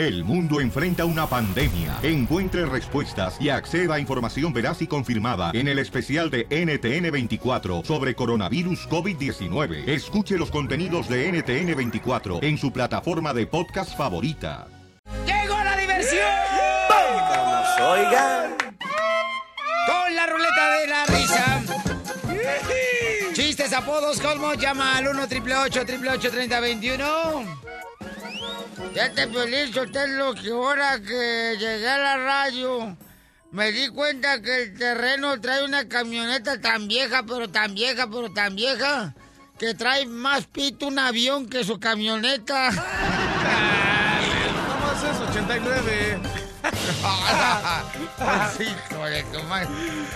El mundo enfrenta una pandemia. Encuentre respuestas y acceda a información veraz y confirmada en el especial de NTN24 sobre coronavirus COVID-19. Escuche los contenidos de NTN24 en su plataforma de podcast favorita. ¡Llegó la diversión! Oigan. Con la ruleta de la risa. Chistes, apodos, colmos, llama al 1 888 3021 Ya te feliz, lo que ahora que llegué a la radio, me di cuenta que el terreno trae una camioneta tan vieja, pero tan vieja, pero tan vieja, que trae más pito un avión que su camioneta. ¿Cómo haces? 89. Hijo de tu madre.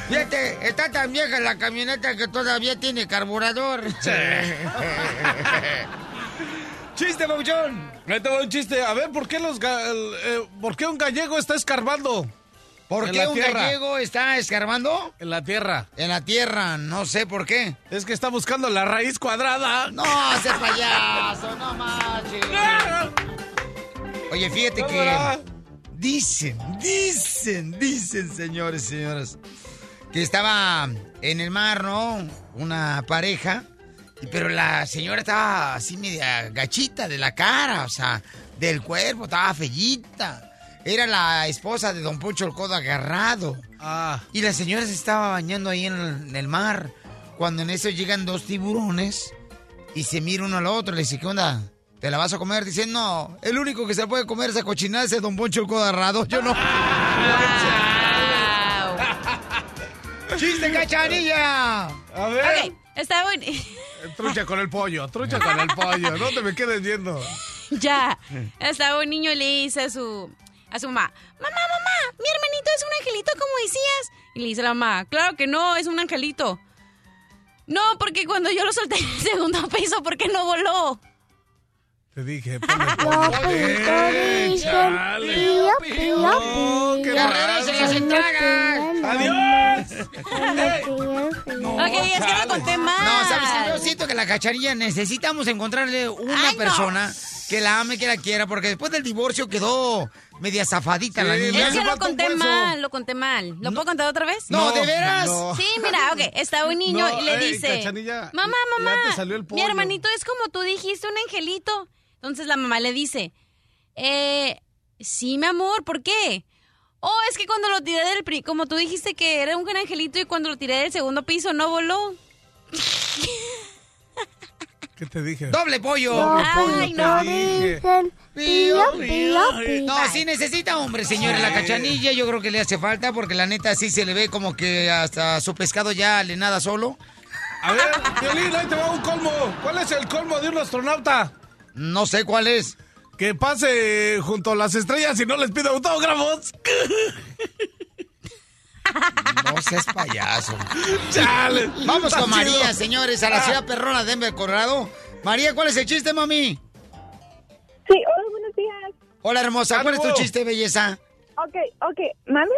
Fíjate, está tan vieja la camioneta que todavía tiene carburador. ¡Chiste, Bauchón! Me tengo un chiste. A ver, ¿por qué, los eh, ¿por qué un gallego está escarbando? ¿Por En qué un tierra. gallego está escarbando? En la tierra. En la tierra, no sé por qué. Es que está buscando la raíz cuadrada. No, ese payaso, no manches. Oye, fíjate que dicen, dicen, dicen, señores y señoras, que estaba en el mar, ¿no? Una pareja, pero la señora estaba así media gachita de la cara, o sea, del cuerpo, estaba fellita. Era la esposa de Don Poncho el Codo agarrado. Ah. Y la señora se estaba bañando ahí en el, en el mar. Cuando en eso llegan dos tiburones y se mira uno al otro. Le dice, ¿qué onda? ¿Te la vas a comer? Dice, no, el único que se puede comer esa cochinada es el Don Poncho el Codo agarrado. Yo no. ¡Chiste, cachanilla! A ver. Ok, está bueno. Trucha con el pollo, trucha con el pollo. No te me quedes viendo. ya. Estaba un niño le dice a su, a su mamá, mamá, mamá, mi hermanito es un angelito como decías. Y le dice la mamá, claro que no, es un angelito. No, porque cuando yo lo solté en el segundo piso, ¿por qué no voló? Te dije, ponle pollo. Eh, chale. Pío, pío, qué ¡La mal. regresa y se traga! ¡Adiós! ok, es que lo conté mal. No, ¿sabes qué? Yo siento que la cacharilla necesitamos encontrarle una Ay, no. persona que la ame, que la quiera, porque después del divorcio quedó media zafadita la niña. Es que lo conté mal, lo conté mal. ¿Lo puedo contar otra vez? No, ¿de veras? no. Sí, mira, ok, está un niño No, y le ey, dice, mamá, ya mamá, te salió el mi pollo". hermanito es como tú dijiste, un angelito. Entonces la mamá le dice, eh, sí, mi amor, ¿por qué? Oh, es que cuando lo tiré del, pri- como tú dijiste que era un gran angelito y cuando lo tiré del segundo piso no voló. ¿Qué te dije? ¡Doble pollo! Ay, no. Dicen pío, pío, pío. No, sí necesita hombre, señores, la cachanilla. Yo creo que le hace falta porque la neta sí se le ve como que hasta su pescado ya le nada solo. A ver, Violín, ahí te va un colmo. ¿Cuál es el colmo de un astronauta? No sé cuál es. Que pase junto a las estrellas y no les pida autógrafos. No seas payaso. Chale. Vamos Está con chido. María, señores, a la ciudad perrona de Denver, Colorado. María, ¿cuál es el chiste, mami? Sí, hola, buenos días. Hola, hermosa. ¿Cuál es tu chiste, belleza? Ok, ok, ¿mande?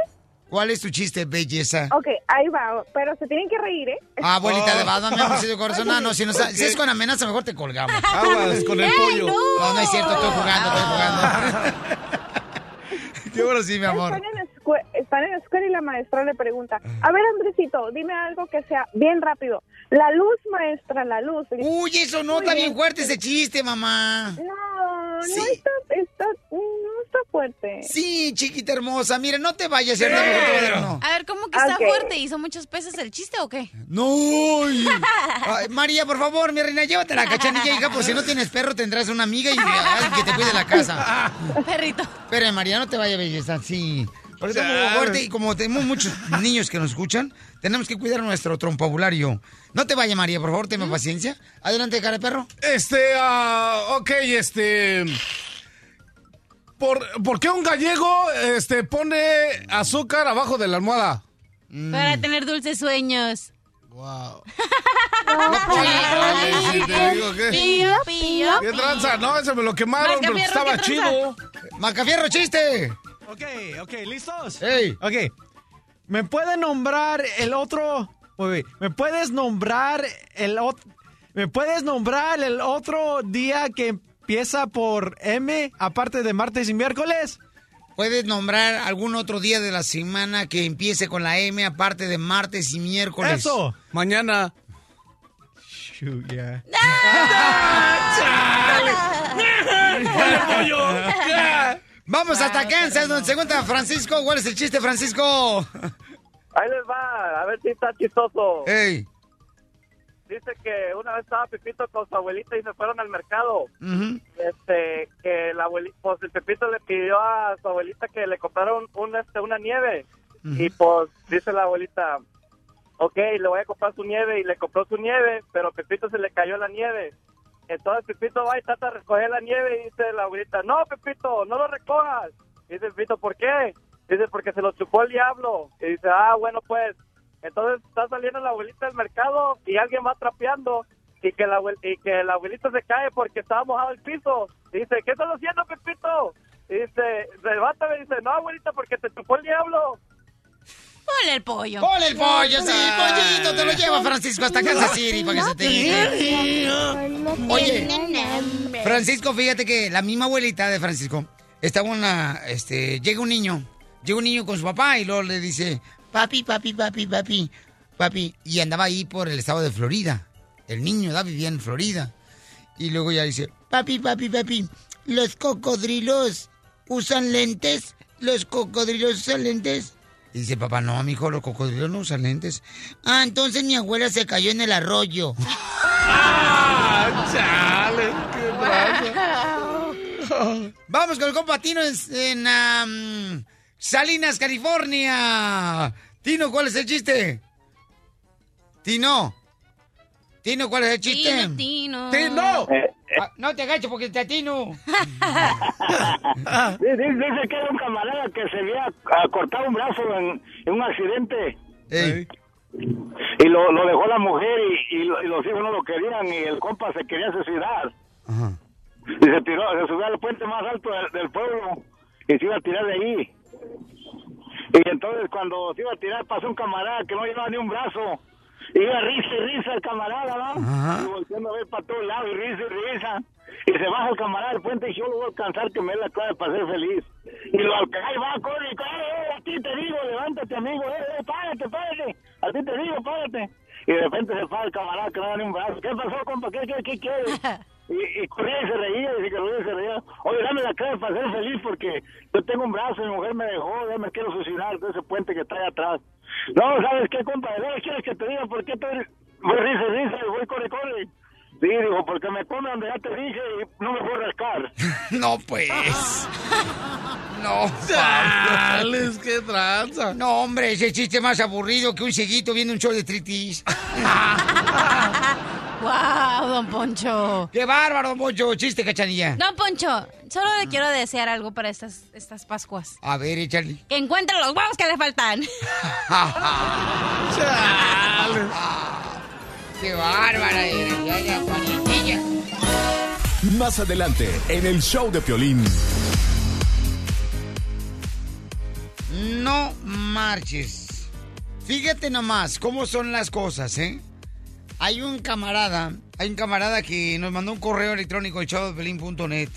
¿Cuál es tu chiste, belleza? Ok, ahí va, pero se tienen que reír, ¿eh? Ah, abuelita Oh. de Batman, mi amorcito corazón. Ah, no, si, no, si es con amenaza, mejor te colgamos. Aguas con el pollo. No, no es cierto, estoy jugando, estoy jugando. Qué bueno sí, mi amor. Están en, están en la escuela y la maestra le pregunta, a ver, Andresito, dime algo que sea bien rápido. La luz, maestra, la luz. Uy, eso no, Muy está bien bien. fuerte ese chiste, mamá. No, Sí. no está, está, no está fuerte. Sí, chiquita hermosa. Mira, no te vayas, ¿cierto? Te voy a ver, ¿cómo que está fuerte? ¿Hizo muchas veces el chiste o qué? No. Ay, María, por favor, mi reina, llévate la cachanilla, hija, pues si no tienes perro tendrás una amiga y alguien que te cuide la casa. Perrito. Espera, María, no te vayas, belleza, sí. Porque está muy Chale. fuerte y como tenemos muchos niños que nos escuchan, tenemos que cuidar nuestro trompabulario. No te vayas, María, por favor, tenme paciencia. Adelante, cara de perro. Este, ah, ok, este. ¿Por, por qué un gallego este, pone azúcar abajo de la almohada? Para tener dulces sueños. Wow. Pío, ¿Qué pío. tranza? No, ese me lo quemaron, pero Mascafierro, estaba ¿qué chido. Macafierro, chiste. Ok, ok, ¿listos? Ey. Ok. ¿Me puede nombrar el otro... ¿Me puedes nombrar el otro... ¿Me puedes nombrar el otro día que empieza por M, aparte de martes y miércoles? ¿Puedes nombrar algún otro día de la semana que empiece con la M, aparte de martes y miércoles? Eso. Mañana. Shoot, yeah. Vamos hasta Kansas, donde se encuentra Francisco. ¿Cuál es el chiste, Francisco? Ahí les va, a ver si está chistoso. Ey. Dice que una vez estaba Pepito con su abuelita y se fueron al mercado. Ujú. Este, que la abuelita, pues el Pepito le pidió a su abuelita que le compraron un, este, una nieve. Y pues dice la abuelita, ok, le voy a comprar su nieve y le compró su nieve, pero Pepito se le cayó la nieve. Entonces Pepito va y trata de recoger la nieve y dice la abuelita, no Pepito, no lo recojas. Y dice Pepito, ¿por qué? Dice, porque se lo chupó el diablo. Y dice, ah, bueno pues. Entonces está saliendo la abuelita del mercado y alguien va trapeando y que la, y que la abuelita se cae porque estaba mojado el piso. Y dice, ¿qué estás haciendo Pepito? Y dice, levántame. Y dice, no abuelita, porque te chupó el diablo. Ponle el pollo. Ponle el pollo, sí, pollito, te lo lleva Francisco hasta Kansas City para que se te quite. Oye, Francisco, fíjate que la misma abuelita de Francisco estaba una, este, llega un niño, llega un niño con su papá y luego le dice, papi, papi, papi, papi, papi, y andaba ahí por el estado de Florida. El niño da vivía en Florida. Y luego ya dice, papi, papi, papi, los cocodrilos usan lentes, los cocodrilos usan lentes. Y dice, papá, no, mijo, los cocodrilos no usan lentes. Ah, entonces mi abuela se cayó en el arroyo. Ah, chale, qué. Vamos con el compa Tino en, en, Salinas, California. Tino, ¿cuál es el chiste? Tino. Tino, ¿cuál es el chiste? Tino, Tino. ¡Tino! Ah, no te agaches porque te atino. Dice, que era un camarada que se había ah, cortado un brazo en, en un accidente Ey. y lo, lo dejó la mujer y, y lo- y los hijos no lo querían y el compa se quería suicidar. Ajá. Y se tiró, se subió al puente más alto del, del pueblo y se iba a tirar de ahí. Y entonces cuando se iba a tirar pasó un camarada que no llevaba ni un brazo. Iba risa y risa el camarada, ¿no? Ajá. Y volteando a ver para todos lados y risa y risa. Y se baja el camarada del puente y yo lo voy a alcanzar que me dé la clave para ser feliz. Y lo alcanza, ahí va, corre, corre, eh, a ti te digo, levántate amigo, eh, eh, párate, párate, a ti te digo, párate. Y de repente se para el camarada que no da ni un brazo. ¿Qué pasó, compa? ¿Qué, qué, qué quieres? Y, y corría y se reía, y se y se reía. Oye, dame la clave para ser feliz porque yo tengo un brazo, mi mujer me dejó, ya me quiero suicidar de ese puente que está ahí atrás. No, ¿sabes qué, compa? ¿De veras quieres que te diga por qué te voy risa y voy corre, corre? Sí, digo, porque me come donde ya te dije y no me voy a rascar. No, pues. No. Chales, qué tranza. No, hombre, ese chiste más aburrido que un cieguito viendo un show de tritis. ¡Wow, don Poncho! ¡Qué bárbaro, don Poncho! Chiste, cachanilla. Don Poncho, solo le quiero desear algo para estas, estas Pascuas. A ver, échale. Que encuentre los huevos que le faltan. ¡Qué bárbara eres! Ya, ya, Juanitilla. Más adelante, en el show de Piolín. No marches. Fíjate nomás cómo son las cosas, ¿eh? Hay un camarada, hay un camarada que nos mandó un correo electrónico al showdepelín.net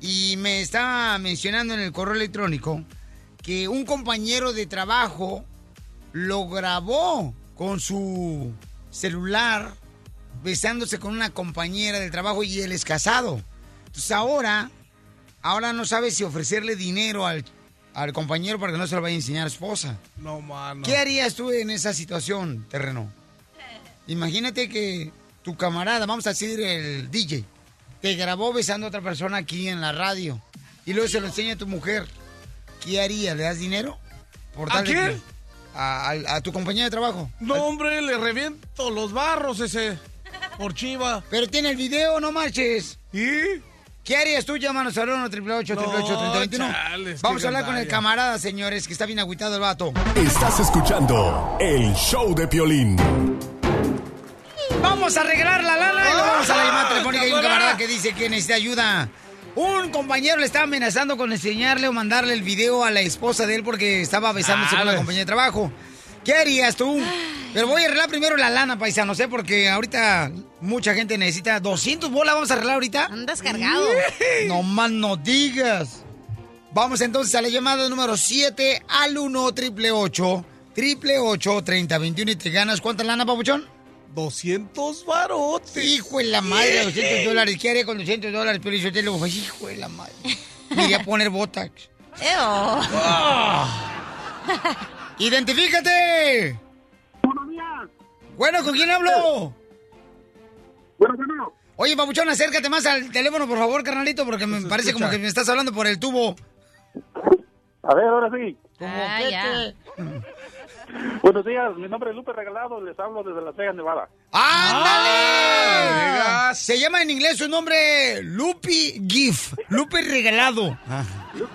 y me estaba mencionando en el correo electrónico que un compañero de trabajo lo grabó con su celular besándose con una compañera de trabajo y él es casado. Entonces ahora, ahora no sabe si ofrecerle dinero al, al compañero para que no se lo vaya a enseñar a esposa. No, mano. ¿Qué harías tú en esa situación, terreno? Imagínate que tu camarada, vamos a decir el DJ, te grabó besando a otra persona aquí en la radio y luego se lo enseña a tu mujer. ¿Qué harías? ¿Le das dinero? Por ¿A quién? A, a- a tu compañera de trabajo. No, hombre, le reviento los barros ese. Por chiva. Pero tiene el video, no marches. ¿Y? ¿Qué harías tú? Llámanos al 1 888 3021 chales, Vamos a hablar con el camarada, señores, que está bien agüitado el vato. Estás escuchando el show de Piolín. Vamos a regalar la lana y vamos a la llamada ¡Ah, telefónica. Hay un camarada! que dice que necesita ayuda. Un compañero le estaba amenazando con enseñarle o mandarle el video a la esposa de él porque estaba besándose con la Chales. compañía de trabajo. ¿Qué harías tú? Pero voy a arreglar primero la lana, paisano, ¿eh? Porque ahorita mucha gente necesita 200 bolas. ¿Vamos a arreglar ahorita? Andas cargado. No más no digas. Vamos entonces a la llamada número 7 al 1 triple 8 triple 8 30 21 y te ganas. ¿Cuánta lana, papuchón? 200 barotes. Hijo de la madre, 200 dólares. ¿Qué haría con 200 dólares? Pero yo te lo hijo de la madre. Me iría a poner botax. ¡Identifícate! Buenos días. Bueno, ¿con quién hablo? Bueno, bueno. Oye, papuchón, acércate más al teléfono, por favor, carnalito, porque me parece como que me estás hablando por el tubo. A ver, ahora sí. Ah, ya. Buenos días, mi nombre es Lupe Regalado, les hablo desde Las Vegas, Nevada. ¡Ándale! Se llama en inglés su nombre Lupi Gif. Lupe Regalado. Ah,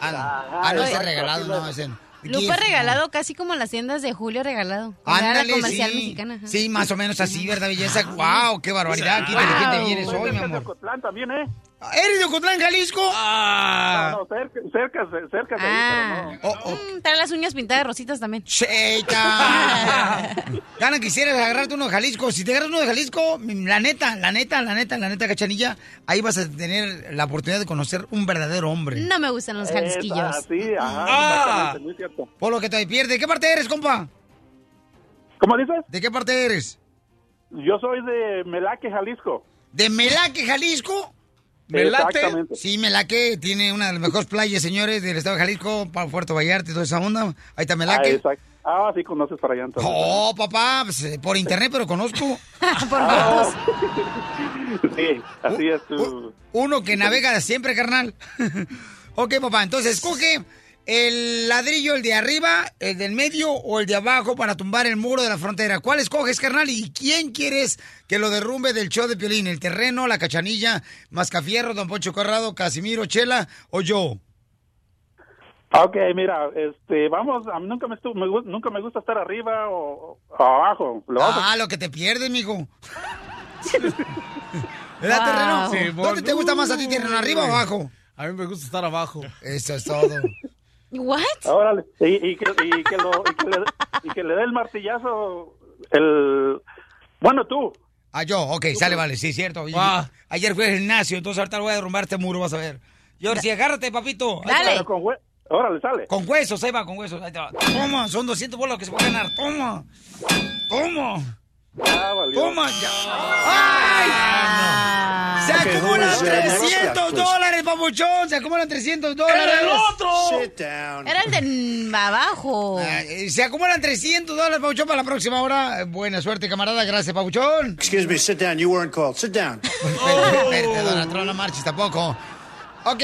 ah, no, ese regalado, no, ese. Lupe Gif. regalado casi como las tiendas de Julio Regalado. Era la Ándale, comercial sí. mexicana. ajá. Sí, más o menos así, ¿verdad, belleza? ¡Wow! ¡Qué barbaridad! ¡Qué Wow. inteligente vienes hoy, mi amor! Ocotlán también, ¿eh? ¿Eres de Ocotlán, Jalisco? Ah. No, no, cerca, cerca, cerca de ahí, Ah. pero no. Oh, oh. Mm, trae las uñas pintadas de rositas también. ¡Cheita! Gana, quisieras agarrarte uno de Jalisco. Si te agarras uno de Jalisco, la neta, la neta, la neta, la neta, cachanilla, ahí vas a tener la oportunidad de conocer un verdadero hombre. No me gustan los jalisquillos. sí, ajá, Ah. exactamente, muy cierto. Por lo que te pierde. ¿De qué parte eres, compa? ¿Cómo dices? ¿De qué parte eres? Yo soy de Melaque, Jalisco. ¿De Melaque, Jalisco? ¿Melate? Sí, Melaque tiene una de las mejores playas, señores, del estado de Jalisco, para Puerto Vallarta y toda esa onda. Ahí está Ah, Melaque. exacto. Ah, sí, conoces para allá entonces. Oh, papá, pues, eh, por internet, pero conozco. Por Ah, sí, así es tu... Uno que navega siempre, carnal. ok, papá, entonces escoge el ladrillo, el de arriba, el del medio o el de abajo para tumbar el muro de la frontera. ¿Cuál escoges, carnal? ¿Y quién quieres que lo derrumbe del show de Piolín? ¿El terreno, la cachanilla, Mascafierro, Don Poncho Corrado, Casimiro, Chela o yo? Ok, mira, este, vamos, a mí nunca me, estu- me nunca me gusta estar arriba o, o abajo. Lo vamos a- Ah, lo que te pierdes, mijo. ¿Verdad, Wow. terreno? Sí, ¿Dónde te gusta más a ti, terreno? ¿Arriba o abajo? A mí me gusta estar abajo. Eso es todo. ¿What? Órale, y, y que, y, que lo, y, que le, y que le dé el martillazo, el... Bueno, tú. Ah, yo, ok, sale, vale, sí, cierto. Ah. Ayer fui al gimnasio, entonces ahorita voy a derrumbar este muro, vas a ver. Yorsi, agárrate, papito. Dale. con hue- Órale, sale. Con huesos, ahí va, con huesos. Ahí te va. Toma, son 200 bolas que se puede ganar. Toma. Toma. Ah, valió. Toma. Ya. ¡Ay! Se acumulan 300 dólares, papuchón. Se acumulan 300 dólares. ¡El otro! Era el de abajo. Ah, eh, Se acumulan 300 dólares, Pabuchón, para la próxima hora. Eh, Buena suerte, camarada. Gracias, Pabuchón. Excuse me, sit down. You weren't called. Sit down. Espérate, espérate, don Arturo, no marches tampoco. Ok,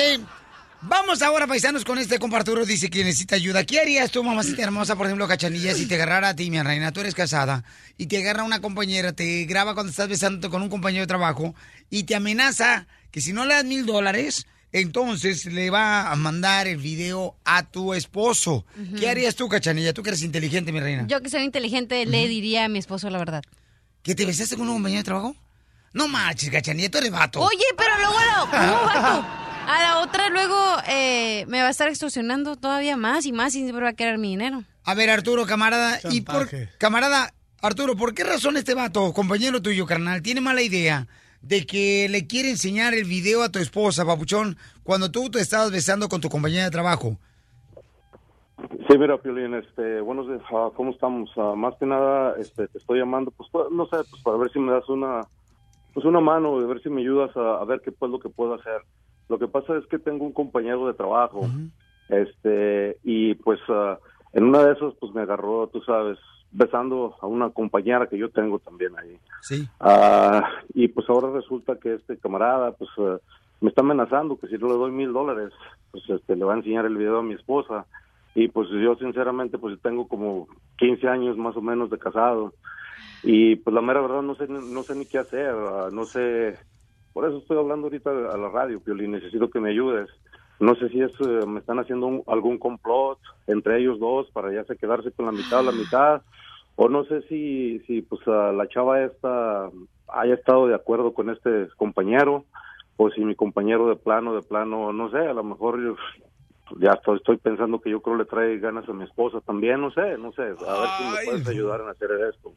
vamos ahora, paisanos, con este compa Arturo. Dice que necesita ayuda. ¿Qué harías tú, mamacita hermosa, por ejemplo, cachanilla, si te agarrara a ti, mi reina? Tú eres casada y te agarra una compañera, te graba cuando estás besándote con un compañero de trabajo y te amenaza que si no le das mil dólares, entonces le va a mandar el video a tu esposo. ¿Qué harías tú, cachanilla? Tú que eres inteligente, mi reina. Yo que soy inteligente le diría a mi esposo la verdad. ¿Que te besaste con un compañero de trabajo? No marches, cachanilla, tú eres vato. Oye, pero luego la, ¿cómo, vato? A la otra luego eh, me va a estar extorsionando todavía más y más y siempre va a querer mi dinero. A ver, Arturo, camarada, y por Chantaje. camarada, Arturo, ¿por qué razón este vato, compañero tuyo, carnal, tiene mala idea de que le quiere enseñar el video a tu esposa, papuchón, cuando tú te estabas besando con tu compañera de trabajo? Sí, mira, Piolín, este, buenos días, ah, ¿cómo estamos? Ah, más que nada, este, te estoy llamando, pues, no sé, pues, para ver si me das una, pues, una mano, a ver si me ayudas a, a ver qué pues lo que puedo hacer. Lo que pasa es que tengo un compañero de trabajo, este, y pues, ah, en una de esas, pues, me agarró, tú sabes, besando a una compañera que yo tengo también ahí. Sí. Ah, y pues ahora resulta que este camarada, pues, eh, me está amenazando que si no le doy mil dólares, pues, este, le va a enseñar el video a mi esposa. Y pues yo sinceramente, pues tengo como 15 años más o menos de casado. Y pues la mera verdad no sé, no sé ni qué hacer, ah, no sé, por eso estoy hablando ahorita a la radio, Piolín, necesito que me ayudes. No sé si es, eh, me están haciendo un- algún complot entre ellos dos para ya se quedarse con la mitad o la mitad, o no sé si, si pues ah, la chava esta haya estado de acuerdo con este compañero, o si mi compañero de plano, de plano, no sé, a lo mejor yo, ya estoy, estoy pensando que yo creo le trae ganas a mi esposa también, no sé, no sé, a ver si me puedes ayudar en hacer esto.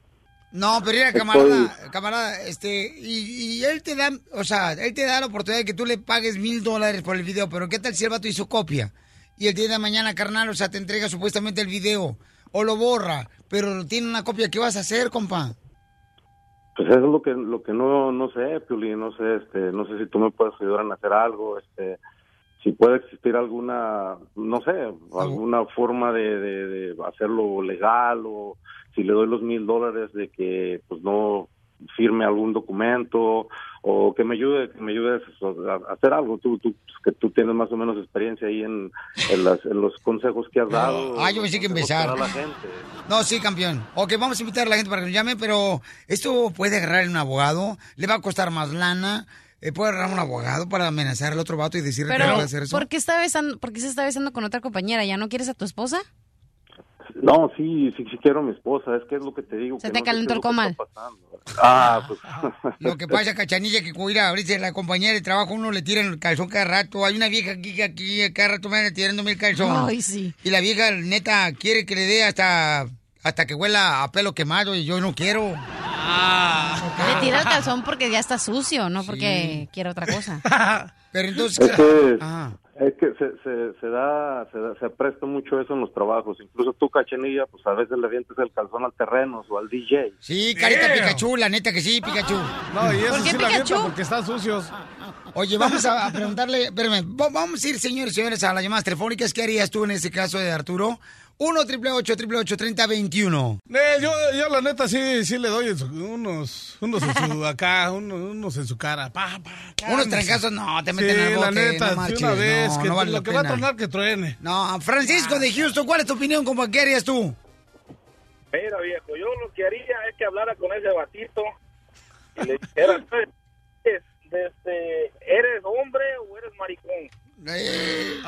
No, pero mira, Estoy- camarada, camarada, este, y, y él te da, o sea, él te da la oportunidad de que tú le pagues mil dólares por el video, pero ¿qué tal si el vato hizo copia? Y el día de mañana, carnal, o sea, te entrega supuestamente el video, o lo borra, pero tiene una copia, ¿qué vas a hacer, compa? Pues eso es lo que lo que no no sé, Piolín, no sé, este, no sé si tú me puedes ayudar en hacer algo, este, si puede existir alguna, no sé, alguna forma de, de, de hacerlo legal o si le doy los mil dólares de que pues no firme algún documento o que me ayude, que me ayude a hacer algo. Tú, tú, pues, que tú tienes más o menos experiencia ahí en, en, las- en los consejos que has dado. Ah, yo pensé que empezar. la gente. No, sí, campeón. Ok, vamos a invitar a la gente para que nos llame, pero esto puede agarrar un abogado, le va a costar más lana, eh, puede agarrar un abogado para amenazar al otro vato y decirle que no Pero, va a hacer eso. ¿por qué, está besando, ¿por qué se está besando con otra compañera? ¿Ya no quieres a tu esposa? No, sí, sí, sí quiero a mi esposa, es que es lo que te digo. Se que te no calentó el es lo que comal. Ah, pues. Lo que pasa, Cachanilla, que cuida, ahorita la compañera de trabajo uno le tiran el calzón cada rato. Hay una vieja aquí que aquí cada rato me anda tirándome el calzón. Ay, sí. Y la vieja, neta, quiere que le dé hasta, hasta que huela a pelo quemado y yo no quiero. Le tira el calzón porque ya está sucio, no porque quiere otra cosa. Pero entonces... Es que, Ah. Es que se, se, se da, se da- se presta mucho eso en los trabajos. Incluso tú, Cachanilla, pues a veces le avientes el calzón al terreno o al DJ. Sí, carita Pikachu, la neta que sí, Pikachu. No, y eso sí la avienta porque están sucios. Oye, vamos a a preguntarle, espérame, va- vamos a ir, señores y señores, a las llamadas telefónicas. ¿Qué harías tú en este caso de Arturo? 1 triple 8 triple 8 30 21. Eh, yo, yo la neta sí, sí le doy su- unos, unos en su acá, unos, unos en su cara. Pa, pa, Unos trancazos, no, te meten sí, al bote, la neta, no marches, una vez, no, que no vale lo que va a pena. tronar que truene. No, Francisco de Houston, ¿cuál es tu opinión, compa? ¿Qué harías tú? Mira, viejo, yo lo que haría es que hablara con ese batito y le dijera, "Pues, desde, ¿eres hombre o eres maricón? Eh,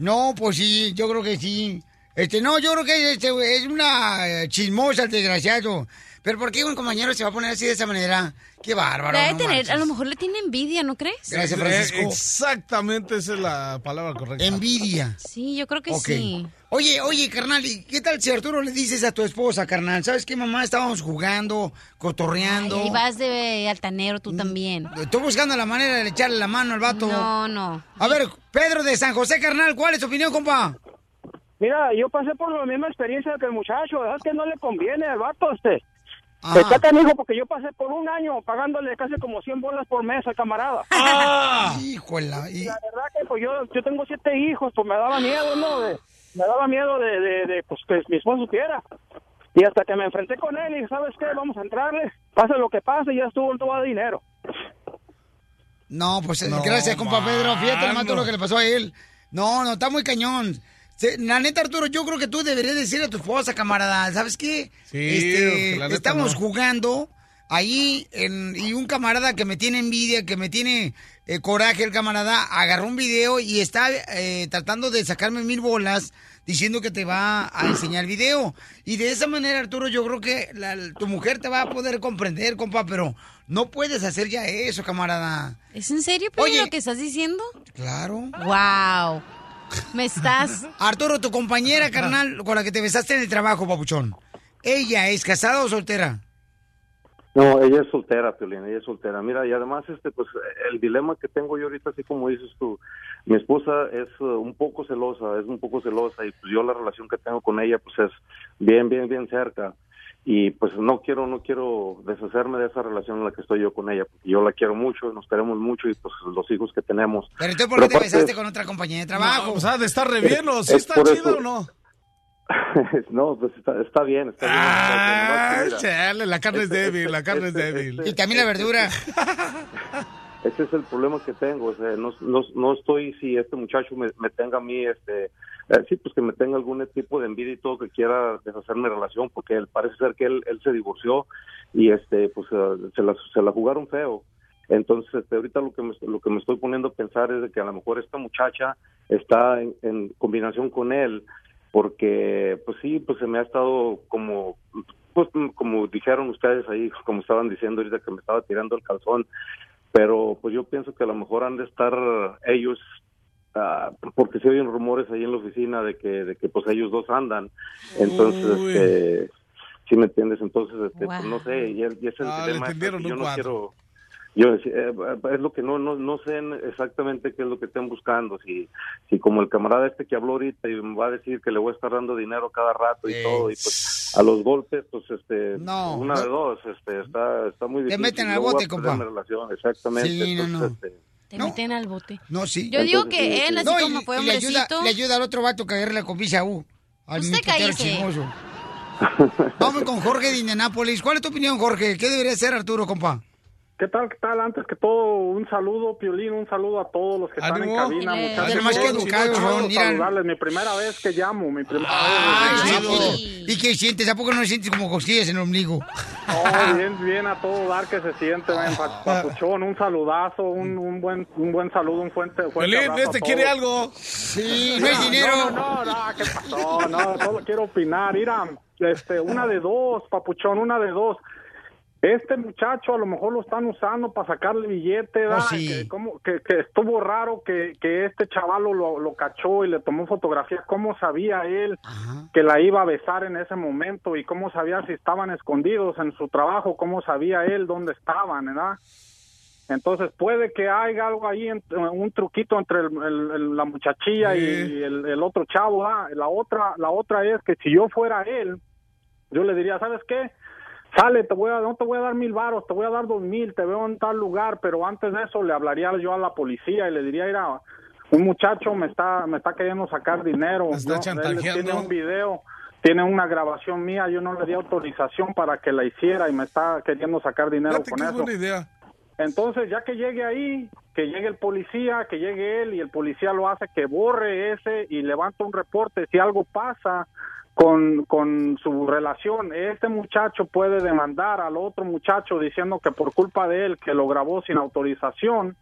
No, pues sí, yo creo que sí. Este, no, yo creo que este, es una eh, chismosa, el desgraciado. Pero ¿por qué un compañero se va a poner así de esa manera? Qué bárbaro. Debe no tener, marches. a lo mejor le tiene envidia, ¿no crees? Gracias, Francisco. Eh, Exactamente, esa es la palabra correcta. Envidia. Sí, yo creo que sí. Oye, oye, carnal, ¿y qué tal si Arturo le dices a tu esposa, carnal? ¿Sabes qué, mamá? Estábamos jugando, cotorreando. Ahí vas de altanero tú también. Estoy buscando la manera de echarle la mano al vato. No, no. A ver, Pedro de San José, carnal, ¿cuál es tu opinión, compa? Mira, yo pasé por la misma experiencia que el muchacho, ¿verdad? Que no le conviene al vato, este. Ajá. Está canijo porque yo pasé por un año pagándole casi como 100 bolas por mes al camarada. ¡Ah! Híjole. y- La verdad que pues yo, yo tengo siete hijos, pues me daba miedo, ¿no? De- me daba miedo de, de, de, pues, que mi esposo supiera. Y hasta que me enfrenté con él y dije, ¿sabes qué? Vamos a entrarle. Pase lo que pase, ya estuvo todo de dinero. No, pues No, gracias, compa Pedro. Fíjate nomás todo mano. lo que le pasó a él. No, no, está muy cañón. La neta, Arturo, yo creo que tú deberías decirle a tu esposa, camarada, ¿sabes qué? Este, Sí, la neta estamos no. jugando ahí en- y un camarada que me tiene envidia, que me tiene eh, coraje, el camarada, agarró un video y está eh, tratando de sacarme mil bolas diciendo que te va a enseñar el video. Y de esa manera, Arturo, yo creo que la- tu mujer te va a poder comprender, compa, pero no puedes hacer ya eso, camarada. ¿Es en serio, Piolín, Oye. lo que estás diciendo? Claro. Wow. Me estás... Arturo, tu compañera, carnal, con la que te besaste en el trabajo, papuchón. ¿Ella es casada o soltera? No, ella es soltera, Piolín, ella es soltera. Mira, y además, este, pues, el dilema que tengo yo ahorita, así como dices tú, mi esposa es eh, un poco celosa, es un poco celosa, y pues yo la relación que tengo con ella, pues, es bien, bien, bien cerca. Y pues no quiero, no quiero deshacerme de esa relación en la que estoy yo con ella, porque yo la quiero mucho, nos queremos mucho, y pues los hijos que tenemos. Pero entonces, ¿por qué te aparte- besaste con otra compañía de trabajo? No, o sea, de estar re bien, ¿o sí Es está por chido eso. o no? no, pues está, está bien, está bien. Ah, chale, la carne es este- débil, la carne es este- débil. Y también la verdura. Ese es el problema que tengo, o sea, no, no, no estoy si este muchacho me, me tenga a mí, este, eh, sí, pues que me tenga algún tipo de envidia y todo que quiera deshacer mi relación, porque él parece ser que él, él se divorció y este, pues eh, se la, se la jugaron feo. Entonces, este, ahorita lo que, me, lo que me estoy poniendo a pensar es de que a lo mejor esta muchacha está en, en combinación con él, porque, pues sí, pues se me ha estado como, pues como dijeron ustedes ahí, como estaban diciendo ahorita que me estaba tirando el calzón, pero pues yo pienso que a lo mejor han de estar ellos ah, porque se oyen rumores ahí en la oficina de que de que pues ellos dos andan entonces este ¿sí me entiendes? Entonces, este, pues, no sé, y, el- y ese es el Ah, tendieron yo no cuatro. quiero... Yo eh, es lo que no, no no sé exactamente qué es lo que estén buscando si si como el camarada este que habló ahorita y me va a decir que le voy a estar dando dinero cada rato y todo y pues a los golpes pues este No, una no. de dos este está está muy Te difícil meten al bote, compa. relación exactamente Sí, no, entonces, no. este, Te meten al bote. No, sí. Yo digo que sí, él, sí. así No, como fue le ayuda, le ayuda al otro vato que agarre la comisa U. Al Usted. Vamos con Jorge de Indianápolis. ¿Cuál es tu opinión, Jorge? ¿Qué debería hacer Arturo, compa? ¿Qué tal? ¿Qué tal? Antes que todo, un saludo, Piolín, un saludo a todos los que están en cabina, Dile. muchachos. Quiero son, mira. saludarles. Mi primera vez que llamo, mi primera Ay, vez. pues, ¿Y qué sientes? ¿A poco no sientes como cosquillas en el ombligo? Oh, bien, bien a todo dar que se siente, ven, pa- papuchón, un saludazo, un, un buen un buen saludo, un fuerte, fuerte Pelín, abrazo a este quiere algo. Sí, no es dinero. No, no, no, ¿qué pasó? No, solo quiero opinar. Mira, este, una de dos, papuchón, una de dos. Este muchacho a lo mejor lo están usando para sacarle billete, ¿verdad? Oh, sí. que, como- que, que estuvo raro que, que este chavalo lo, lo cachó y le tomó fotografía. ¿Cómo sabía él que la iba a besar en ese momento? ¿Y cómo sabía si estaban escondidos en su trabajo? ¿Cómo sabía él dónde estaban, verdad? Entonces puede que haya algo ahí, un truquito entre el- el- el- la muchachilla y el, el otro chavo. ¿ah? La otra, la otra es que si yo fuera él, yo le diría, ¿sabes qué? Sale, te voy a, no te voy a dar mil varos, te voy a dar dos mil, te veo en tal lugar, pero antes de eso le hablaría yo a la policía y le diría, mira, un muchacho me está, me está queriendo sacar dinero, está tiene un video, tiene una grabación mía, yo no le di autorización para que la hiciera y me está queriendo sacar dinero Fíjate con eso. buena idea. Entonces, ya que llegue ahí, que llegue el policía, que llegue él y el policía lo hace, que borre ese y levanta un reporte. Si algo pasa con, con su relación, este muchacho puede demandar al otro muchacho diciendo que por culpa de él, que lo grabó sin autorización,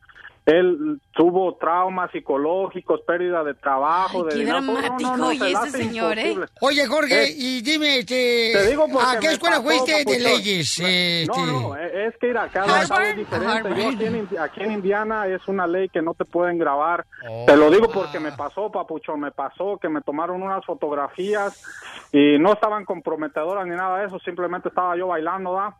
él tuvo traumas psicológicos, pérdida de trabajo, de qué dinero. No, no, dramático, no, y se le ese señor, ¿eh? Oye, Jorge, Eh, y dime, este, te digo ¿a qué escuela fuiste de leyes? Me- Este, No, no, eh, es que mira, cada estado es diferente. Yo aquí, en, aquí en Indiana es una ley que no te pueden grabar. Oh. Te lo digo porque me pasó, papuchón, me pasó que me tomaron unas fotografías y no estaban comprometedoras ni nada de eso, simplemente estaba yo bailando, ¿da?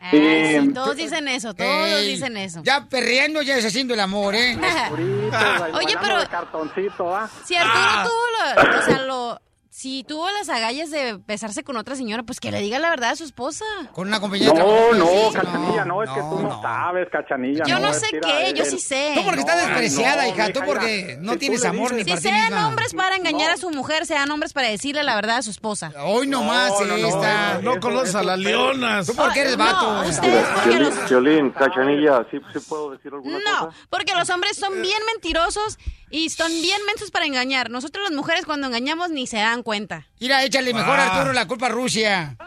Ah, sí, todos dicen eso, todos dicen eso. Ya perreando, ya deshaciendo el amor, ¿eh? Oye, Oye, pero- cartoncito, ¿da? Si Arturo tuvo lo, o sea, lo, si tuvo las agallas de besarse con otra señora, pues que le diga la verdad a su esposa. Con una compañera de No, trabajo. no, Sí, Cachanilla, no, es que tú no, sabes, Cachanilla. Yo no sé qué, yo sí sé. Tú porque estás despreciada, no, hija. Tú porque no si tienes amor ni Si para ti sean misma. hombres para engañar a su mujer, sean hombres para decirle la verdad a su esposa. Hoy nomás No, no, no, esta. No conoces a las leonas. Tú porque eres No, vato. ustedes porque Violín, los... Violín, Cachanilla, ¿sí, sí puedo decir alguna No, porque los hombres son bien mentirosos y son bien mensos para engañar. Nosotros las mujeres cuando engañamos ni se dan cuenta. Mira, échale mejor a Arturo la culpa a Rusia.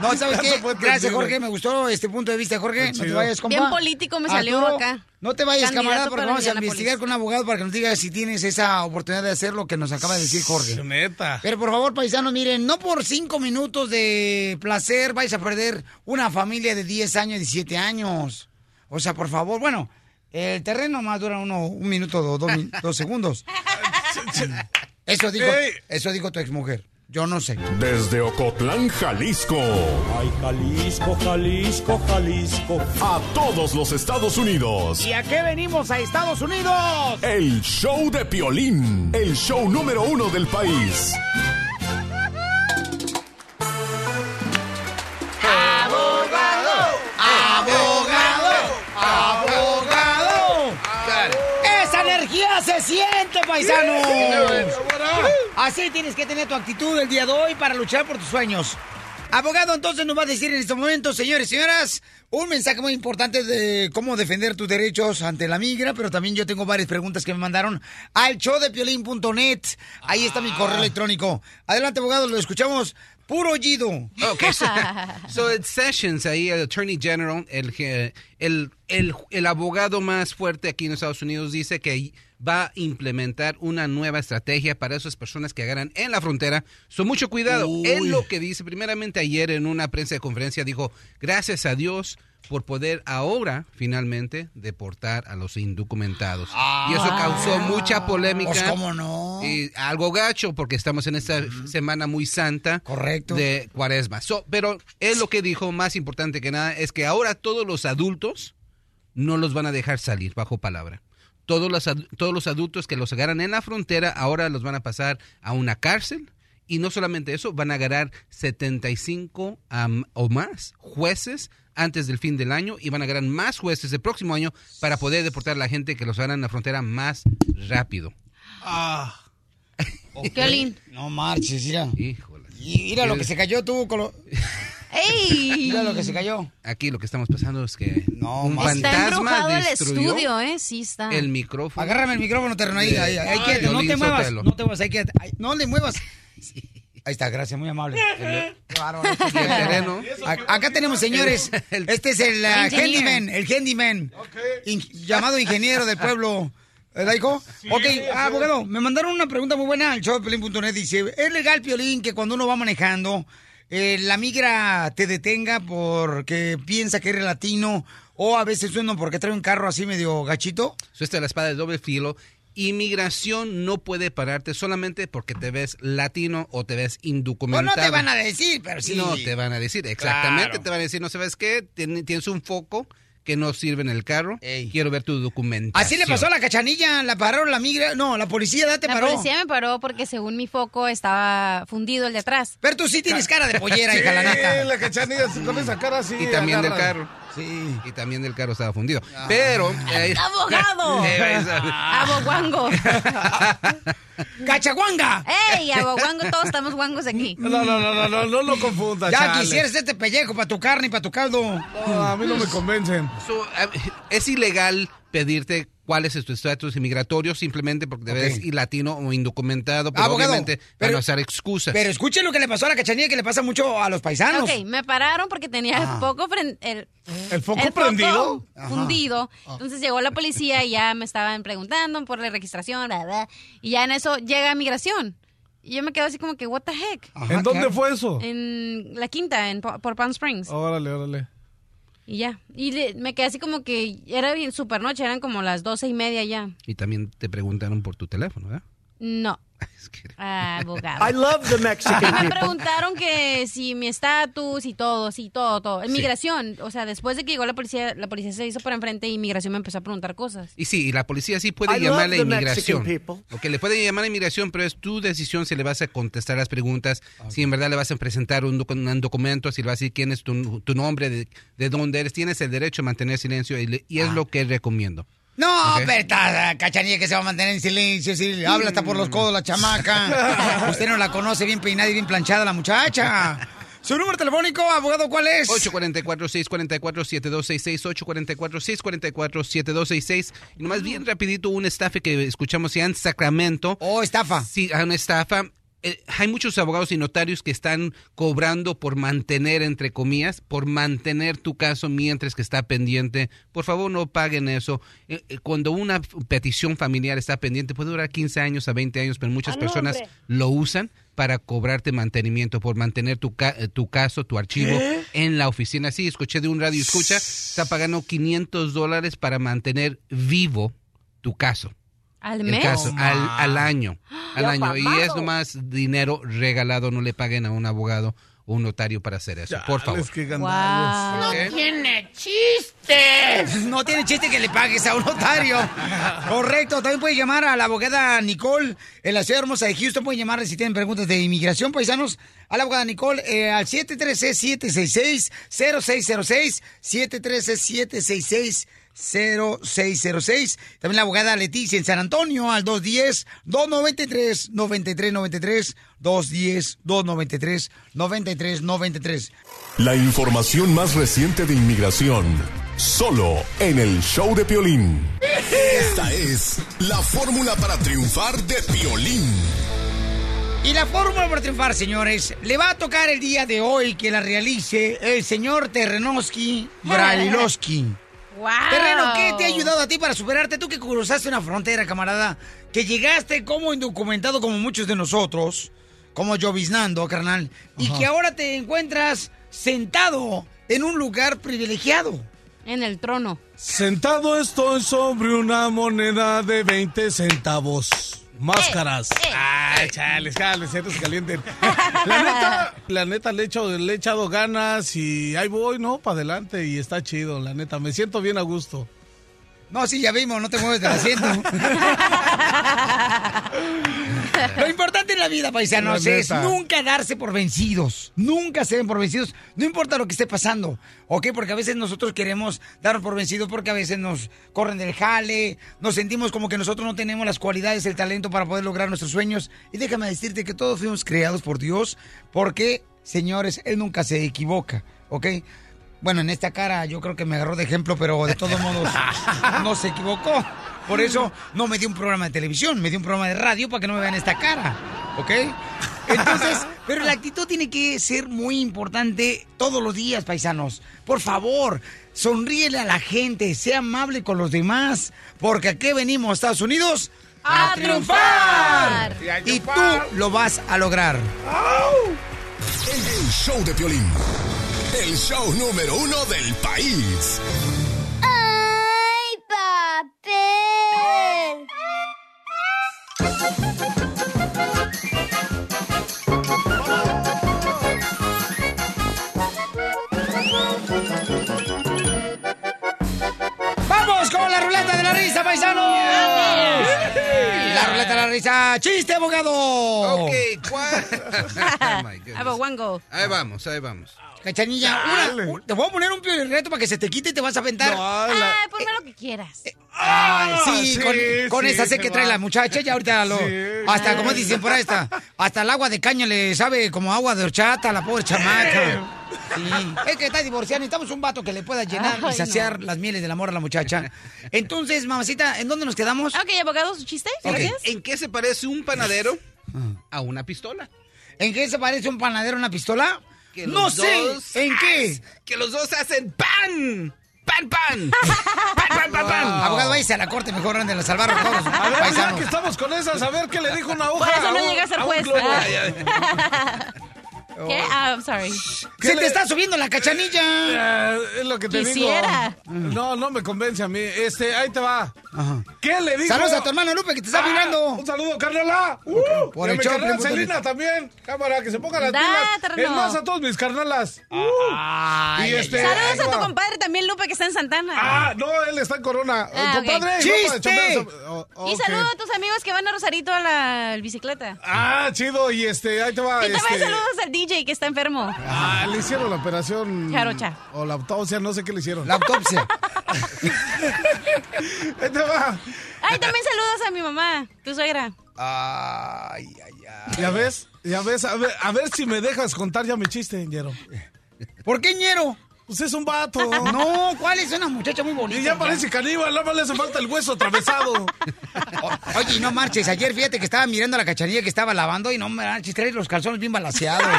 No, ¿sabes qué? Gracias. Jorge. Me gustó este punto de vista, Jorge. No te vayas, compa. Bien político me salió Arturo, acá. No te vayas, Candidato camarada, porque vamos a investigar con un abogado para que nos diga si tienes esa oportunidad de hacer lo que nos acaba de decir Jorge. Neta. Pero por favor, paisanos, miren, no por cinco minutos de placer vais a perder una familia de 10 años, 17 años. O sea, por favor, bueno, el terreno más dura uno, un minuto o dos, dos segundos. Eso dijo, Ey. eso dijo tu exmujer. Yo no sé. Desde Ocotlán, Jalisco. Ay, Jalisco, Jalisco, Jalisco. A todos los Estados Unidos. ¿Y a qué venimos a Estados Unidos? El show de Piolín. El show número uno del país. Se siente, paisanos! Así tienes que tener tu actitud el día de hoy para luchar por tus sueños. Abogado, entonces nos va a decir en este momento, señores y señoras, un mensaje muy importante de cómo defender tus derechos ante la migra, pero también yo tengo varias preguntas que me mandaron al showdepiolín.net. Ahí está mi correo electrónico. Adelante, abogado, lo escuchamos puro oído. Okay, so, so it's Sessions, ahí el Attorney General, el, el, el, el abogado más fuerte aquí en Estados Unidos, dice que va a implementar una nueva estrategia para esas personas que agarran en la frontera. So, mucho cuidado. Uy. Él lo que dice, primeramente ayer en una prensa de conferencia, dijo, gracias a Dios por poder ahora, finalmente, deportar a los indocumentados. y eso causó mucha polémica. Pues cómo no. Y algo gacho porque estamos en esta semana muy santa. Correcto. De cuaresma. So, pero él lo que dijo, más importante que nada, es que ahora todos los adultos no los van a dejar salir, bajo palabra. Todos los, todos los adultos que los agarran en la frontera ahora los van a pasar a una cárcel. Y no solamente eso, van a agarrar 75 am, o más jueces antes del fin del año y van a agarrar más jueces el próximo año para poder deportar a la gente que los agarran en la frontera más rápido. Ah. Piolín. No marches, mira. Híjole. Y mira lo que se cayó tú con lo... ¡Ey! Mira lo que se cayó. Aquí lo que estamos pasando es que un Está fantasma el estudio, ¿eh? Sí está. el micrófono. Agárrame el micrófono, terreno, ahí, ahí, ahí, no te muevas, no te muevas, ahí no le muevas. Ahí está, gracias, muy amable. Y el terreno. Acá tenemos, señores, este es el ah, handyman, el handyman, In- llamado ingeniero del pueblo. ¿Verdad, hijo? ok, ah, abogado, me mandaron una pregunta muy buena al show de Piolín.net. Dice, ¿es legal, Piolín, que cuando uno va manejando, eh, la migra te detenga porque piensa que eres latino o a veces uno porque trae un carro así medio gachito? So, esta es la espada de doble filo. Inmigración no puede pararte solamente porque te ves latino o te ves Pues indocumentado. no te van a decir, pero sí. No te van a decir, exactamente. Claro. Te van a decir, no sabes qué, Tien- tienes un foco que no sirve en el carro. Quiero ver tu documento. Así le pasó a la cachanilla, la pararon la migra, no, la policía ya te La paró. policía me paró porque según mi foco estaba fundido el de atrás. Pero tú sí tienes cara de pollera, hija, la neta. la cachanilla con esa cara así. Y también del carro. Sí. Y también del carro estaba fundido. Pero. eh, ¡Abogado! ¡Aboguango! ¡Cachaguanga! ¡Ey, aboguango! Todos estamos guangos aquí. No, no, no, no, no, no lo confundas. Ya chale. quisieras este pellejo para tu carne y para tu caldo. No, a mí no me convencen. So, eh, es ilegal pedirte cuál es tu estatus inmigratorio simplemente porque te ves y latino o indocumentado, pero Abogado, obviamente pero- van a usar excusas. Pero escuchen lo que le pasó a la cachanilla que le pasa mucho a los paisanos. Ok, me pararon porque tenía el foco el, ¿El foco el prendido? Fundido. Ah. Entonces llegó la policía y ya me estaban preguntando por la registración, bla, bla, y ya en eso llega migración. Y yo me quedo así como que, what the heck? ¿En dónde fue eso? En la quinta, en, Po- por Palm Springs. Órale, órale. Y ya. Y le- me quedé así como que era bien super noche, eran como las doce y media ya. Y también te preguntaron por tu teléfono, ¿verdad? No. Abogado. I love the Y Mexican me people. preguntaron que si mi estatus y todo, sí, todo, todo. Sí. Inmigración, o sea, después de que llegó la policía, la policía se hizo por enfrente y inmigración me empezó a preguntar cosas. Y sí, y la policía sí puede I llamar a inmigración. People. Ok, le puede llamar a inmigración, pero es tu decisión si le vas a contestar las preguntas, si en verdad le vas a presentar un, docu- un documento, si le vas a decir quién es tu, tu nombre, de, de dónde eres. Tienes el derecho a mantener silencio y, le- y es lo que recomiendo. No, Ok. pero esta cachanilla que se va a mantener en silencio, si habla hasta por los codos la chamaca. Usted no la conoce bien peinada y bien planchada la muchacha. ¿Su número telefónico, abogado, cuál es? 844-644-7266, 844-644-7266. Y nomás bien rapidito, un estafa que escuchamos ya en Sacramento. Oh, estafa. Sí, una estafa. Eh, hay muchos abogados y notarios que están cobrando por mantener, entre comillas, por mantener tu caso mientras que está pendiente. Por favor, no paguen eso. Eh, eh, cuando una petición familiar está pendiente, puede durar 15 años a 20 años, pero muchas Ah, no, personas hombre. lo usan para cobrarte mantenimiento, por mantener tu, ca- tu caso, tu archivo ¿Qué? en la oficina. Sí, escuché de un radio escucha, está pagando 500 dólares para mantener vivo tu caso. ¿Al El mes? caso, al, al año. Al año. Y es nomás dinero regalado, no le paguen a un abogado o un notario para hacer eso. Por favor. No ¿Ok? tiene chiste. No tiene chiste que le pagues a un notario. Correcto. También puede llamar a la abogada Nicole en la ciudad hermosa de Houston. Pueden llamarle si tienen preguntas de inmigración, paisanos. A la abogada Nicole eh, al 713-766-0606. 713-766. 0606. También la abogada Leticia en San Antonio al 210-293-9393. 210-293-9393. La información más reciente de inmigración, solo en el show de Piolín. Esta es la fórmula para triunfar de Piolín. Y la fórmula para triunfar, señores, le va a tocar el día de hoy que la realice el señor Terrenoski Brailovsky. ¡Wow! Terreno, ¿qué te ha ayudado a ti para superarte? Tú que cruzaste una frontera, camarada, que llegaste como indocumentado como muchos de nosotros, como lloviznando, carnal, y que ahora te encuentras sentado en un lugar privilegiado. En el trono. Sentado estoy sobre una moneda de 20 centavos. Máscaras. Ay, chales, chales, se calienten. La neta, la neta le, he hecho- le he echado ganas y ahí voy, ¿no? Para adelante y está chido, la neta. Me siento bien a gusto. No, sí, ya vimos, no te mueves del asiento. Lo importante en la vida, paisanos, La es nunca darse por vencidos. Nunca se den por vencidos. No importa lo que esté pasando, ¿ok? Porque a veces nosotros queremos darnos por vencidos porque a veces nos corren del jale, nos sentimos como que nosotros no tenemos las cualidades, el talento para poder lograr nuestros sueños. Y déjame decirte que todos fuimos creados por Dios porque, señores, Él nunca se equivoca, ¿ok? Bueno, en esta cara yo creo que me agarró de ejemplo, pero de todos modos no se equivocó. Por eso no me dio un programa de televisión, me dio un programa de radio para que no me vean esta cara, ¿ok? Entonces, pero la actitud tiene que ser muy importante todos los días, paisanos. Por favor, sonríele a la gente, sea amable con los demás, porque aquí venimos, Estados Unidos, a, triunfar. Y tú lo vas a lograr. El show de Piolín. El show número uno del país. ¡Ay, papel! ¡Vamos con la ruleta de la risa, paisanos! La ruleta de la risa. ¡Chiste, abogado! Ok, ¿cuál? Oh, my goodness. Ahí vamos, ahí vamos. Cachanilla, una- un- te voy a poner un reto para que se te quite y te vas a aventar. Ah, ponme lo que quieras. Ay, sí, sí, con, con sí, esa sé que va. trae la muchacha y ahorita lo... Sí, hasta, como dicen por ahí, hasta, hasta el agua de caña le sabe como agua de horchata a la pobre chamaca. Sí. Es que está divorciada, necesitamos un vato que le pueda llenar Ay, y saciar las mieles del amor a la muchacha. Entonces, mamacita, ¿en dónde nos quedamos? Ok, abogado, su chiste. Ok, Gracias. ¿En qué se parece un panadero a una pistola? ¿En qué se parece un panadero a una pistola? Que no los sé, dos- ¿en qué? Que los dos hacen pan. Pan, pan. Pan, pan, pan, pan. Abogado, váyase a la corte mejor ande a salvar a todos. A ver, ya que estamos con esas, a ver qué le dijo una hoja. Por eso no un- llega a ser juez. ¿Qué? Ah, I'm sorry. Se le- te está subiendo la cachanilla. Eh, es lo que te Quisiera. digo. No, no me convence a mí. Este, ahí te va. ¿Qué le dijo? Saludos a tu hermano Lupe que te está Ah, mirando. Un saludo, carnala. Uh, Por y a el mi carnal Piolín, Celina también. Cámara, que se pongan las pilas. Es más, a todos mis carnalas. Uh. Ay, y este, Saludos a tu compadre también, Lupe, que está en Santana. Ah, no, él está en Corona. Ah. Compadre, ¡Chiste! vamos a chambear. Oh, Y saludos a tus amigos que van a Rosarito a la bicicleta. Ah, chido. Y este, ahí te va. Y también este, saludos al DJ que está enfermo. Ah, le hicieron la operación. Jarocha. O la autopsia, no sé qué le hicieron. La autopsia. Ahí te va. Ay, también saludos a mi mamá, tu suegra. Ay, ay, ay. ¿Ya ves? ¿Ya ves? A ver, a ver si me dejas contar ya mi chiste, Ñero. ¿Por qué ñero? Pues es un vato. No, ¿cuál es una muchacha muy bonita? Y ya parece caníbal, nada más le hace falta el hueso atravesado. O- Oye, no marches. Ayer fíjate que estaba mirando a la cachanilla que estaba lavando y no marches, trae los calzones bien balaseados.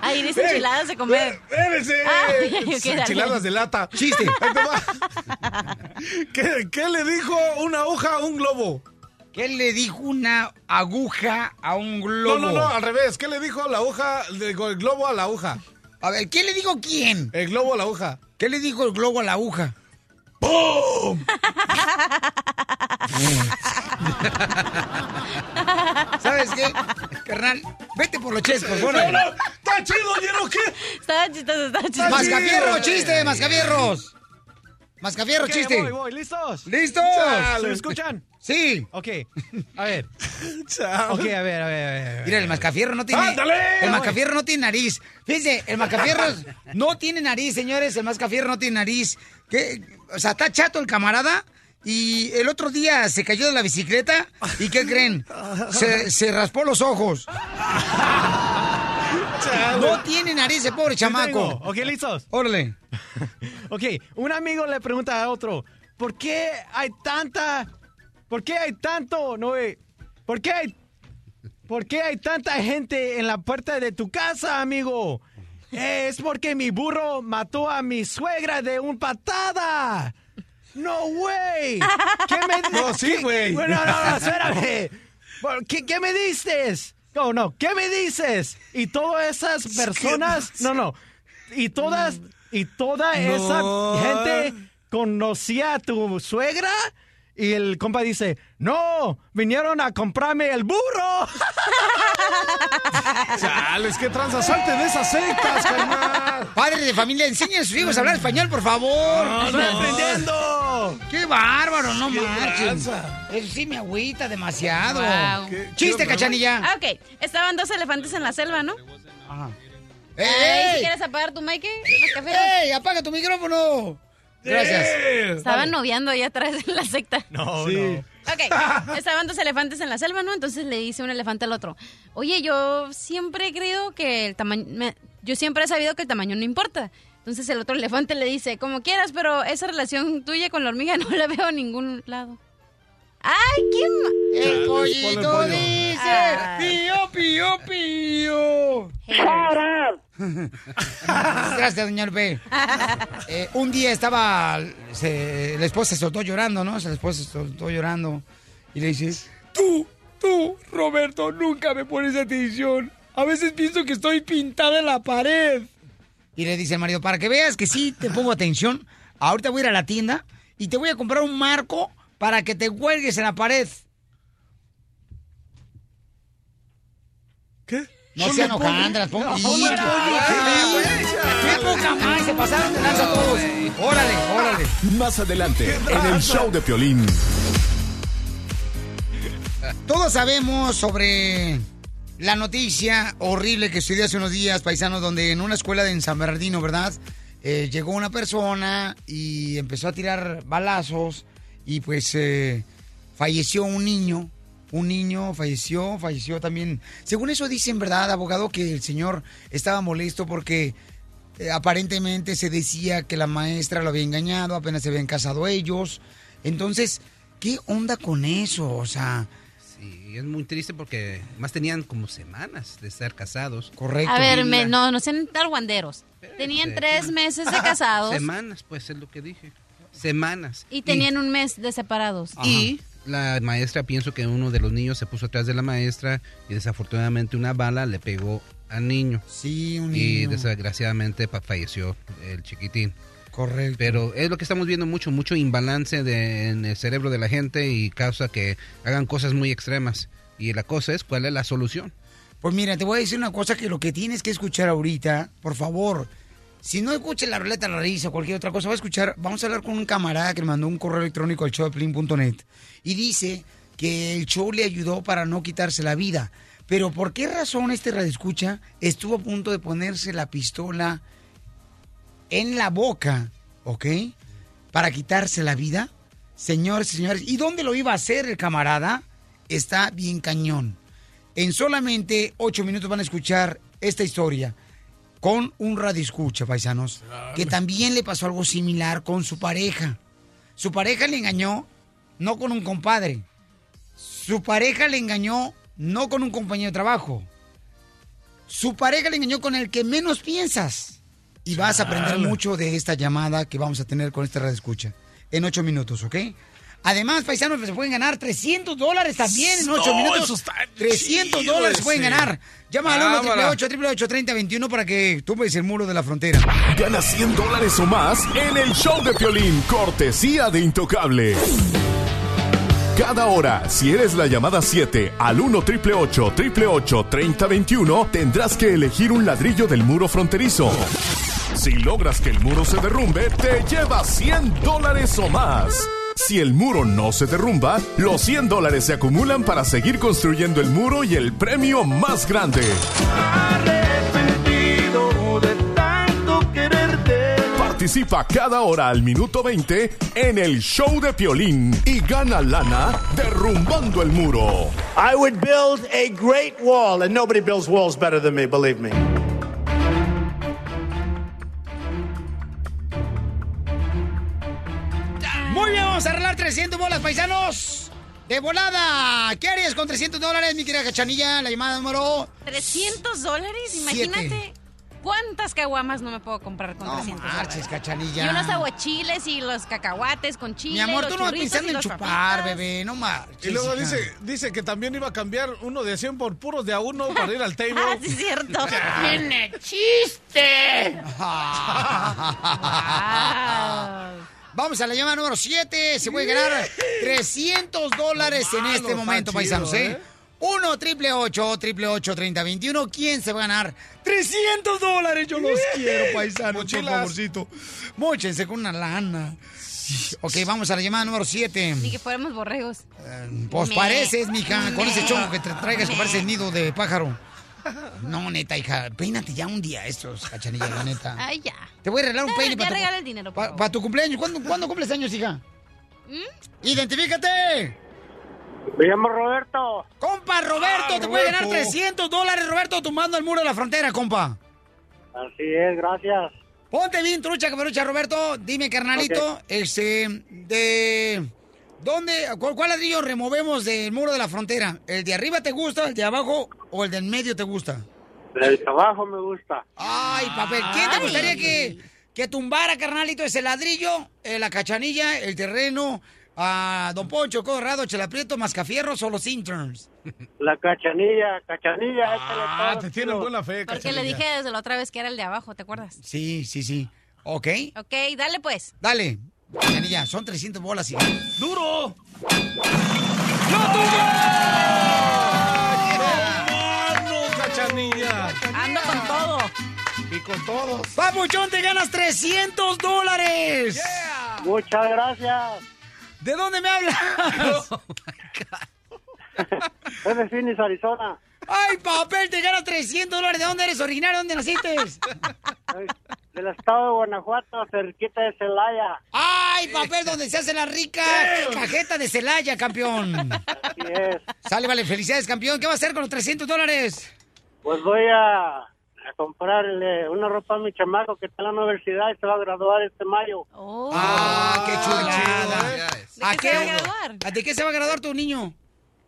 ¡Ay! Dice enchiladas de comer. ¡Espérese! Ah. Enchiladas de lata. Chiste. ¿Qué, qué le dijo una hoja a un globo? ¿Qué le dijo una aguja a un globo? No, no, no, al revés. ¿Qué le dijo la hoja, digo, el globo a la hoja? A ver, ¿qué le dijo quién? El globo a la hoja. ¿Qué le dijo el globo a la aguja? ¡Pum! ¿Sabes qué? Carnal, vete por los ches, por favor. No, no, está chido, Ñero, ¿qué? Estaba chistoso, estaba chistoso. Mascafierro, chiste, mascafierros. Mascafierro, Ok, chiste. voy, voy, ¿listos? ¿Listos? ¿Se me escuchan? Sí. Ok, a ver. Chao. Ok, a ver, a ver, a ver. a ver. Mira, el mascafierro no tiene. ¡Ándale! El mascafierro no tiene nariz. Fíjense, el mascafierro no tiene nariz, señores. El mascafierro no tiene nariz. ¿Qué? O sea, está chato el camarada. Y el otro día se cayó de la bicicleta. ¿Y qué creen? Se, se raspó los ojos. No tiene nariz el pobre Sí tengo. chamaco. Ok, listos. Órale. Ok, un amigo le pregunta a otro, ¿por qué hay tanta, por qué hay tanto, no, eh, por qué hay, por qué hay tanta gente en la puerta de tu casa, amigo? "Eh, es porque mi burro mató a mi suegra de un patada. No, güey. ¿Qué me No, sí, güey. Bueno, no, no, espérame. ¿Qué, qué me dices? No, no, ¿qué me dices? Y todas esas personas, no, no, y todas, y toda esa No. gente conocía a tu suegra Y el compa dice, no, vinieron a comprarme el burro. Chales, qué tranza, salte de esas sectas, carnal. Padre de familia, enseñen a sus hijos a hablar español, por favor. No, no, entendiendo. ¡Qué bárbaro, no Qué marchen! Eso sí me agüita demasiado. Wow. Qué- Chiste, qué cachanilla. Ah, ok. Estaban dos elefantes en la selva, ¿no? ¡Ey! Ay, si quieres apagar tu mic, ¿Los cafés? ¡Ey! ¡Apaga tu micrófono! Gracias. Estaban noviando allá atrás en la secta. No, Sí. no. Ok, estaban dos elefantes en la selva, ¿no? Entonces le dice un elefante al otro, oye, yo siempre he creído que el tamaño, me- yo siempre he sabido que el tamaño no importa. Entonces el otro elefante le dice, como quieras, pero esa relación tuya con la hormiga no la veo a ningún lado. ¡Ay, qué ma... El pollito dice: Ah. ¡Pío, pío, pío! Gracias, señor B. Eh, un día estaba. se- la esposa se soltó llorando, ¿no? La esposa se soltó llorando. Y le dice: Tú, tú, Roberto, nunca me pones atención. A veces pienso que estoy pintada en la pared. Y le dice el marido: Para que veas que sí te pongo atención, ahorita voy a ir a la tienda y te voy a comprar un marco para que te cuelgues en la pared. No sean hojandras, pongan. ¡Qué poca más! Se pasaron de lanza todos. Órale, órale. Más adelante, en el show de Piolín. Todos sabemos sobre la noticia horrible que sucedió hace unos días, paisanos, donde en una escuela de San Bernardino, ¿verdad? Eh, llegó una persona y empezó a tirar balazos y pues eh, falleció un niño. Un niño falleció, falleció también. Según eso dicen, ¿verdad, abogado? Que el señor estaba molesto porque eh, aparentemente se decía que la maestra lo había engañado, apenas se habían casado ellos. Entonces, ¿qué onda con eso? O sea, Sí, es muy triste porque más tenían como semanas de estar casados. correcto. A ver, me- no, no sean targuanderos. Tenían tres meses de casados Semanas, pues es lo que dije. Semanas. y tenían un mes de separados. Y la maestra, pienso que uno de los niños se puso atrás de la maestra y desafortunadamente una bala le pegó al niño. Sí, un Y niño. desgraciadamente pa- falleció el chiquitín. Correcto. Pero es lo que estamos viendo mucho, mucho imbalance de- en el cerebro de la gente y causa que hagan cosas muy extremas. Y la cosa es, ¿cuál es la solución? Pues mira, te voy a decir una cosa que lo que tienes que escuchar ahorita, por favor, si no escuchas la ruleta, la risa o cualquier otra cosa, va a escuchar, vamos a hablar con un camarada que me mandó un correo electrónico al showdeplin.net y dice que el show le ayudó para no quitarse la vida. Pero ¿por qué razón este radioescucha estuvo a punto de ponerse la pistola en la boca, ¿ok? Para quitarse la vida. Señores señores, ¿y dónde lo iba a hacer el camarada? Está bien cañón. En solamente ocho minutos van a escuchar esta historia con un radio escucha, paisanos, que también le pasó algo similar con su pareja. Su pareja le engañó no con un compadre. Su pareja le engañó no con un compañero de trabajo. Su pareja le engañó con el que menos piensas. Y vas a aprender mucho de esta llamada que vamos a tener con este radio escucha en ocho minutos, ¿ok? Además, paisanos, se pueden ganar 300 dólares también en ocho No, minutos. eso está 300 chido dólares pueden ganar. Llama al 1 Cámara. 888 3021 para que tumbes el muro de la frontera. Gana 100 dólares o más en el show de Piolín, cortesía de Intocable. Cada hora, si eres la llamada 7 al 1 888 888 3021 tendrás que elegir un ladrillo del muro fronterizo. Si logras que el muro se derrumbe, te llevas 100 dólares o más. Si el muro no se derrumba, los 100 dólares se acumulan para seguir construyendo el muro y el premio más grande. Participa cada hora al minuto 20 en el show de Piolín y gana lana derrumbando el muro. I would build a great wall, and nobody builds walls better than me, believe me. Vamos a arreglar 300 bolas, paisanos. De volada. ¿Qué harías con 300 dólares, mi querida cachanilla? La llamada número... 300 dólares, imagínate. ¿Cuántas caguamas no me puedo comprar con No 300 marches, cachanilla. Y unos aguachiles y los cacahuates con chile. Mi amor, los tú no vas pensando en chupar, papitas. bebé, no marches. Y luego hija. dice, dice que también iba a cambiar uno de 100 por puros de a uno para ir al table. Ah, sí, es cierto. ¡Tiene chiste! Vamos a la llamada número 7. Se puede ganar 300 dólares en este momento, chido, paisanos, ¿eh? ¿eh? 1 triple 8 triple 8 3021. ¿Quién se va a ganar 300 dólares? Yo los quiero, paisanos, por Mochilas. favorcito. Móchense con una lana. Ok, vamos a la llamada número 7. Ni que fuéramos borregos. Pues Me- pareces, mija, con ese Me- chongo que te traigas que parece nido de pájaro. No, neta, hija, peínate ya un día estos, cachanilla, la neta. Ay, ya. Te voy a regalar un Ya, peine ya para tu, regala el dinero, por pa- favor. para tu cumpleaños. ¿Cuándo, ¿Cuándo cumples años, hija? ¡Identifícate! Me llamo Roberto. Compa, Roberto, Ah, te puede ganar Roberto. 300 dólares, Roberto, tumbando el muro de la frontera, compa. Así es, gracias. Ponte bien, trucha, caperucha, Roberto. Dime, carnalito, Ok. este, de... ¿Dónde, cuál, cuál ladrillo removemos del muro de la frontera? ¿El de arriba te gusta, el de abajo o el del medio te gusta? El trabajo me gusta. Ay, papel, ¿quién te gustaría que, que tumbara, carnalito, ese ladrillo, eh, la cachanilla, el terreno, a Don Poncho, Corrado, Chelaprieto, Mascafierros o los interns? La cachanilla, cachanilla. Ah, te tienen buena fe, Porque le dije desde la otra vez que era el de abajo, ¿te acuerdas? Sí, sí, sí. ¿Ok? Ok, dale pues. Dale, cachanilla, son 300 bolas y... ¡Duro! ¡Mano, cachanilla! Ando con todo. Y con todos. Papuchón, te ganas 300 dólares. Muchas gracias. ¿De dónde me hablas? Es de Phoenix, Arizona. Ay, papel, te ganas 300 dólares. ¿De dónde eres originario? ¿Dónde naciste? Del estado de Guanajuato, cerquita de Celaya. Ay, papel, donde se hace la rica cajeta de Celaya, campeón. Así es. Sale, vale, felicidades, campeón. ¿Qué va a hacer con los 300 dólares? Pues voy a, a comprarle una ropa a mi chamaco que está en la universidad y se va a graduar este mayo. Ah, qué chulada. ¿De ¿A qué se va a graduar? ¿A ¿De qué se va a graduar tu niño?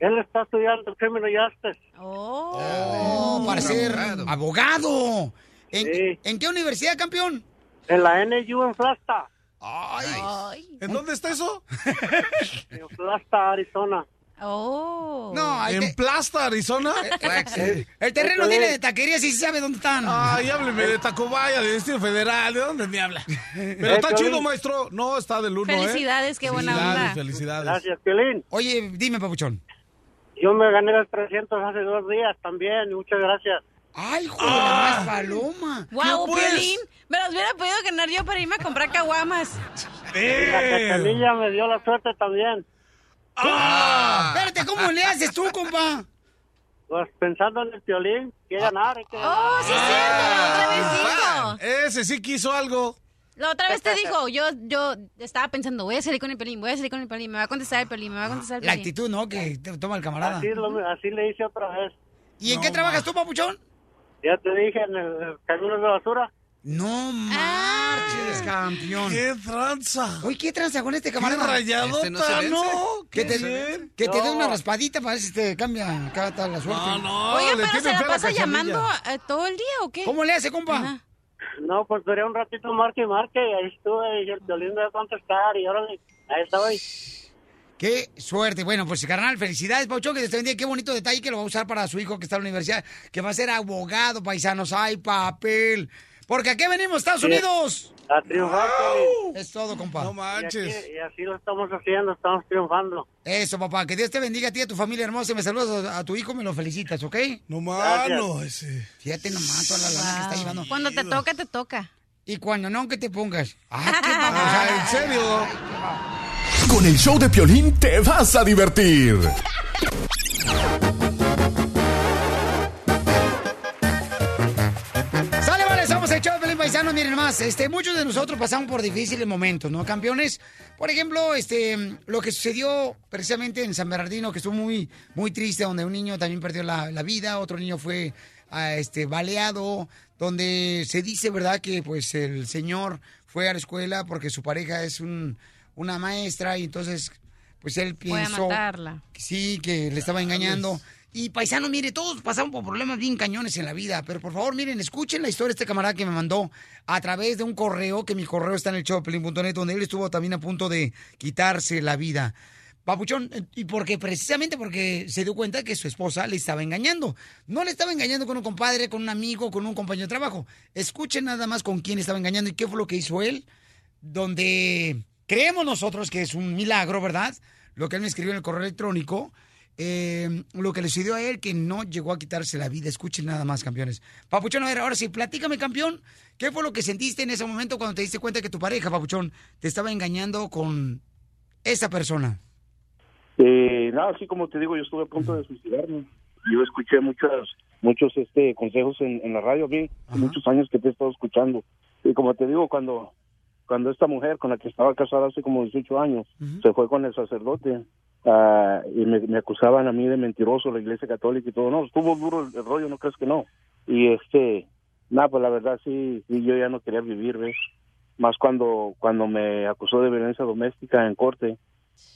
Él está estudiando Criminal Justice. Oh, para ser abogado. ¿En, ¿en qué universidad, campeón? En la NU en Flasta. Ay. ¿En dónde está eso? En Flasta, Arizona. Oh. No, ahí ¿En te- Plasta, Arizona? Eh, El terreno Este tiene de taquería, sí sabe dónde están. Ay, hábleme de Tacubaya, de Destino Federal, ¿de dónde me habla? Pero está Piolín. chido, maestro. No, está del uno, ¿eh? Felicidades, qué buena Felicidades, onda. Felicidades. Gracias, Piolín. Oye, dime, papuchón. Yo me gané los 300 hace dos días también. Muchas gracias. Ay, joder, más paloma. Wow, ¿Qué, pues? Piolín. Me los hubiera podido ganar yo para irme a comprar caguamas. Y la cachanilla me dio la suerte también. Ah. Espérate, ¿cómo le haces tú, compa? Pues pensando en el Piolín, que ganar. Hay que Oh, sí, es cierto. Otra vez dijo. Ese sí quiso algo. La otra vez te dijo, yo, yo estaba pensando, voy a salir con el pelín, voy a salir con el pelín, me va a contestar el pelín, me va a contestar el La pelín. actitud, ¿no? Que te toma el camarada. Así, lo- así le hice otra vez. ¿Y en qué trabajas tú, papuchón? Ya te dije en el, camión de basura. No marches, campeón. ¡Qué tranza! Oye, ¿qué tranza con este ¡Qué camarada? rayadota, Este no no! Que ¿Qué te, bien? que te dé No. una raspadita para ver si te cambia cada tal la suerte. No, no, Oiga, le pero se la pasa llamando eh, todo el día o qué? ¿Cómo le hace, compa? Ajá. No, pues duré un ratito marque y marque y ahí estuve y el Piolín me va a contestar y órale, ahí estoy. Qué suerte. Bueno, pues carnal, felicidades, Pauchón, que te bendiga. Qué bonito detalle que lo va a usar para su hijo que está en la universidad, que va a ser abogado, paisanos. ¡Ay, papel! Porque aquí venimos, Estados Sí. Unidos. A triunfar. Es todo, compa. No Y, manches. aquí- y así lo estamos haciendo, estamos triunfando. Eso, papá. Que Dios te bendiga a ti y a tu familia hermosa. Me saludas a, a tu hijo, me lo felicitas, ¿ok? No mano, ese. Fíjate nomás toda la lana que está llevando. Cuando te toca, te toca. Y cuando no, que te pongas. Ah, qué sea, ¿En serio? Con el show de Piolín te vas a divertir. El show de Pelín Paisano. Miren más, este, muchos de nosotros pasamos por difíciles momentos, ¿no, campeones? Por ejemplo, este, lo que sucedió precisamente en San Bernardino, que estuvo muy, muy triste, donde un niño también perdió la, la vida, otro niño fue ah, este, baleado, donde se dice, ¿verdad?, que pues el señor fue a la escuela porque su pareja es un, una maestra y entonces, pues él a que Sí, que le estaba engañando. Y paisano, mire, todos pasamos por problemas bien cañones en la vida, pero por favor, miren, escuchen la historia de este camarada que me mandó a través de un correo, que mi correo está en el showpelín.net, donde él estuvo también a punto de quitarse la vida. Papuchón, eh, y porque precisamente porque se dio cuenta que su esposa le estaba engañando. No le estaba engañando con un compadre, con un amigo, con un compañero de trabajo. Escuchen nada más con quién estaba engañando y qué fue lo que hizo él, donde creemos nosotros que es un milagro, ¿verdad? Lo que él me escribió en el correo electrónico. Eh, lo que le sucedió a él, que no llegó a quitarse la vida. Escuchen nada más, campeones. Papuchón, a ver, ahora sí, platícame, campeón. ¿Qué fue lo que sentiste en ese momento cuando te diste cuenta que tu pareja, Papuchón, te estaba engañando con esa persona? Eh, nada, así como te digo, yo estuve a punto de suicidarme. Yo escuché muchos, muchos este, consejos en, en la radio, a mí, muchos años que te he estado escuchando. Y como te digo, cuando, cuando esta mujer con la que estaba casada hace como 18 años se fue con el sacerdote ah, y me, me acusaban a mí de mentiroso, la iglesia católica y todo, no, estuvo duro el, el rollo, no crees que no. Y este, nada, pues la verdad sí, sí, yo ya no quería vivir, ¿ves? Más cuando, cuando me acusó de violencia doméstica en corte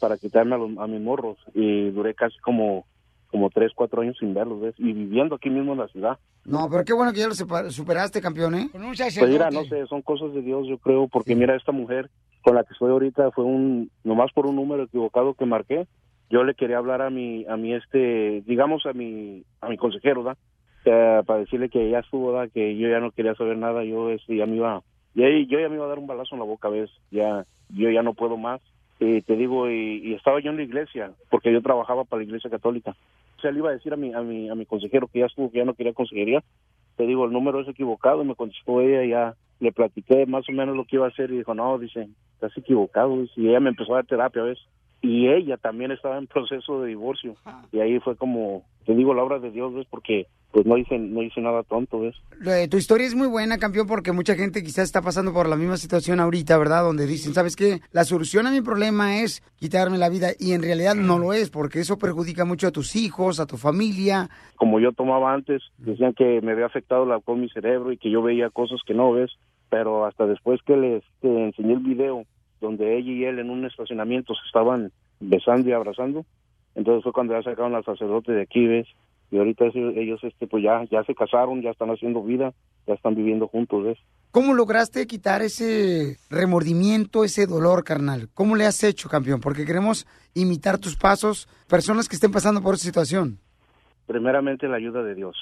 para quitarme a, los- a mis morros y duré casi como como tres, cuatro años sin verlos, ¿ves? Y viviendo aquí mismo en la ciudad. No, pero qué bueno que ya lo superaste, campeón, ¿eh? Con un Pues mira, no sé, son cosas de Dios, yo creo, porque mira, esta mujer con la que estoy ahorita fue un, nomás por un número equivocado que marqué, yo le quería hablar a mi, a mi este, digamos a mi, a mi consejero, ¿verdad? Eh, para decirle que ya estuvo, ¿verdad? Que yo ya no quería saber nada, yo este, ya me iba, y ahí yo ya me iba a dar un balazo en la boca, ¿ves? Ya, yo ya no puedo más. Y te digo, y, y estaba yo en la iglesia, porque yo trabajaba para la iglesia católica. O sea, le iba a decir a mi, a mi, a mi consejero que ya estuvo, que ya no quería consejería. Te digo, el número es equivocado, me contestó ella, ya le platiqué más o menos lo que iba a hacer y dijo, no, dice, estás equivocado. Y ella me empezó a dar terapia, ¿ves? Y ella también estaba en proceso de divorcio. Y ahí fue como, te digo, la obra de Dios, ¿ves? Porque pues no hice, no hice nada tonto, ¿ves? Eh, tu historia es muy buena, campeón, porque mucha gente quizás está pasando por la misma situación ahorita, ¿verdad? Donde dicen, ¿sabes qué? La solución a mi problema es quitarme la vida y en realidad no lo es, porque eso perjudica mucho a tus hijos, a tu familia. como yo tomaba antes, decían que me había afectado el alcohol mi cerebro y que yo veía cosas que no ves, pero hasta después que les enseñé el video donde ella y él en un estacionamiento se estaban besando y abrazando, entonces fue cuando ya sacaron al sacerdote de aquí, ves, y ahorita ese- ellos este pues ya ya se casaron, ya están haciendo vida, ya están viviendo juntos, ves. ¿Cómo lograste quitar ese remordimiento, ese dolor, carnal? ¿Cómo le has hecho, campeón? Porque queremos imitar tus pasos, personas que estén pasando por esa situación. primeramente la ayuda de Dios.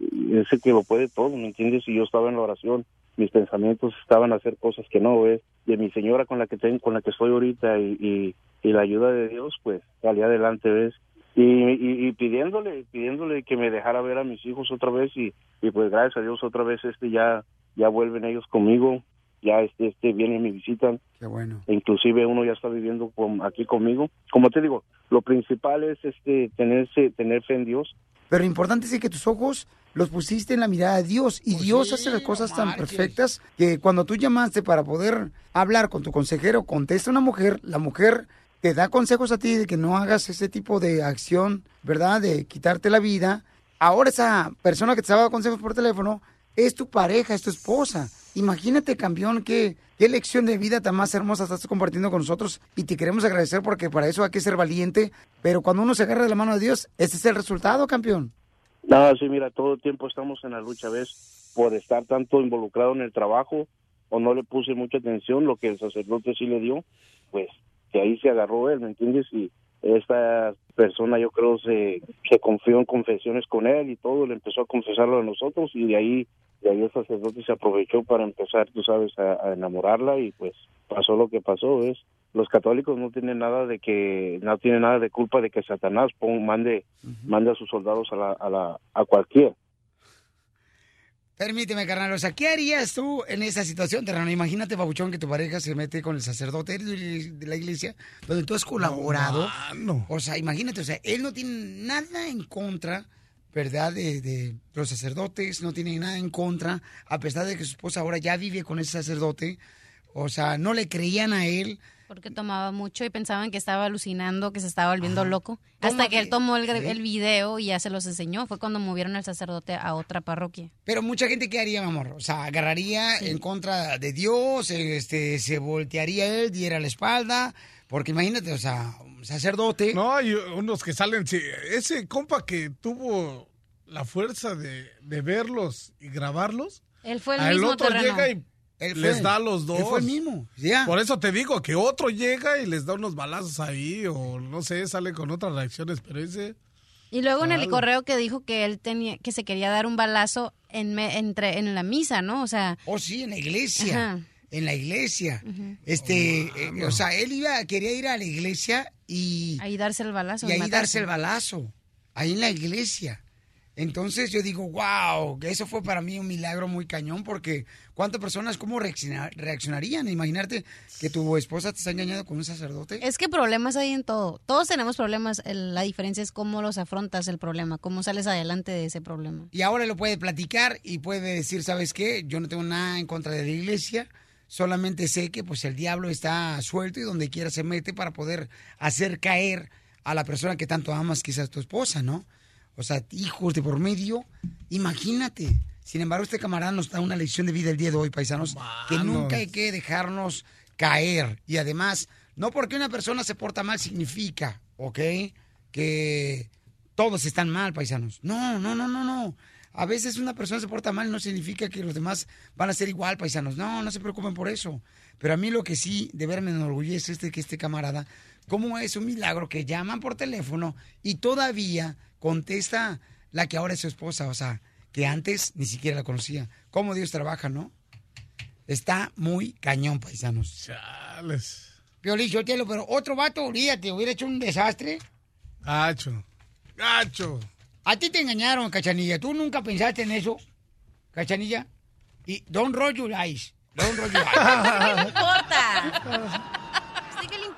Y Es el que lo puede todo, ¿me entiendes? Y yo estaba en la oración, mis pensamientos estaban a hacer cosas que no ves. De mi señora con la que tengo, con la que estoy ahorita y, y, y la ayuda de Dios, pues salí adelante, ¿ves? Y, y, y pidiéndole, pidiéndole que me dejara ver a mis hijos otra vez y, y pues gracias a Dios otra vez este ya ya vuelven ellos conmigo, ya este este vienen y me visitan. Qué bueno. Inclusive uno ya está viviendo con, aquí conmigo. Como te digo, lo principal es este tenerse tener fe en Dios Pero lo importante es que tus ojos los pusiste en la mirada de Dios y Dios hace las cosas tan perfectas que cuando tú llamaste para poder hablar con tu consejero, contesta una mujer, la mujer te da consejos a ti de que no hagas ese tipo de acción, ¿verdad? De quitarte la vida. Ahora esa persona que te estaba dando consejos por teléfono es tu pareja, es tu esposa. Imagínate, campeón, qué, qué lección de vida tan más hermosa estás compartiendo con nosotros y te queremos agradecer porque para eso hay que ser valiente, pero cuando uno se agarra de la mano de Dios, ese es el resultado, campeón. No, sí, mira, todo el tiempo estamos en la lucha, ¿ves? Por estar tanto involucrado en el trabajo o no le puse mucha atención, lo que el sacerdote sí le dio, pues que ahí se agarró él, ¿me entiendes? Y esta persona yo creo se, se confió en confesiones con él y todo, le empezó a confesarlo a nosotros y de ahí, de ahí el sacerdote se aprovechó para empezar, tú sabes, a, a enamorarla y pues pasó lo que pasó, ¿ves? Los católicos no tienen nada de que, no tienen nada de culpa de que Satanás pon- mande, mande a sus soldados a la, a la, a cualquiera. Permíteme, carnal. O sea, ¿qué harías tú en esa situación, terreno? Imagínate, babuchón, que tu pareja se mete con el sacerdote de la iglesia, donde tú has colaborado. O sea, imagínate, o sea, él no tiene nada en contra, ¿verdad? De, de los sacerdotes, no tiene nada en contra, a pesar de que su esposa ahora ya vive con ese sacerdote. O sea, no le creían a él. Porque tomaba mucho y pensaban que estaba alucinando, que se estaba volviendo loco. ¿Cómo Hasta que que- él tomó el, Sí. el video y ya se los enseñó. Fue cuando movieron al sacerdote a otra parroquia. Pero mucha gente, ¿qué haría, mi amor? O sea, agarraría en contra de Dios, este, se voltearía él, diera la espalda, porque imagínate, o sea, un sacerdote. No, hay unos que salen. sí, ese compa que tuvo la fuerza de, de verlos y grabarlos. Él fue el mismo otro terreno. llega y Él fue. les da a los dos. Él fue el mismo, ya. Por eso te digo que otro llega y les da unos balazos ahí o no sé, sale con otras reacciones, pero ese... Y luego en el correo que dijo que él tenía, que se quería dar un balazo en, me- entre, en la misa, ¿no? O sea. Oh, sí, en la iglesia. Ajá. en la iglesia. Este, eh, o sea, él iba, quería ir a la iglesia y... Ahí darse el balazo. Y ahí matarse. darse el balazo, ahí en la iglesia. Entonces yo digo, wow, que eso fue para mí un milagro muy cañón porque ¿cuántas personas cómo reacciona- reaccionarían? Imaginarte que tu esposa te está engañando con un sacerdote. Es que problemas hay en todo. Todos tenemos problemas. La diferencia es cómo los afrontas el problema, cómo sales adelante de ese problema. Y ahora lo puede platicar y puede decir, ¿sabes qué? Yo no tengo nada en contra de la iglesia, solamente sé que pues el diablo está suelto y donde quiera se mete para poder hacer caer a la persona que tanto amas, quizás tu esposa, ¿no? O sea, hijos de por medio, imagínate. Sin embargo, este camarada nos da una lección de vida el día de hoy, paisanos, que nunca hay que dejarnos caer. Y además, no porque una persona se porta mal significa, ¿ok? Que todos están mal, paisanos. No, no, no, no, no. A veces una persona se porta mal no significa que los demás van a ser igual, paisanos. No, no se preocupen por eso. Pero a mí lo que sí de ver me enorgullece es de que este camarada, cómo es un milagro que llaman por teléfono y todavía contesta la que ahora es su esposa, o sea, que antes ni siquiera la conocía. Cómo Dios trabaja, ¿no? Está muy cañón, paisanos. Chales. Piolín, Sotelo, pero otro vato, olvídate, hubiera hecho un desastre. Gacho. Gacho. A ti te engañaron, Cachanilla. ¿Tú nunca pensaste en eso, Cachanilla? Y don't roll your eyes. Don't roll your eyes. ¿Qué le importa?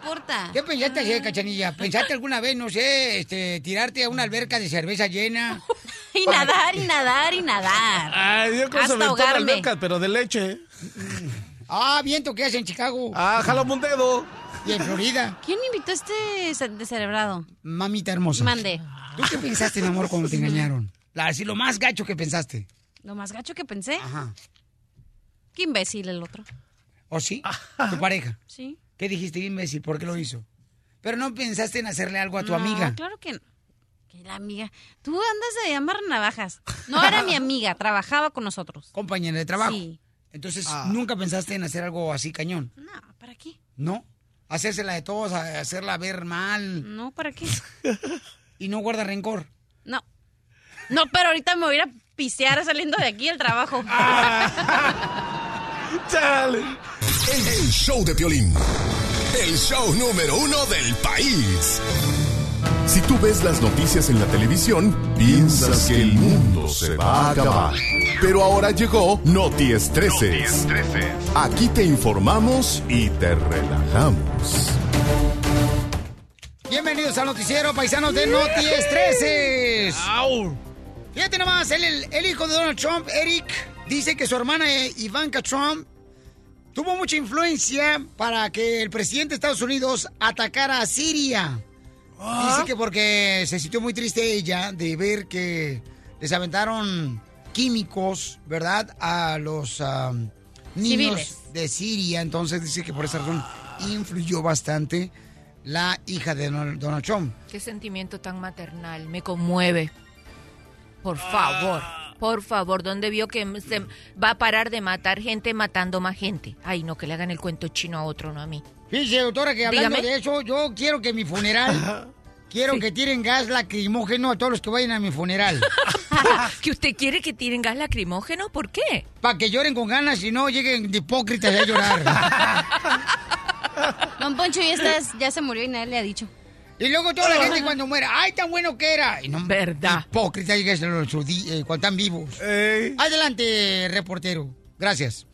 Importa? ¿Qué pensaste hacer, Cachanilla? ¿Pensaste alguna vez, no sé, este, tirarte a una alberca de cerveza llena? Y nadar, y nadar, y nadar. Ay, yo con Hasta se alberca, pero de leche. Ah, viento, ¿qué haces en Chicago? Ah, jálame un dedo. Y en Florida. ¿Quién invitó a este ce- descerebrado? Mamita hermosa. Mande. ¿Tú qué pensaste, mi amor, cuando te engañaron? La, así, lo más gacho que pensaste. Lo más gacho que pensé. Ajá. Qué imbécil el otro. ¿O sí? ¿Tu pareja? Sí. ¿Qué dijiste, imbécil? ¿Por qué lo hizo? Pero no pensaste en hacerle algo a tu No, amiga. Claro que no. Que la amiga. Tú andas de llamar navajas. No era mi amiga, trabajaba con nosotros. Compañera de trabajo. Sí. Entonces, Ah. nunca pensaste en hacer algo así cañón, No, ¿para qué? ¿no? Hacérsela de todos, hacerla ver mal. No, ¿para qué? Y no guarda rencor. No. No, pero ahorita me voy a ir a pisear saliendo de aquí del trabajo. Chale. El show de Piolín. El show número uno del país. Si tú ves las noticias en la televisión, piensas que el mundo se va a acabar. Pero ahora llegó Noti Estreses. Aquí te informamos y te relajamos. Bienvenidos al noticiero, paisanos de Noti Estreses. Fíjate nomás, el, el- el hijo de Donald Trump, Eric, dice que su hermana eh, Ivanka Trump tuvo mucha influencia para que el presidente de Estados Unidos atacara a Siria. Dice que porque se sintió muy triste ella de ver que les aventaron químicos, ¿verdad? A los ah, niños Civiles. de Siria. Entonces dice que por esa razón influyó bastante la hija de Donald Donald Trump. Qué sentimiento tan maternal, me conmueve. Por favor, por favor, ¿dónde vio que se va a parar de matar gente matando más gente? Ay, no, que le hagan el cuento chino a otro, no a mí. Fíjese, doctora, que hablando Dígame. de eso, yo quiero que mi funeral, quiero que tiren gas lacrimógeno a todos los que vayan a mi funeral. ¿Que usted quiere que tiren gas lacrimógeno? ¿Por qué? Para que lloren con ganas y no lleguen de hipócritas a llorar. Don Poncho ya, estás, ya se murió y nadie le ha dicho. Y luego toda la gente cuando muere, ¡ay, tan bueno que era! Y no, Verdad. Hipócrita, eh, cuando están vivos. Adelante, reportero. Gracias.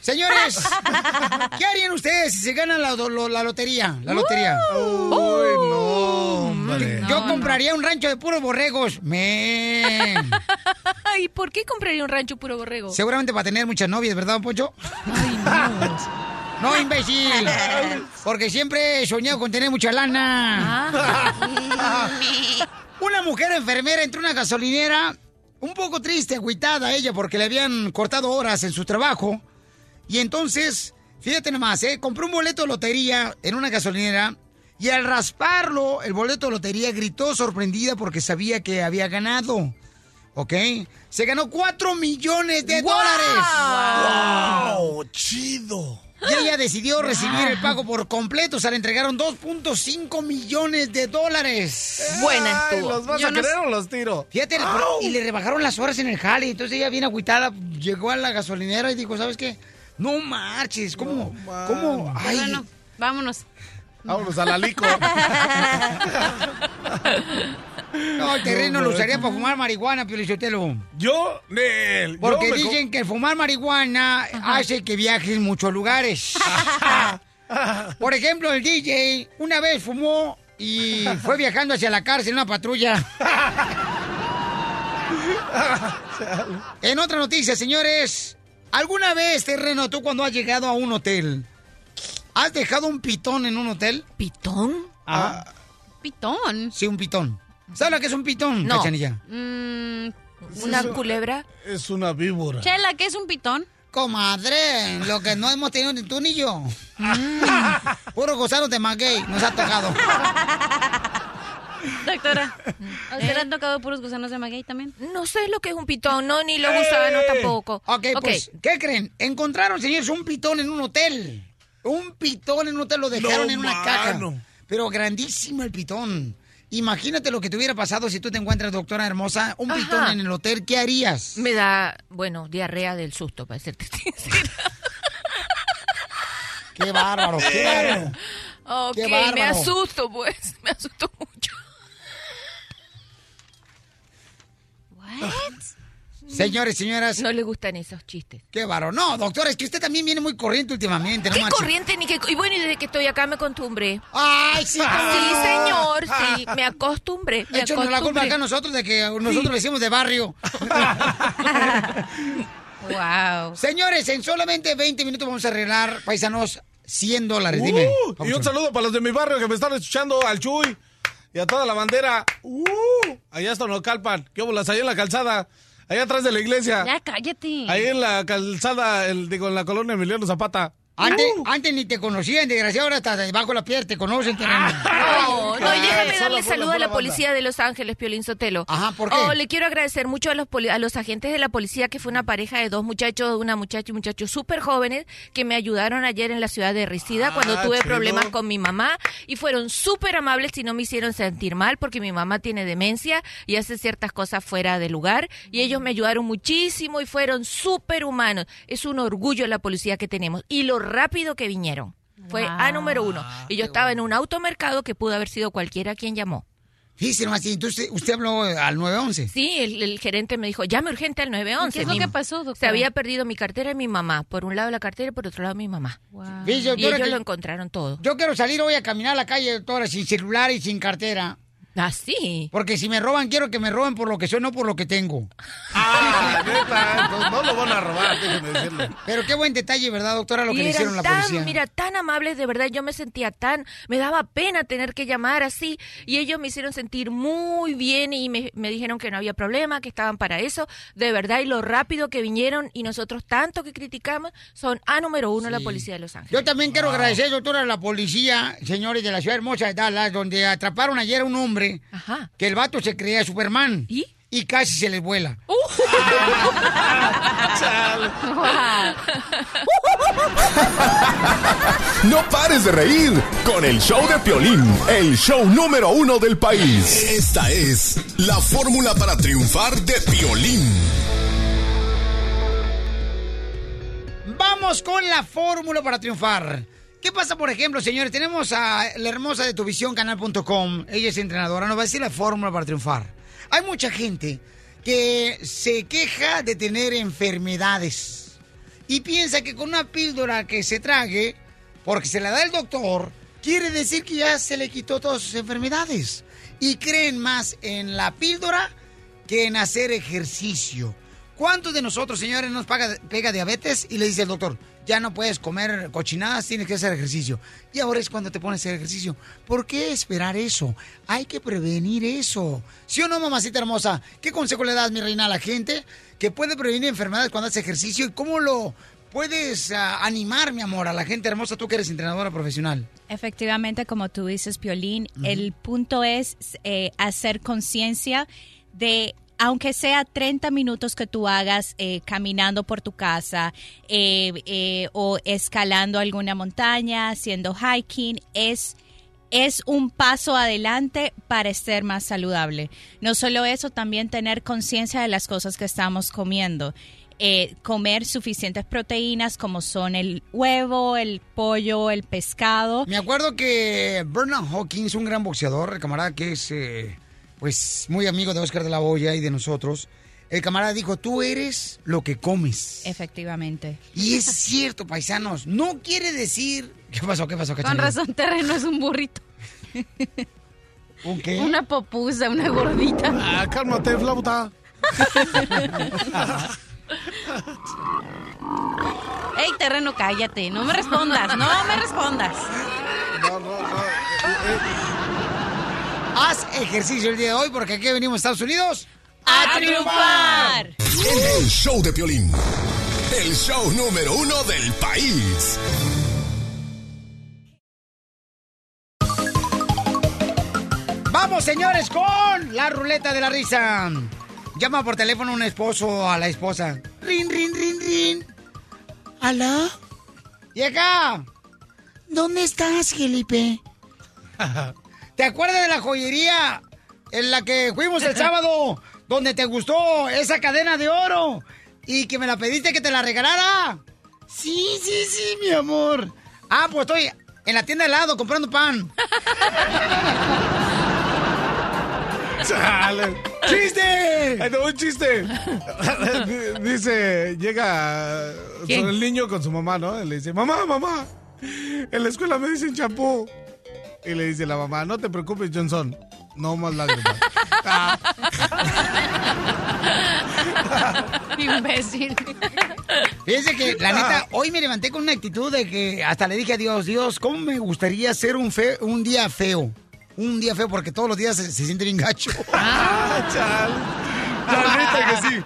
Señores, ¿qué harían ustedes si se ganan la, lo- la lotería? La lotería. Uy, no, hombre. Yo compraría un rancho de puros borregos. Men. Ay, ¿por qué compraría un rancho puro borrego? Seguramente para tener muchas novias, ¿verdad, don Poncho? Ay, no. No, imbécil. Porque siempre he soñado con tener mucha lana. Una mujer enfermera entró a una gasolinera un poco triste, agüitada ella porque le habían cortado horas en su trabajo. Y entonces, fíjate nomás, ¿eh? compró un boleto de lotería en una gasolinera y al rasparlo, el boleto de lotería gritó sorprendida porque sabía que había ganado. ¿Ok? Se ganó 4 millones de dólares. ¡Wow! ¡Chido! Y ella decidió recibir el pago por completo. O sea, le entregaron 2.5 millones de dólares. Buena estuvo. ¿Los vas Yo a no querer o los tiro? Fíjate, y le rebajaron las horas en el jale. Entonces ella bien agüitada llegó a la gasolinera y dijo, ¿sabes qué? No marches, ¿cómo? ¿Cómo? Ay, Bueno, vámonos. Vámonos a la lico. no, el terreno lo usaría para fumar marihuana, Piolichotelo. Yo, Nel. Porque yo me dicen que fumar marihuana hace que viajes muchos lugares. Por ejemplo, el DJ una vez fumó y fue viajando hacia la cárcel en una patrulla. En otra noticia, señores, ¿alguna vez, Terreno, tú cuando has llegado a un hotel, has dejado un pitón en un hotel? ¿Pitón? Ah, ¿Pitón? sí, un pitón. ¿Sabes lo que es un pitón, No. Cachanilla? Mm, ¿Una culebra? Es una víbora. Chela, ¿qué es un pitón? Comadre, lo que no hemos tenido ni tú ni yo. Mm, Puro de maguey, nos ha tocado. Doctora, ¿a usted le han tocado puros gusanos de maguey también? No sé lo que es un pitón, no, ni los gusanos tampoco. Ok, pues, ¿qué creen? Encontraron, señores, un pitón en un hotel. Un pitón en un hotel, lo dejaron No, en una caja. Pero grandísimo el pitón. Imagínate lo que te hubiera pasado si tú te encuentras, doctora hermosa, un Ajá. pitón en el hotel. ¿Qué harías? Me da, bueno, diarrea del susto, para serte sincera. ¡Qué bárbaro, qué bárbaro! Ok, Qué me asusto, pues. Me asusto mucho. Señores, señoras. No le gustan esos chistes. ¡Qué bárbaro! No, doctora, es que usted también viene muy corriente últimamente. no ¿Qué corriente ni qué? Y bueno, y desde que estoy acá me acostumbré. ¡Ay, sí! Sí, señor, sí, me acostumbré. Me Échanos la culpa acá a nosotros de que nosotros le decimos de barrio. wow. Señores, en solamente 20 minutos vamos a arreglar, paisanos, 100 dólares. Dime. Uh, y un saludo para los de mi barrio que me están escuchando, al Chuy y a toda la bandera. Uh, allá está Nocalpan. ¿Qué bolas? Ahí en la calzada. Allá atrás de la iglesia. Ya cállate. Ahí en la calzada, el, digo, en la colonia Emiliano Zapata. Antes, antes ni te conocían, desgraciado, ahora hasta debajo de la piel te conocen. No, no, y déjame darle saludo a la policía de Los Ángeles, Piolín Sotelo. Ajá, ¿por qué? Oh, le quiero agradecer mucho a los, poli- a los agentes de la policía, que fue una pareja de dos muchachos, una muchacha y un muchacho súper jóvenes, que me ayudaron ayer en la ciudad de Risida cuando Ah, tuve chido. problemas con mi mamá. Y fueron súper amables y no me hicieron sentir mal, porque mi mamá tiene demencia y hace ciertas cosas fuera de lugar. Y ellos me ayudaron muchísimo y fueron súper humanos. Es un orgullo la policía que tenemos. Y lo rápido que vinieron. Fue a número uno. Y yo estaba en un automercado que pudo haber sido cualquiera quien llamó. Fíjese nomás, y entonces usted habló al 911. Sí, el, el gerente me dijo, llame urgente al 911. ¿Qué es lo Mi- que pasó, doctora? Se había perdido mi cartera y mi mamá. Por un lado la cartera y por otro lado mi mamá. Fíjese, Y ellos que lo encontraron todo. Yo quiero salir hoy a caminar a la calle, doctora, sin celular y sin cartera. ¿Ah, sí? Porque si me roban, quiero que me roben por lo que soy, no por lo que tengo. Ah, neta, no lo van a robar, déjenme decirle. Pero qué buen detalle, ¿verdad, doctora, lo que le hicieron la policía? mira, tan amables, de verdad, yo me sentía tan, me daba pena tener que llamar así, y ellos me hicieron sentir muy bien y me, me dijeron que no había problema, que estaban para eso, de verdad, y lo rápido que vinieron, y nosotros tanto que criticamos, son a número uno la policía de Los Ángeles. Yo también quiero agradecer, doctora, a la policía, señores de la ciudad hermosa de Dallas, donde atraparon ayer a un hombre Ajá. que el vato se creía Superman. ¿Y? Y casi se les vuela. No pares de reír con el show de Piolín, el show número uno del país. Esta es la fórmula para triunfar de Piolín. Vamos con la fórmula para triunfar. ¿Qué pasa, por ejemplo, señores? Tenemos a la hermosa de tuvisióncanal.com. Ella es entrenadora. Nos va a decir la fórmula para triunfar. Hay mucha gente que se queja de tener enfermedades y piensa que con una píldora que se trague, porque se la da el doctor, quiere decir que ya se le quitó todas sus enfermedades. Y creen más en la píldora que en hacer ejercicio. ¿Cuántos de nosotros, señores, nos pega diabetes y le dice el doctor, ya no puedes comer cochinadas, tienes que hacer ejercicio? Y ahora es cuando te pones a hacer ejercicio. ¿Por qué esperar eso? Hay que prevenir eso. ¿Sí o no, mamacita hermosa? ¿Qué consejo le das, mi reina, a la gente que puede prevenir enfermedades cuando hace ejercicio? ¿Y cómo lo puedes ah, animar, mi amor, a la gente hermosa, tú que eres entrenadora profesional? Efectivamente, como tú dices, Piolín, el punto es eh, hacer conciencia de, aunque sea 30 minutos que tú hagas eh, caminando por tu casa eh, eh, o escalando alguna montaña, haciendo hiking, es es un paso adelante para ser más saludable. No solo eso, también tener conciencia de las cosas que estamos comiendo. eh, comer suficientes proteínas como son el huevo, el pollo, el pescado. Me acuerdo que Bernard Hawkins, un gran boxeador, camarada que es pues muy amigo de Oscar de la Hoya y de nosotros, el camarada dijo, tú eres lo que comes. Efectivamente. Y es cierto, paisanos, no quiere decir... ¿Qué pasó? ¿Qué pasó, Con Cachanilla? razón, terreno es un burrito. ¿Un qué? Una popusa, una gordita. Ah, cálmate, flauta. Ey, terreno, cállate. No me respondas, no me respondas. No, no, no. Haz ejercicio el día de hoy porque aquí venimos a Estados Unidos ¡A triunfar! El show de Piolín. El show número uno del país. Vamos, señores, con la ruleta de la risa. Llama por teléfono un esposo a la esposa. Rin, rin, rin, rin. ¿Aló? Y acá. ¿Dónde estás, Felipe? ¿Te acuerdas de la joyería en la que fuimos el sábado? Donde te gustó esa cadena de oro. Y que me la pediste que te la regalara. Sí, sí, sí, mi amor. Ah, pues estoy en la tienda de helado comprando pan. Chale. ¡Chiste! Ay, no, un chiste. dice, llega el niño con su mamá, ¿no? Y le dice, mamá, mamá, en la escuela me dicen champú. Y le dice la mamá, no te preocupes, Johnson, no más lágrimas. Ah, Imbécil. Fíjense que, la neta, hoy me levanté con una actitud de que hasta le dije a Dios, Dios, ¿cómo me gustaría ser un, fe- un día feo? Un día feo porque todos los días se, se siente bien gacho. ah, chale. La neta que sí.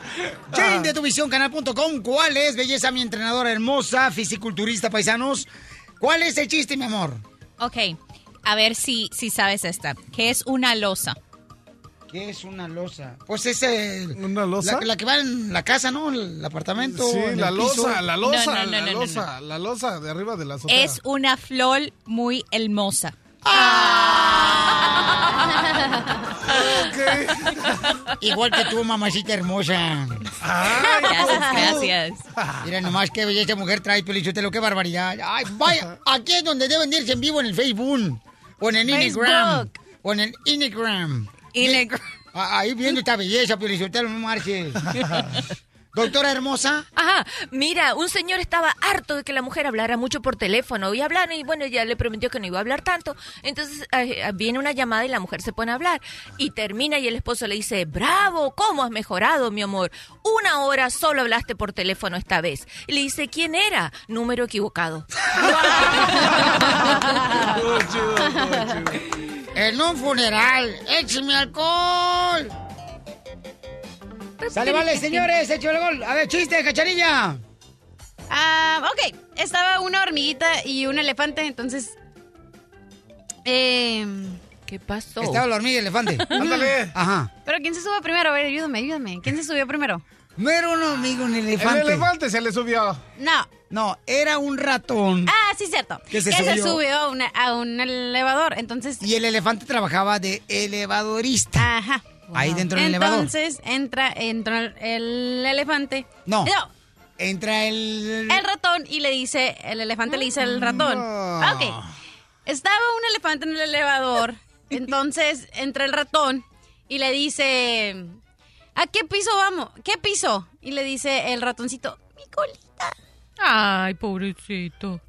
Jane de tuvisioncanal.com, ¿cuál es, belleza, mi entrenadora hermosa, fisiculturista, paisanos? ¿Cuál es el chiste, mi amor? Ok, a ver si, si sabes esta. ¿Qué es una losa? ¿Qué es una losa? Pues es el- ¿Una losa? La, la que va en la casa, ¿no? El apartamento. Sí, en la el piso. losa, la losa, No, no, no, la no, no, losa, la losa de arriba de la azotea. Es una flor muy hermosa. Igual que tú, mamacita hermosa. Gracias, gracias. Mira nomás qué belleza mujer trae, Pelichotelo, qué barbaridad. Ay, vaya, aquí es donde deben de irse en vivo en el Facebook. O en el Instagram. O en el Instagram. Ah, Ahí viendo esta belleza, Pelichotelo, no marches. Doctora hermosa. Ajá, mira, un señor estaba harto de que la mujer hablara mucho por teléfono y hablar y bueno, ya le prometió que no iba a hablar tanto. Entonces eh, viene una llamada y la mujer se pone a hablar y termina y el esposo le dice, bravo, ¿cómo has mejorado, mi amor? Una hora solo hablaste por teléfono esta vez. Y le dice, ¿quién era? Número equivocado. En un funeral. ¡Écheme alcohol! Sale, vale, señores, échale gol. A ver, chiste, cacharilla. Ah, ok, estaba una hormiguita y un elefante, entonces... Eh, ¿Qué pasó? Estaba la hormiga y el elefante. Ándale. Ajá. Pero ¿quién se sube primero? A ver, ayúdame, ayúdame. ¿Quién se subió primero? No era un hormiga, un El elefante. elefante se le subió. No. No, era un ratón. Ah, sí, cierto. Que se que se subió. subió a, una- a un elevador, entonces... Y el elefante trabajaba de elevadorista. Ajá. Ahí dentro del elevador. Entonces entra, entra el, el elefante. No. Entra el... El ratón y le dice, el elefante le dice al ratón. No. Ok. Estaba un elefante en el elevador. Entonces entra el ratón y le dice, ¿a qué piso vamos? ¿Qué piso? Y le dice el ratoncito, mi colita. Ay, pobrecito.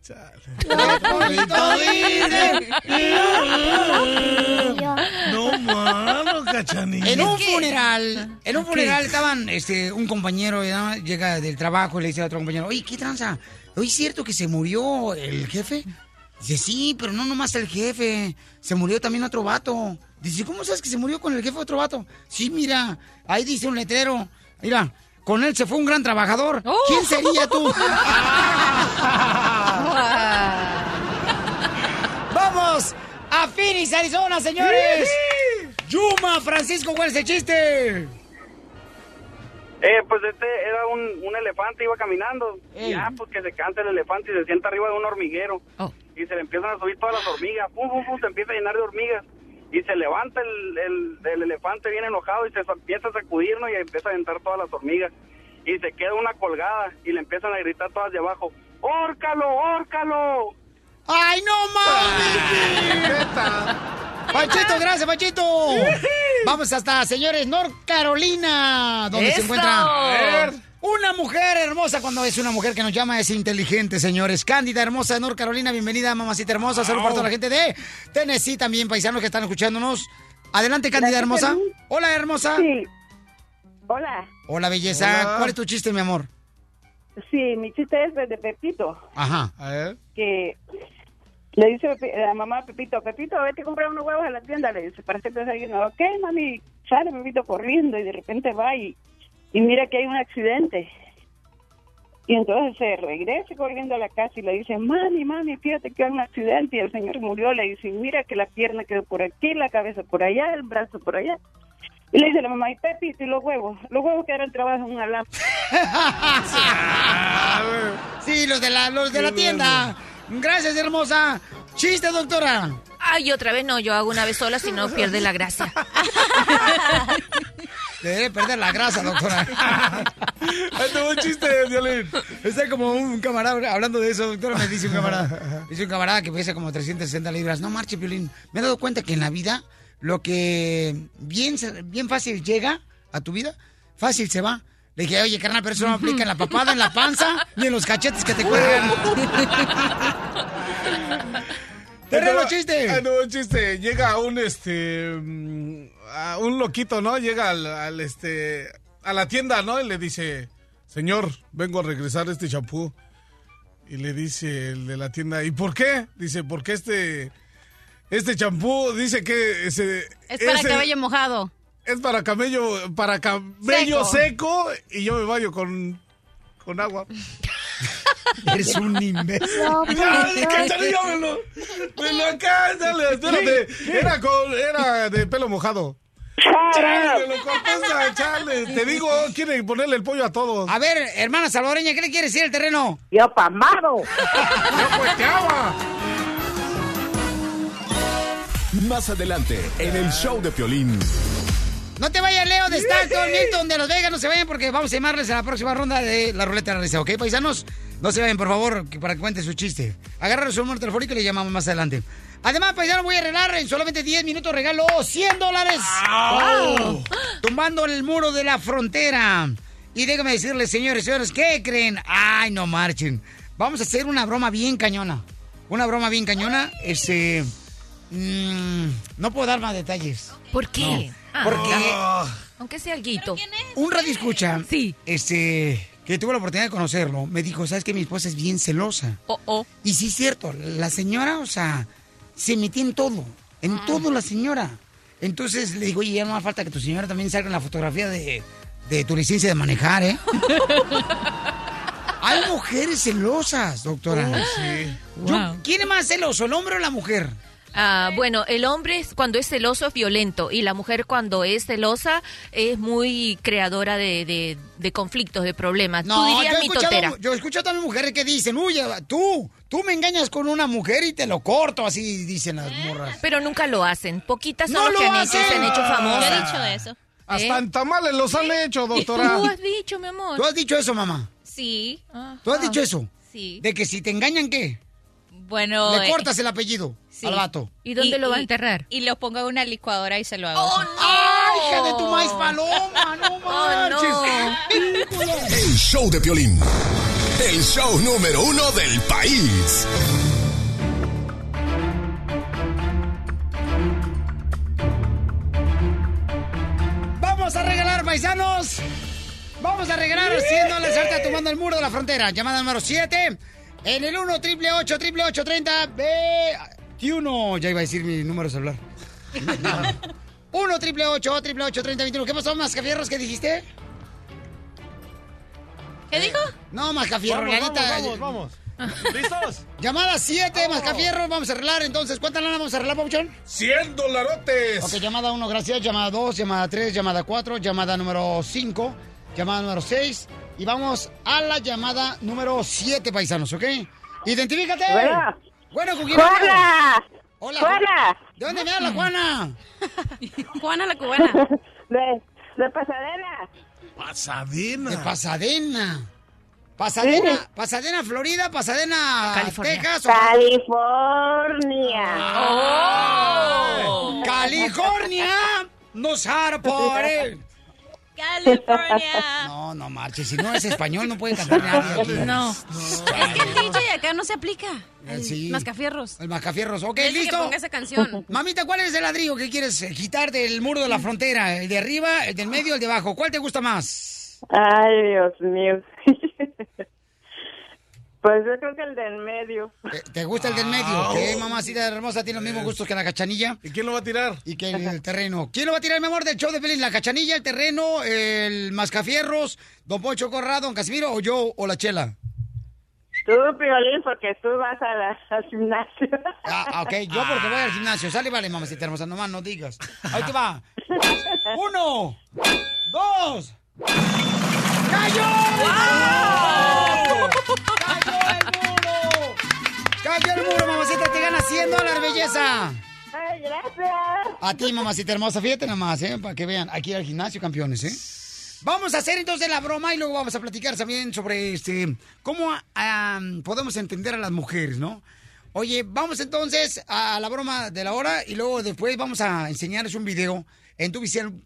No, mano, cachanilla. En un funeral, en un funeral estaban, este, un compañero ¿no? llega del trabajo y le dice a otro compañero, oye, ¿qué tranza? ¿Oye, es cierto que se murió el jefe? Dice, sí, pero no nomás el jefe, se murió también otro vato. Dice, ¿cómo sabes que se murió con el jefe otro vato? Sí, mira, ahí dice un letrero, mira, con él se fue un gran trabajador. ¿Quién sería tú? ¡Vamos! A Phoenix, Arizona, señores. Yuma, Francisco, ¿cuál es el chiste? Eh, pues este era un, un elefante, iba caminando. Y Ey. ya, pues que se cansa el elefante y se sienta arriba de un hormiguero. Oh. Y se le empiezan a subir todas las hormigas. Pum, pum, pum, se empieza a llenar de hormigas. Y se levanta el, el, el elefante bien enojado y se empieza a sacudirnos y empieza a aventar todas las hormigas. y se queda una colgada y le empiezan a gritar todas de abajo, ¡Órcalo, órcalo! ¡Ay, no mames! Panchito, gracias, Panchito. Vamos hasta, señores, North Carolina, donde se encuentra A ver, una mujer hermosa. Cuando es una mujer que nos llama, es inteligente, señores. Cándida, hermosa de North Carolina. Bienvenida, mamacita hermosa. Saludos para toda la gente de Tennessee, también paisanos que están escuchándonos. Adelante, Cándida, hermosa. Hola, hermosa. Sí. Hola. Hola, belleza. Hola. ¿Cuál es tu chiste, mi amor? Sí, mi chiste es de Pepito, Ajá. A ver. que le dice la mamá a Pepito, Pepito, vete a comprar unos huevos a la tienda, le dice, para hacerte desayuno. Ok, mami, sale Pepito corriendo y de repente va y, y mira que hay un accidente. Y entonces se regresa corriendo a la casa y le dice, mami, mami, fíjate que hay un accidente y el señor murió. Le dice, mira que la pierna quedó por aquí, la cabeza por allá, el brazo por allá. Y le dice la mamá, y Pepito, y los huevos. Los huevos que eran trabajo en una lámpara. Sí, los de la, los de la tienda. Gracias, hermosa. Chiste, doctora. Ay, otra vez no, yo hago una vez sola si no pierde la gracia. Debe perder la grasa, doctora. Ahí un chiste, Violín. Está como un camarada, hablando de eso, doctora, me dice un camarada. Dice un camarada que pesa como 360 libras. No marche, Piolín. Me he dado cuenta que en la vida, lo que bien, bien fácil llega a tu vida, fácil se va. Le dije, oye, carnal, pero eso no aplica en la papada, en la panza, ni en los cachetes que te cuelgan. Terreno, chiste. Ah, no, un chiste. Llega un este mm, a un loquito, ¿no? Llega al, al, este a la tienda, ¿no? Y le dice, "Señor, vengo a regresar este champú." Y le dice el de la tienda, "¿Y por qué?" Dice, "Porque este este champú dice que ese Es para ese- cabello mojado. es para camello, para cabello seco, y yo me baño con con agua." Eres un imbécil. Ya, Cachanilla, me lo, dale, espérate. Era, con, era de pelo mojado. Chale, me lo chale. Te digo, quiere ponerle el pollo a todos. A ver, hermana salvadoreña, ¿qué le quiere decir el terreno? Yo pamado. Yo cueteaba. Más adelante, en el show de Piolín. No te vayas, Leo, de Stockton, Milton, de Las Vegas, no se vayan porque vamos a llamarles a la próxima ronda de la ruleta de la risa, ¿ok, paisanos? No se vayan, por favor, para que cuente su chiste. Agarra su número telefónico y le llamamos más adelante. Además, paisanos, voy a arreglar en solamente 10 minutos, regalo 100 dólares. ¡Au! Tumbando el muro de la frontera. Y déjame decirles, señores, señores, ¿qué creen? Ay, no marchen. Vamos a hacer una broma bien cañona. Una broma bien cañona. Este... mm, no puedo dar más detalles. ¿Por qué? No, porque... Aunque sea alguito. Un radio escucha. Sí. Este. Que tuvo la oportunidad de conocerlo. Me dijo, ¿sabes que Mi esposa es bien celosa. Oh, oh. Y sí es cierto. La señora, o sea, se metía en todo. En Ah. todo la señora. Entonces le digo, oye, ya no hace falta que tu señora también salga en la fotografía de, de tu licencia de manejar, ¿eh? Hay mujeres celosas, doctora. Oh, sí. Yo-. ¿Quién es más celoso, el hombre o la mujer? Ah, bueno, el hombre es- cuando es celoso es violento y la mujer cuando es celosa es muy creadora de, de- de conflictos, de problemas. Tú No, yo he, mitotera. escuchado, yo he escuchado también mujeres que dicen, uy, tú, tú me engañas con una mujer y te lo corto, así dicen las morras. Pero nunca lo hacen. Poquitas son ¡No los que lo han hecho se han hecho famosas. Yo he dicho eso. Hasta en tamales los han hecho, doctora. Tú has dicho, mi amor. ¿Tú has dicho eso, mamá? Sí. ¿Tú has dicho eso? Sí. De que si te engañan, ¿qué? Bueno. Le eh, cortas el apellido sí. al vato. ¿Y dónde lo va a enterrar? Y lo pongo en una licuadora y se lo hago. ¡Ay, hija de tu maíz paloma! ¡No marches! El show de Piolín. El show número uno del país. Vamos a regalar, paisanos. Vamos a regalar 100 dólares ahorita tomando el muro de la frontera. Llamada número 7. En el 1 triple 8 triple 8 30 21. Ya iba a decir mi número de celular. 1 triple 8 triple 8 30 21. ¿Qué pasó, Mascafierros? ¿Qué dijiste? ¿Qué dijo? No, Mascafierro, Vamos, la neta. vamos, vamos, ¿Listos? Llamada 7, Mascafierro. Vamos a arreglar entonces. ¿Cuánta lana vamos a arreglar, Pauchón? 100 dolarotes. Ok, llamada 1, gracias. Llamada 2, llamada 3, llamada 4, llamada número 5, llamada número 6. Y vamos a la llamada número 7, paisanos, ¿ok? Identifícate. Hola. Bueno, ¿con quién Juana. hablo? Hola. Juana. ¿De dónde me habla, Juana? Juana la cubana. De, de Pasadena. Pasadena. De Pasadena. Pasadena, Pasadena, Florida, Pasadena, California. Texas. o- California. ¡Oh! ¡California! ¡Nos hará por él! California. No, no marches. Si no es español, no puede cantar nadie aquí. No. Es que el DJ acá no se aplica. El Sí. Mascafierros. El Mascafierros. Ok, que listo. ponga esa canción. Mamita, ¿cuál es el ladrillo que quieres eh, quitar del muro de la frontera? ¿El de arriba, el del medio, el de abajo? ¿Cuál te gusta más? Ay, Dios mío. Pues yo creo que el del medio. ¿Te, te gusta el del medio? Ah. ¿Qué mamacita hermosa tiene los mismos gustos que la cachanilla? ¿Y quién lo va a tirar? Y que el terreno. ¿Quién lo va a tirar, mi amor, del show de Pelín? ¿La cachanilla, el terreno, el mascafierros, don Poncho Corrado, don Casimiro o yo o la chela? Tú, Piolín, porque tú vas a la- al gimnasio. Ah, ok, yo porque voy al gimnasio. Sale, vale, mamacita hermosa, nomás no digas. Ahí te va. Uno, dos. ¡Cayó! ¡Cayó el muro! ¡Cayó el muro, mamacita! Te gana 100 dólares, belleza. Ay, gracias. A ti, mamacita hermosa, fíjate nomás, ¿eh? Para que vean, aquí al gimnasio, campeones, ¿eh? Vamos a hacer entonces la broma y luego vamos a platicar también sobre este cómo podemos entender a las mujeres, ¿no? Oye, vamos entonces a la broma de la hora y luego después vamos a enseñarles un video en tu visión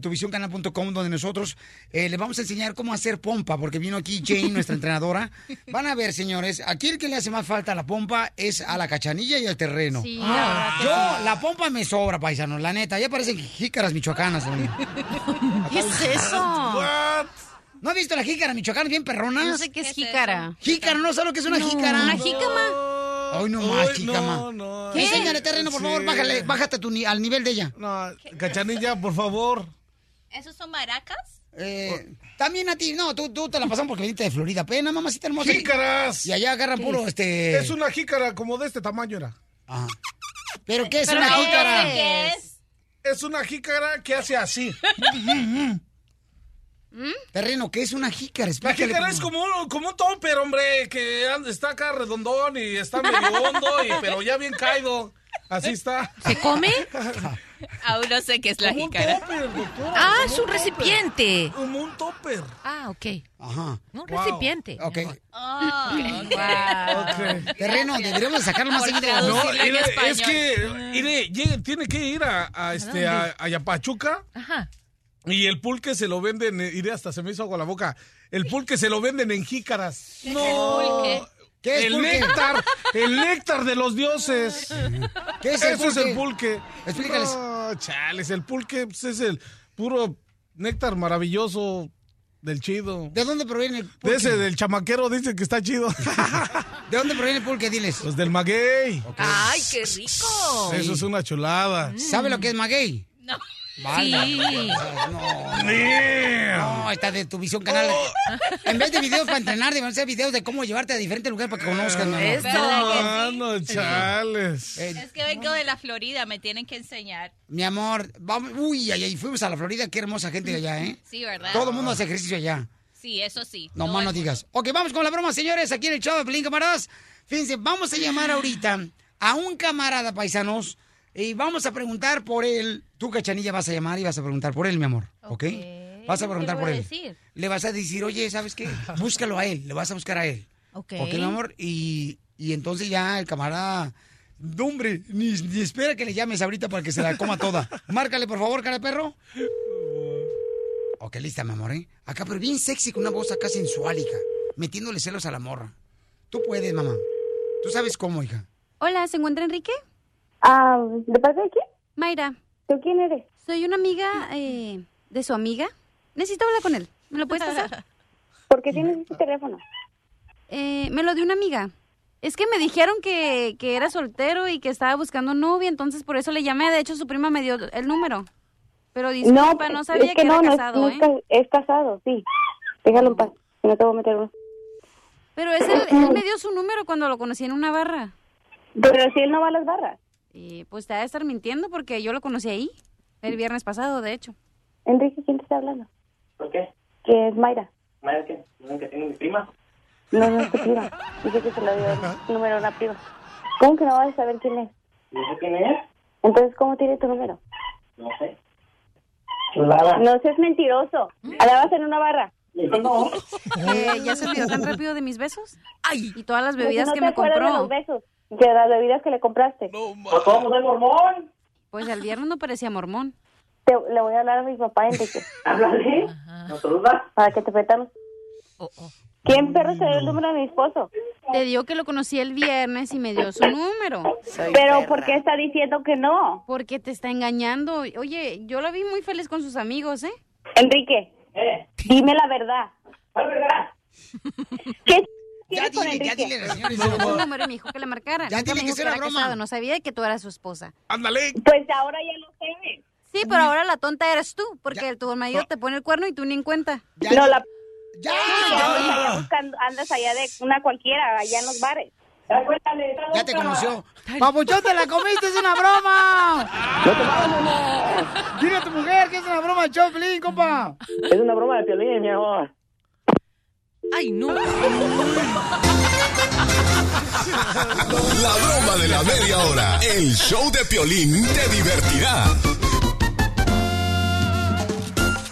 tuvisioncanal.com donde nosotros eh, les vamos a enseñar cómo hacer pompa porque vino aquí Jane, nuestra entrenadora. Van a ver, señores, aquí el que le hace más falta a la pompa es a la cachanilla y al terreno. Sí, la Yo, la pompa me sobra, paisanos, la neta. Ya parecen jícaras michoacanas. ¿Qué es eso? ¿No has visto la jícara michoacana bien perrona? No sé qué es jícara. Jícara, ¿no sabes lo que es una No, jícara? ¿Una jícama? Hoy no más, Ay, jícama. no, no. ¿Qué? Enséñale terreno, por Sí. favor, bájale, bájate tu ni- al nivel de ella. No, cachanilla, por favor. ¿Esos son maracas? Eh, también a ti, no, tú, tú te la pasan porque viniste de Florida. Pena, mamacita hermosa. ¡Jícaras! Y allá agarran puro, este... Es una jícara como de este tamaño era. Ajá. ¿Pero qué es Pero una jícara? qué es. Es una jícara que hace así. Terreno, ¿qué es una jícara? La Explícale, jícara por es como un, como un topper, hombre, que anda- está acá redondón y está medio hondo, y, pero ya bien caído. Así está. ¿Se come? Aún no sé qué es la Como un jícara. topper, doctora, Ah, es un recipiente. Como un topper. Ah, ok. Ajá. Un Wow. recipiente. Ok. Oh, Ok. Terreno, deberíamos de sacarlo más seguido. la. No, mire, es que tiene que ir a, a este a, a Yapachuca Ajá. Y el pulque se lo venden, eh, iré hasta se me hizo agua la boca. El pulque se lo venden en jícaras. ¿Qué es el pulque? ¿Qué es el pulque? néctar, el néctar de los dioses. ¿Qué es el Eso es pulque? el pulque. Explícales. No, chales, el pulque pues, es el puro néctar maravilloso del chido. ¿De dónde proviene el pulque? De ese, del chamaquero, dice que está chido. ¿De dónde proviene el pulque? Diles. Pues del maguey. ¡Ay, qué rico! Eso es una chulada. ¿Sabe lo que es maguey? No. Vale. Sí. No. Damn. No, está de tu visión canal. En vez de videos para entrenar, deben ser videos de cómo llevarte a diferentes lugares para que. Eso. ¿Verdad que sí? Mano, chales. Eh, Es que vengo de la Florida, me tienen que enseñar. mi amor, vamos. Uy, ay, ay, fuimos a la Florida. Qué hermosa gente allá, ¿eh? Sí, ¿verdad? Todo el mundo hace ejercicio allá. Sí, eso sí. No más no digas. Ok, vamos con la broma, señores, aquí en el show de Pelín Camaradas. Fíjense, vamos a llamar ahorita a un camarada, paisanos, y vamos a preguntar por él. Tú, Cachanilla, vas a llamar y vas a preguntar por él, mi amor. ¿Ok? Vas a preguntar ¿Qué por voy a él. decir? Le vas a decir, oye, ¿sabes qué? Búscalo a él, le vas a buscar a él. Ok. Ok, mi amor, y, y entonces ya el camarada... No, hombre, ni, ni espera que le llames ahorita para que se la coma toda. Márcale, por favor, cara de perro. Ok, lista, mi amor, ¿eh? Acá, pero bien sexy, con una voz acá sensual, hija. Metiéndole celos a la morra. Tú puedes, mamá. Tú sabes cómo, hija. Hola, ¿se encuentra Enrique? Ah, ¿de parte de quién? Mayra, ¿Tú quién eres? soy una amiga eh, de su amiga. Necesito hablar con él. ¿Me lo puedes pasar? ¿Por qué tienes ese teléfono? Eh, me lo dio una amiga. Es que me dijeron que, que era soltero y que estaba buscando novia, entonces por eso le llamé. De hecho, su prima me dio el número. Pero disculpa, no, sabía es que, que no, era no, casado, no ¿eh? es, ca- es casado, sí. Déjalo en paz, no te voy a meter uno. Pero es él, él me dio su número cuando lo conocí en una barra. Pero si él no va a las barras. Y pues te ha de estar mintiendo porque yo lo conocí ahí. El viernes pasado, de hecho. Enrique, ¿quién te está hablando? ¿Por qué? Que es Mayra. ¿Madre qué? ¿No que tiene mi prima? No, no es tu prima. Dice que se lo dio el número de una prima. ¿Cómo que no vas a saber quién es? ¿No sé quién es? Entonces, ¿cómo tiene tu número? No sé. No seas mentiroso. ¿Andabas en una barra? No. Eh, ¿Ya se olvidó tan rápido de mis besos? ¡Ay! Y todas las Pues bebidas no que te me de compró. los besos, de las bebidas que le compraste. Pues ¿Cómo soy mormón? Pues el viernes no parecía mormón. Te- le voy a hablar a mi papá, Enrique. Háblale. ¿No saludas? Para que te petamos. Oh, oh. ¿Quién perro se dio el número de mi esposo? Te digo que lo conocí el viernes y me dio su número. Pero ¿por qué está diciendo que no? Porque te está engañando. Oye, yo la vi muy feliz con sus amigos, ¿eh? Enrique, dime la verdad. ¿Cuál verdad? ¿Qué Ya dile, ya dile, señores. Me dio su número y me dijo que le marcara. Ya dile que era broma. casado. No sabía de que tú eras su esposa. Ándale. Pues ahora ya lo sé. Sí, pero ahora la tonta eres tú, porque tu marido te pone el cuerno y tú ni en cuenta. No, la... Ya, Andas allá, buscando, andas allá de una cualquiera, allá en los bares. Ya cuéntale, Ya te conoció. Papuchón, te la comiste, es una broma. Dile a tu mujer que es una broma, Choplin, compa. Es una broma de Piolín, mi amor. ¡Ay, no! La broma de la media hora. El show de Piolín te divertirá.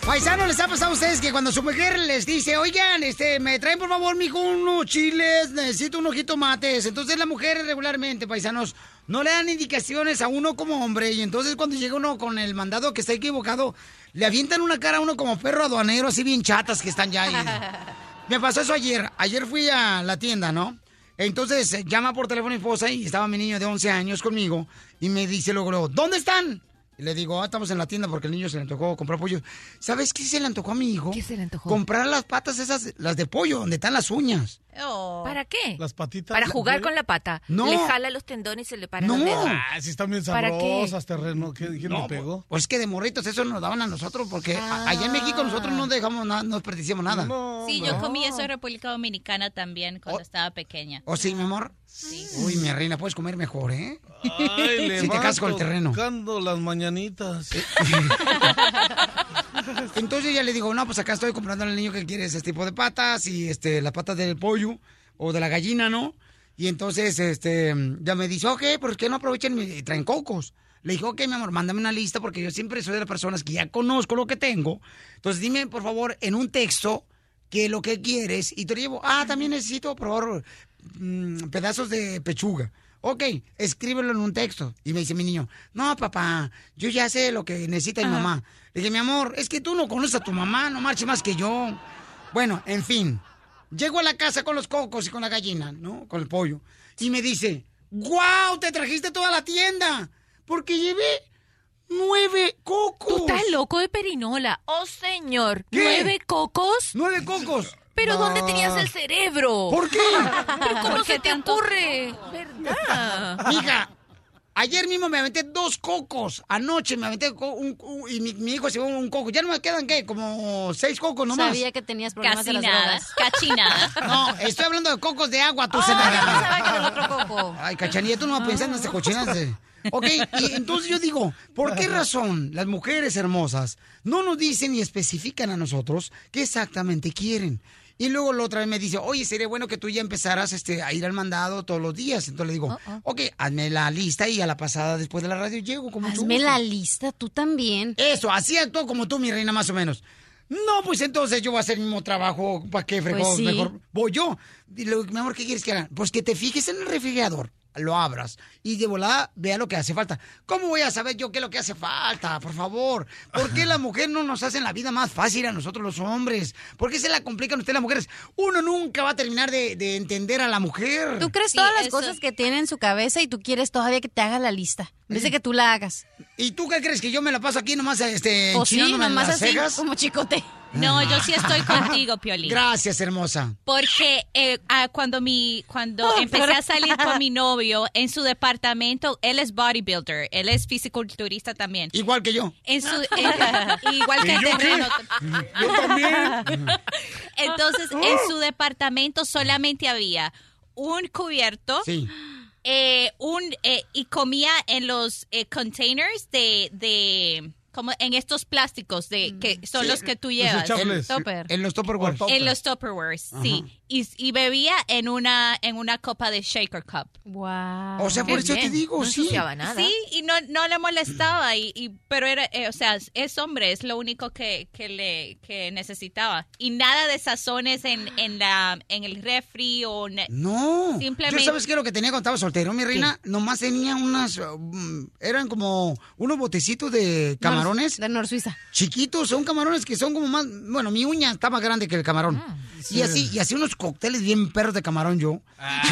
Paisano, ¿les ha pasado a ustedes que cuando su mujer les dice, oigan, este, me traen por favor, mijo, unos chiles, necesito unos jitomates? Entonces la mujer regularmente, paisanos, no le dan indicaciones a uno como hombre y entonces cuando llega uno con el mandado que está equivocado, le avientan una cara a uno como perro aduanero, así bien chatas que están ya ahí. Me pasó eso ayer. Ayer fui a la tienda, ¿no? Entonces eh, llama por teléfono mi esposa y estaba mi niño de 11 años conmigo y me dice luego, luego, ¿dónde están? Y le digo, ah, estamos en la tienda porque el niño se le antojó comprar pollo. ¿Sabes qué se le antojó a mi hijo? ¿Qué se le antojó? Comprar las patas esas, las de pollo, donde están las uñas. ¿Para qué? Las patitas. Para ¿La jugar con la pata. No. Le jala los tendones y se le para No. los dedos. Ah, sí están bien sabrosas, terreno. ¿Qué- ¿Quién le pegó? Pues que de morritos eso nos daban a nosotros porque a- allá en México nosotros no dejamos nada, no desperdiciamos nada. Sí, yo comí eso en República Dominicana también cuando estaba pequeña. ¿O sí, mi amor? Sí. Uy, mi reina, puedes comer mejor, ¿eh? Ay, le si te con el terreno. tocando las mañanitas. Entonces ya le digo, no, pues acá estoy comprando al niño que quiere ese tipo de patas y este las patas del pollo o de la gallina, ¿no? Y entonces este ya me dice, ok, ¿por qué no aprovechan y traen cocos? Le dije, ok, mi amor, mándame una lista porque yo siempre soy de las personas que ya conozco lo que tengo. Entonces dime, por favor, en un texto, qué lo que quieres y te lo llevo. Ah, también necesito, por favor, mm, pedazos de pechuga. Ok, escríbelo en un texto. Y me dice mi niño, no, papá, yo ya sé lo que necesita mi mamá. Le dije, mi amor, es que tú no conoces a tu mamá, no marches más que yo. Bueno, en fin, llego a la casa con los cocos y con la gallina, ¿no? Con el pollo. Y me dice, ¡guau! Te trajiste toda la tienda. Porque llevé nueve cocos. Tú estás loco de perinola. Oh, señor. ¿Qué? ¿Nueve cocos? ¡Nueve cocos! ¿Pero dónde tenías el cerebro? ¿Por qué? ¿Pero cómo ¿Por se te tanto? ocurre? ¿Verdad? Mija, ayer mismo me aventé dos cocos. Anoche me aventé un, un- y mi, mi hijo se llevó un coco. Ya no me quedan, ¿qué? Como seis cocos nomás. Sabía que tenías problemas de Casi las nada, drogas. casi nada. No, estoy hablando de cocos de agua, tú Oh, se yo pensaba que era el otro coco. Ay, cachanilla, tú no vas a pensar en estas cochinas de... Ok, y entonces yo digo, ¿por qué razón las mujeres hermosas no nos dicen y especifican a nosotros qué exactamente quieren? Y luego la otra vez me dice, oye, sería bueno que tú ya empezaras este, a ir al mandado todos los días. Entonces le digo, ok, hazme la lista y a la pasada después de la radio llego como Hazme la lista, tú también. Eso, así actúo como tú, mi reina, más o menos. No, pues entonces yo voy a hacer el mismo trabajo. ¿Para qué fregón? Pues sí. Mejor voy yo. Y le digo, mi amor, ¿qué quieres que haga? Pues que te fijes en el refrigerador, lo abras y de volada vea lo que hace falta. ¿Cómo voy a saber yo qué es lo que hace falta? Por favor. ¿Por qué la mujer no nos hace la vida más fácil a nosotros los hombres? ¿Por qué se la complican ustedes las mujeres? Uno nunca va a terminar de, de entender a la mujer. Tú crees Sí, todas las eso- cosas que tiene en su cabeza y tú quieres todavía que te haga la lista. En vez de que tú la hagas. ¿Y tú qué crees que yo me la paso aquí nomás este, O sí, nomás las así, cejas? como chicote. No, yo sí estoy contigo, Piolín. Gracias, hermosa. Porque eh, ah, cuando mi cuando Oh, empecé pero- a salir con mi novio en su departamento, él es bodybuilder, él es fisiculturista también. Igual que yo. En su en- igual que ¿Y yo terreno. Yo también. Entonces, en su departamento solamente había un cubierto, Sí. eh, un eh, y comía en los eh, containers de, de como en estos plásticos de que son Sí. los que tú Los llevas. chocles. En los Tupperware. En los Tupperwares, sí. Y, y bebía en una en una copa de shaker cup. Wow. O sea, por eso te digo, sí. Sí, y no, no le molestaba, y, y- pero era, eh, o sea, es hombre, es lo único que, que le que necesitaba. Y nada de sazones en, en, la, en el refri o... No. Simplemente... ¿Yo sabes qué lo que tenía cuando estaba soltero, mi reina? Nomás tenía unas... um, eran como unos botecitos de camarones. De Nor Suiza. Chiquitos, son camarones que son como más... Bueno, mi uña está más grande que el camarón. sí. Y así, y así unos cócteles bien perros de camarón yo.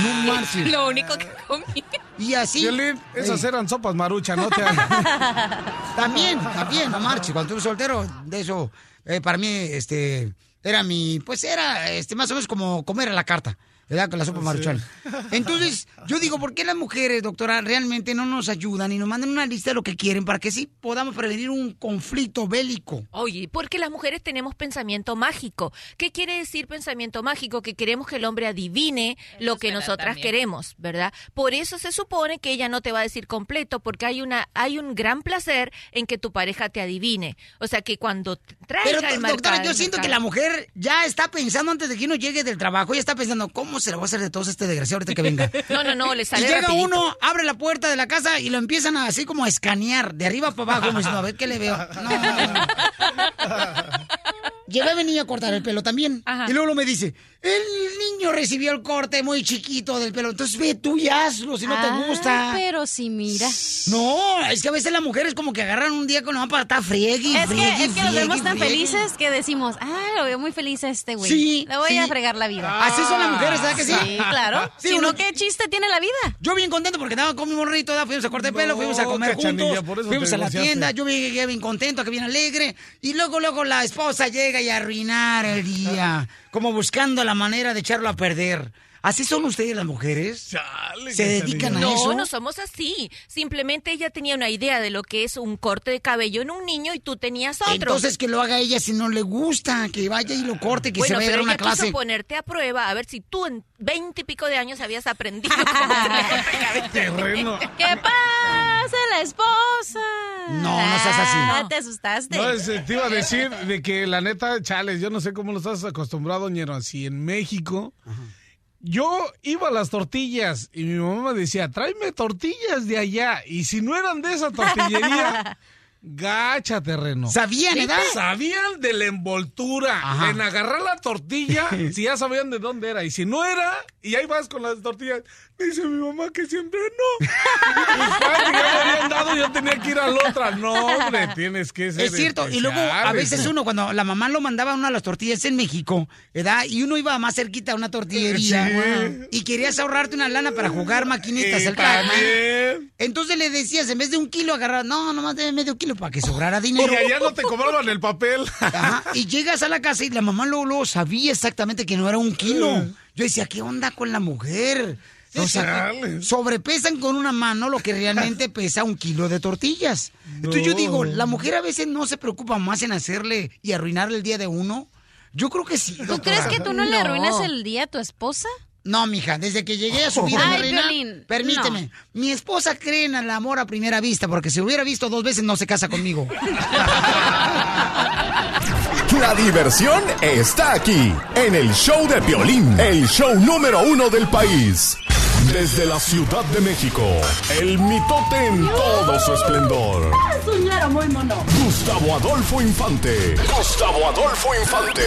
No marches. Lo único que comí. Y así... Violín, esas eran sopas marucha, ¿no? Te También, también, no marches. Cuando estuve soltero, de eso, eh, para mí, este, era mi, pues era, este, más o menos como comer a la carta. ¿Verdad? Con la sopa maruchan. Entonces, yo digo, ¿por qué las mujeres, doctora, realmente no nos ayudan y nos mandan una lista de lo que quieren para que sí podamos prevenir un conflicto bélico? Oye, porque las mujeres tenemos pensamiento mágico. ¿Qué quiere decir pensamiento mágico? Que queremos que el hombre adivine lo que nosotras también. queremos, ¿verdad? Por eso se supone que ella no te va a decir completo, porque hay una hay un gran placer en que tu pareja te adivine. O sea, que cuando traiga Pero, el doctora, marcado- yo siento que la mujer ya está pensando antes de que uno llegue del trabajo, ya está pensando, ¿cómo se lo va a hacer de todos este desgraciado ahorita que venga? No, no, no, le Y sale llega rapidito. uno, abre la puerta de la casa y lo empiezan a, así como a escanear, de arriba para abajo, como diciendo, a ver qué le veo. No, no, no. Llevé a venir a cortar el pelo también. Y luego me dice, el niño recibió el corte muy chiquito del pelo. Entonces ve tú y hazlo si no te Ah, gusta. Pero si mira. No, es que a veces las mujeres como que agarran un día con la para estar friegue, Es que, friegue, es que los friegue, vemos tan friegue. felices que decimos, ah, lo veo muy feliz a este güey. Sí, Le voy sí. a fregar la vida. Así son las mujeres, ¿verdad que sí? Sí, claro. Sí, si uno- no, ¿qué chiste tiene la vida? Yo bien contento porque estaba con mi morrito, fuimos a cortar el pelo, No, fuimos a comer juntos, por eso fuimos a la tienda, yo llegué bien contento, que bien alegre, y luego, luego la esposa llega y a arruinar el día, como buscando la manera de echarlo a perder. ¿Así son ustedes las mujeres? ¿Se dedican a no, eso? no somos así. Simplemente ella tenía una idea de lo que es un corte de cabello en un niño y tú tenías otro. Entonces que lo haga ella si no le gusta, que vaya y lo corte, que bueno, se vaya a dar pero una ella quiso clase. ponerte a prueba a ver si tú en veinte y pico de años habías aprendido cómo hacerle corte de cabello. Terreno. ¿Qué pasa, la esposa? No, no seas así. Ah, te asustaste. No, es- te iba a decir de que la neta, chales, yo no sé cómo lo estás acostumbrado, ñero, así en México. Yo iba a las tortillas y mi mamá decía, tráeme tortillas de allá. Y si no eran de esa tortillería, gacha terreno. ¿Sabían, edad? Sabían de la envoltura, Ajá. en agarrar la tortilla, si ya sabían de dónde era. Y si no era, y ahí vas con las tortillas, dice mi mamá que siempre no. Padre, ya me habían dado, yo tenía que ir a la otra. No, hombre, tienes que ser Es cierto, y luego a veces uno, cuando la mamá lo mandaba a una de las tortillas en México, ¿verdad? Y uno iba más cerquita a una tortillería Sí. y querías ahorrarte una lana para jugar maquinitas Pac-Man. también. Entonces le decías, en vez de un kilo, agarrar, no, nomás de medio kilo para que sobrara dinero. Y allá no te cobraban el papel. Ajá, Y llegas a la casa y la mamá luego, luego sabía exactamente que no era un kilo. Yo decía, ¿qué onda con la mujer? O sea, sobrepesan con una mano lo que realmente pesa un kilo de tortillas. Entonces yo No. digo, ¿la mujer a veces no se preocupa más en hacerle y arruinarle el día de uno? Yo creo que sí. ¿Tú crees que tú no, le arruinas el día a tu esposa? No, mija, desde que llegué a su vida, mi Ay, reina, permíteme. Mi esposa cree en el amor a primera vista, porque si hubiera visto dos veces no se casa conmigo. La diversión está aquí, en el show de Piolín, el show número uno del país. Desde la Ciudad de México, el mitote en todo su esplendor. Soñaron muy mono. Gustavo Adolfo Infante. Gustavo Adolfo Infante.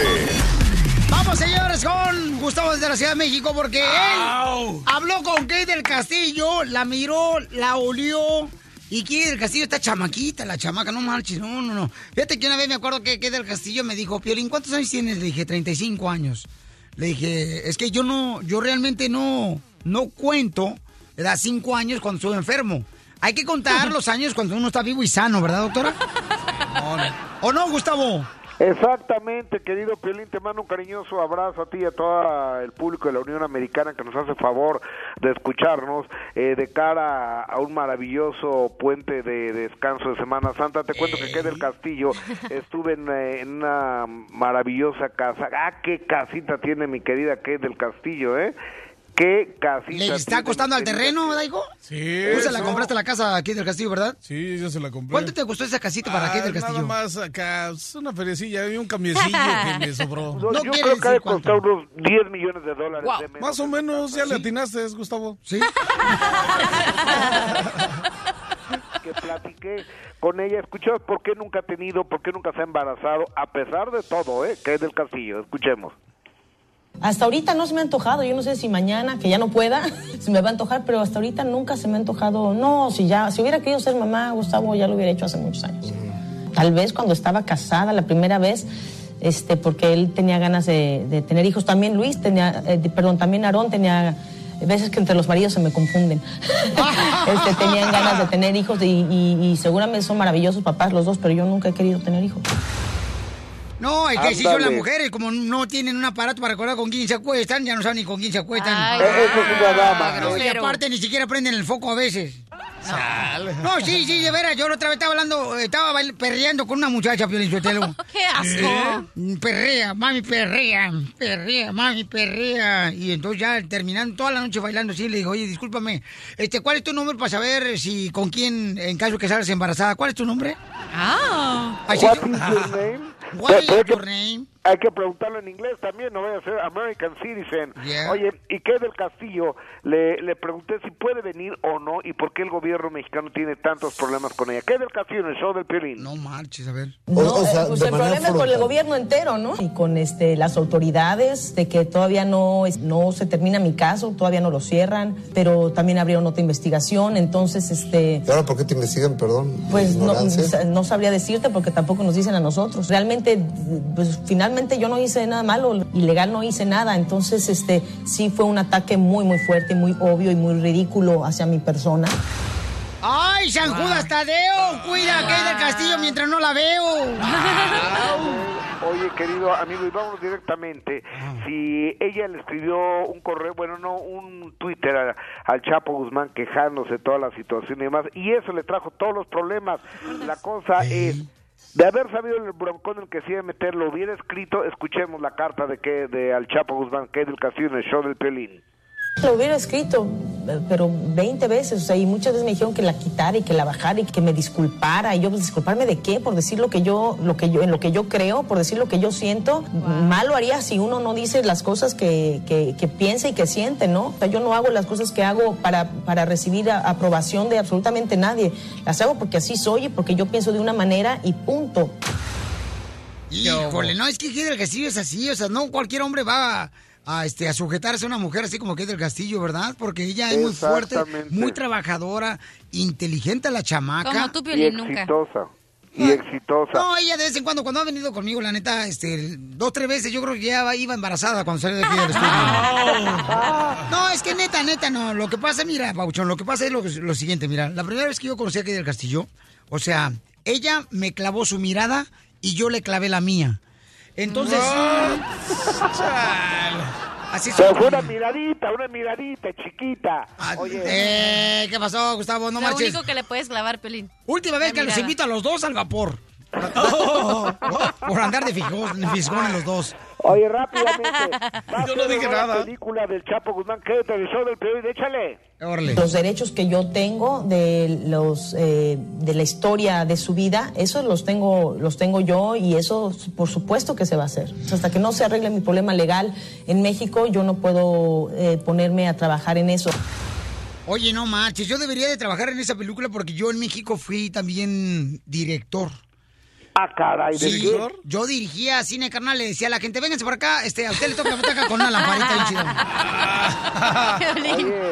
Vamos, señores, con Gustavo desde la Ciudad de México, porque él habló con Kate del Castillo, la miró, la olió. Y Kate del Castillo está chamaquita, la chamaca, no marches, no, no, no. Fíjate que una vez me acuerdo que Kate del Castillo me dijo, Piolín, ¿cuántos años tienes? Le dije, 35 años. Le dije, es que yo no, yo realmente no, no cuento, da cinco años cuando estuve enfermo. Hay que contar los años cuando uno está vivo y sano, ¿verdad, doctora? ¿O no, Gustavo? Exactamente, querido Piolín, te mando un cariñoso abrazo a ti y a todo el público de la Unión Americana que nos hace favor de escucharnos eh, de cara a un maravilloso puente de descanso de Semana Santa. Te cuento que quedé del Castillo, estuve en, eh, en una maravillosa casa. Ah, qué casita tiene mi querida Kate del Castillo, ¿eh? Qué casita. ¿Le está costando al terreno, Daigo? Sí. Tú se la compraste la casa aquí del Castillo, ¿verdad? Sí, yo se la compré. ¿Cuánto te costó esa casita para aquí Ah, del Castillo? Nada más acá, es una feriecilla y un camioncillo que me sobró. Yo, yo creo que ha de costar unos 10 millones de dólares. de menos. Más o menos, ya le atinaste, Gustavo. Sí. que platiqué con ella. Escuchemos por qué nunca ha tenido, por qué nunca se ha embarazado, a pesar de todo, ¿eh? Que es del castillo. Escuchemos. Hasta ahorita no se me ha antojado, yo no sé si mañana, que ya no pueda, se me va a antojar, pero hasta ahorita nunca se me ha antojado. No, si ya, si hubiera querido ser mamá, Gustavo ya lo hubiera hecho hace muchos años. Tal vez cuando estaba casada la primera vez, este, porque él tenía ganas de, de tener hijos. También Luis tenía, eh, perdón, también Aarón tenía veces que entre los maridos se me confunden. este, tenían ganas de tener hijos y, y- y seguramente son maravillosos papás los dos, pero yo nunca he querido tener hijos. No, es que si son las mujeres, como no tienen un aparato para recordar con quién se acuestan, ya no saben ni con quién se acuestan. Ay, Eso es una dama. No, y aparte ni siquiera prenden el foco a veces. No, sí, sí, de veras, yo la otra vez estaba hablando, estaba perreando con una muchacha, Piolín Sotelo. ¡Qué asco! ¿Eh? Perrea, mami, perrea, perrea, mami, perrea. Y entonces ya terminando toda la noche bailando así, le digo, oye, discúlpame, este, ¿cuál es tu nombre para saber si con quién, en caso que salgas embarazada, cuál es tu nombre? Ah. Sí, sí. Is your name? What Pero is hay que- your name? Hay que preguntarlo en inglés también, no voy a ser American Citizen. Yeah. Oye, ¿y qué del Castillo? Le, le pregunté si puede venir o no y por qué el gobierno mexicano tiene tantos problemas con ella. ¿Qué del Castillo en el show del Piolín? No marches, a ver. No, eh, pues el problema es con el gobierno entero, ¿no? Y con este, las autoridades de que todavía no, es- no se termina mi caso, todavía no lo cierran, pero también abrieron otra investigación, entonces, este, ¿Y ahora por qué te investigan, perdón? pues no, no sabría decirte porque tampoco nos dicen a nosotros. Realmente, pues finalmente yo no hice nada malo, ilegal no hice nada, entonces, este, sí fue un ataque muy, muy fuerte, muy obvio y muy ridículo hacia mi persona. ¡Ay, San Judas Tadeo! Cuida que hay del castillo mientras no la veo. Oye, querido amigo, y vámonos directamente. Si ella le escribió un correo, bueno, no, un Twitter a- al Chapo Guzmán quejándose de toda la situación y demás, y eso le trajo todos los problemas. La cosa es, de haber sabido el broncón en el que se iba a meter, lo hubiera escrito, escuchemos la carta de que de al Chapo Guzmán, que es del Castillo en el show del Pelín. Lo hubiera escrito, eh, pero 20 veces, o sea, y muchas veces me dijeron que la quitara y que la bajara y que me disculpara. Y yo, pues, ¿disculparme de qué? Por decir lo que yo, lo que yo, en lo que yo creo, por decir lo que yo siento. Mal lo haría si uno no dice las cosas que, que, que piensa y que siente, ¿no? O sea, yo no hago las cosas que hago para, para recibir a- aprobación de absolutamente nadie. Las hago porque así soy y porque yo pienso de una manera y punto. Híjole, no, es que del Castillo es así, o sea, no cualquier hombre va a, este, a sujetarse a una mujer así como Kid del Castillo, ¿verdad? Porque ella es muy fuerte, muy trabajadora, inteligente la chamaca. Como tú, Y nunca. exitosa. Y exitosa. No, ella de vez en cuando, cuando ha venido conmigo, la neta, este, dos, tres veces, yo creo que ya iba embarazada cuando salió de aquí del estudio. No, es que neta, neta, no. Lo que pasa, mira, Pauchón, lo que pasa es lo, lo siguiente, mira. La primera vez que yo conocí a Kay del Castillo, o sea, ella me clavó su mirada y yo le clavé la mía. Entonces... Así Pero fue una miradita, una miradita chiquita. Oye, Eh, ¿qué pasó, Gustavo? No Lo marches. único que le puedes clavar, Piolín. Última vez La que los mirada. invito a los dos al vapor. Por andar de fijón, de fisgón en los dos. Oye, rápidamente. Yo no dije nada. película del Chapo Guzmán, que show del Piolín, échale. Los derechos que yo tengo de los eh, de la historia de su vida, esos los tengo los tengo yo y eso por supuesto que se va a hacer. Hasta que no se arregle mi problema legal en México, yo no puedo eh, ponerme a trabajar en eso. Oye, no marches, yo debería de trabajar en esa película porque yo en México fui también director. Ah, caray, Sí, yo dirigía cine, carnal, le decía a la gente, vénganse por acá, este, a usted le toca la butaca con una lamparita bien chido.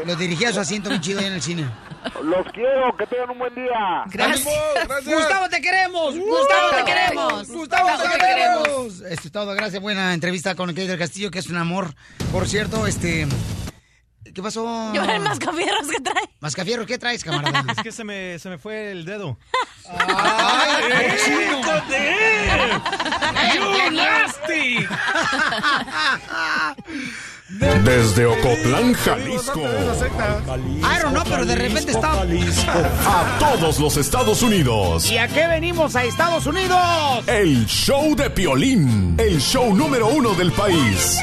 Lo dirigía a su asiento bien chido ahí en el cine. Los quiero, que tengan un buen día. Gustavo, te queremos. Gustavo, te queremos. Gustavo, te queremos. Esto es todo, gracias. Buena entrevista con el del Castillo, que es un amor. Por cierto, este... ¿Qué pasó? Lleva el mascafierros que trae. Mascafierro, ¿qué traes, camarada? Es que se me, se me fue el dedo. ¡Ay! ¡You nasty! Desde Ocotlán, Jalisco. I don't know, pero de repente está... A todos los Estados Unidos. ¿Y a qué venimos a Estados Unidos? El show de Piolín. El show número uno del país.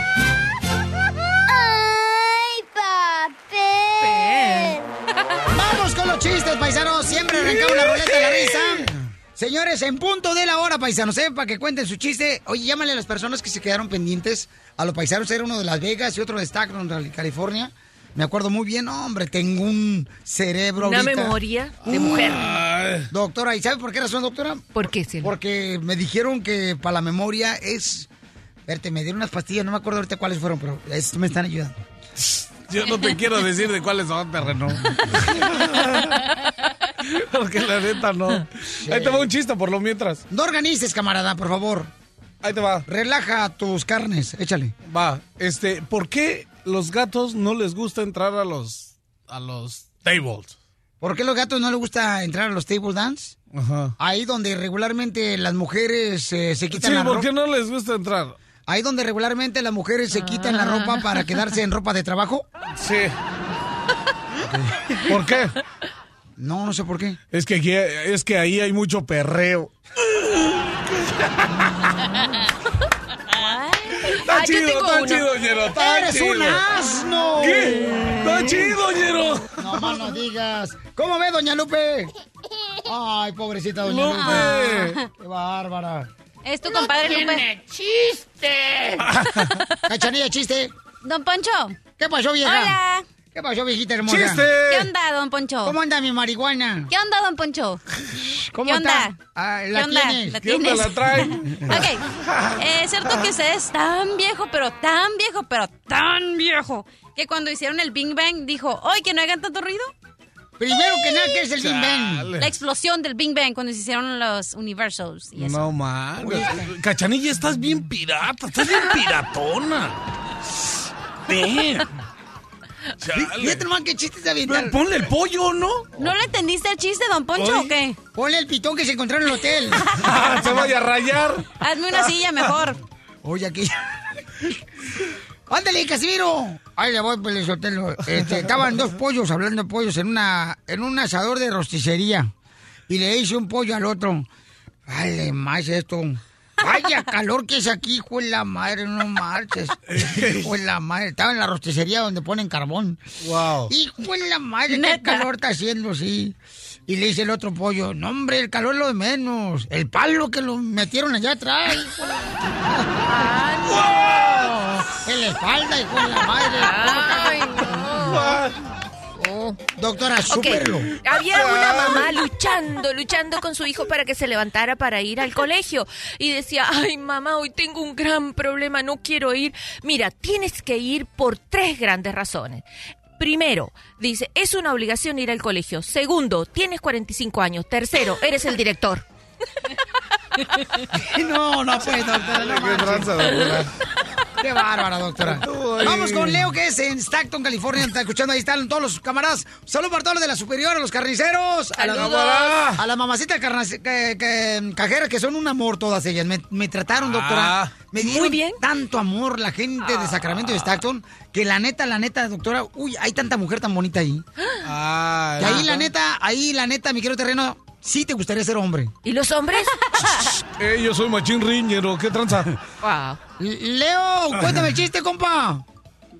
Entonces, paisanos, siempre arrancamos la ruleta de la risa. Señores, en punto de la hora, paisanos, ¿eh? para que cuenten su chiste. Oye, llámale a las personas que se quedaron pendientes. A los paisanos era uno de Las Vegas y otro de Stackton, California. Me acuerdo muy bien, hombre, tengo un cerebro. Una ahorita. memoria de mujer. Doctora, ¿y sabe por qué razón, doctora? ¿Por qué. Porque me dijeron que para la memoria es. Verte, me dieron unas pastillas, no me acuerdo ahorita cuáles fueron, pero es, me están ayudando. Yo no te quiero decir de cuáles son, terreno. Porque la neta no. Ahí te va un chiste por lo mientras. No organices, camarada, por favor. Ahí te va. Relaja tus carnes, échale. Va, este, ¿por qué los gatos no les gusta entrar a los a los tables? ¿Por qué a los gatos no les gusta entrar a los table dance? Ajá. Ahí donde regularmente las mujeres eh, se quitan Sí, la ¿por ropa. qué no les gusta entrar? Ahí donde regularmente las mujeres se quitan la ropa para quedarse en ropa de trabajo. Sí. ¿Por qué? No, no sé por qué. Es que aquí- es que ahí hay mucho perreo. Está Ah, chido, está chido, Ñero, está ¡Eres chido. un asno! ¿Qué? Está chido, Ñero. No más no digas. ¿Cómo ve, doña Lupe? Ay, pobrecita doña Lupe. Lupe. Qué bárbara. Es tu compadre Lupe. chiste! Cachanilla, chiste. Don Poncho. ¿Qué pasó, vieja? Hola. ¿Qué pasó, viejita hermosa? ¡Chiste! ¿Qué onda, don Poncho? ¿Cómo anda mi marihuana? ¿Qué onda, don Poncho? ¿Cómo ¿Qué está? onda? Ah, ¿Qué ¿La onda? tienes? ¿La ¿Qué onda tienes? la trae? Ok. Eh, Es cierto que usted es tan viejo, pero tan viejo, pero tan viejo, que cuando hicieron el Big Bang dijo, ¡ay, que no hagan tanto ruido! Primero que nada, ¿qué es el Big Bang? La explosión del Big Bang cuando se hicieron los universals y eso. No mames. Cachanilla, estás bien pirata, estás bien piratona. Damn. Fíjate nomás qué chiste está bien. Pero Ponle el pollo, ¿no? ¿No le entendiste el chiste, don Poncho, o qué? Ponle el pitón que se encontró en el hotel. Se vaya a rayar. Hazme una silla mejor. Oye, aquí. ¡Ándale, Casimiro! Ahí le voy, pues, Sotelo. Este, estaban dos pollos hablando de pollos en una en un asador de rosticería. Y le hice un pollo al otro. Vale, más esto. Vaya calor que es aquí, hijo de la madre, no marches. Hijo de la madre. Estaba en la rosticería donde ponen carbón. Wow. Hijo de la madre, qué Neta. calor está haciendo, sí. Y le dice el otro pollo, no hombre, el calor es lo de menos. El palo que lo metieron allá atrás. En la espalda, hijo de la madre. Ay, no. Oh. Doctora, Ok, súperlo. Había una mamá luchando, luchando con su hijo para que se levantara para ir al colegio. Y decía, ay mamá, hoy tengo un gran problema, no quiero ir. Mira, tienes que ir por tres grandes razones. Primero, dice, es una obligación ir al colegio. Segundo, tienes 45 años. Tercero, eres el director. No, no puede, doctora. no Qué bárbara, doctora. Vamos con Leo, que es en Stockton, California. Está escuchando, ahí están todos los camaradas. Saludos para todos los de la superior, a los carniceros, a la, a la mamacita carna- que, que- cajera, que son un amor todas ellas. Me, me trataron, doctora. Ah. Me dieron Muy bien. tanto amor la gente de Sacramento y de Stockton, que la neta, la neta, doctora, uy, hay tanta mujer tan bonita ahí. Ah, Y ahí, la neta, ahí, la neta, mi querido terreno, sí te gustaría ser hombre. ¿Y los hombres? Eh, yo soy machín riñero, ¿qué tranza? wow. Leo, cuéntame el chiste, compa.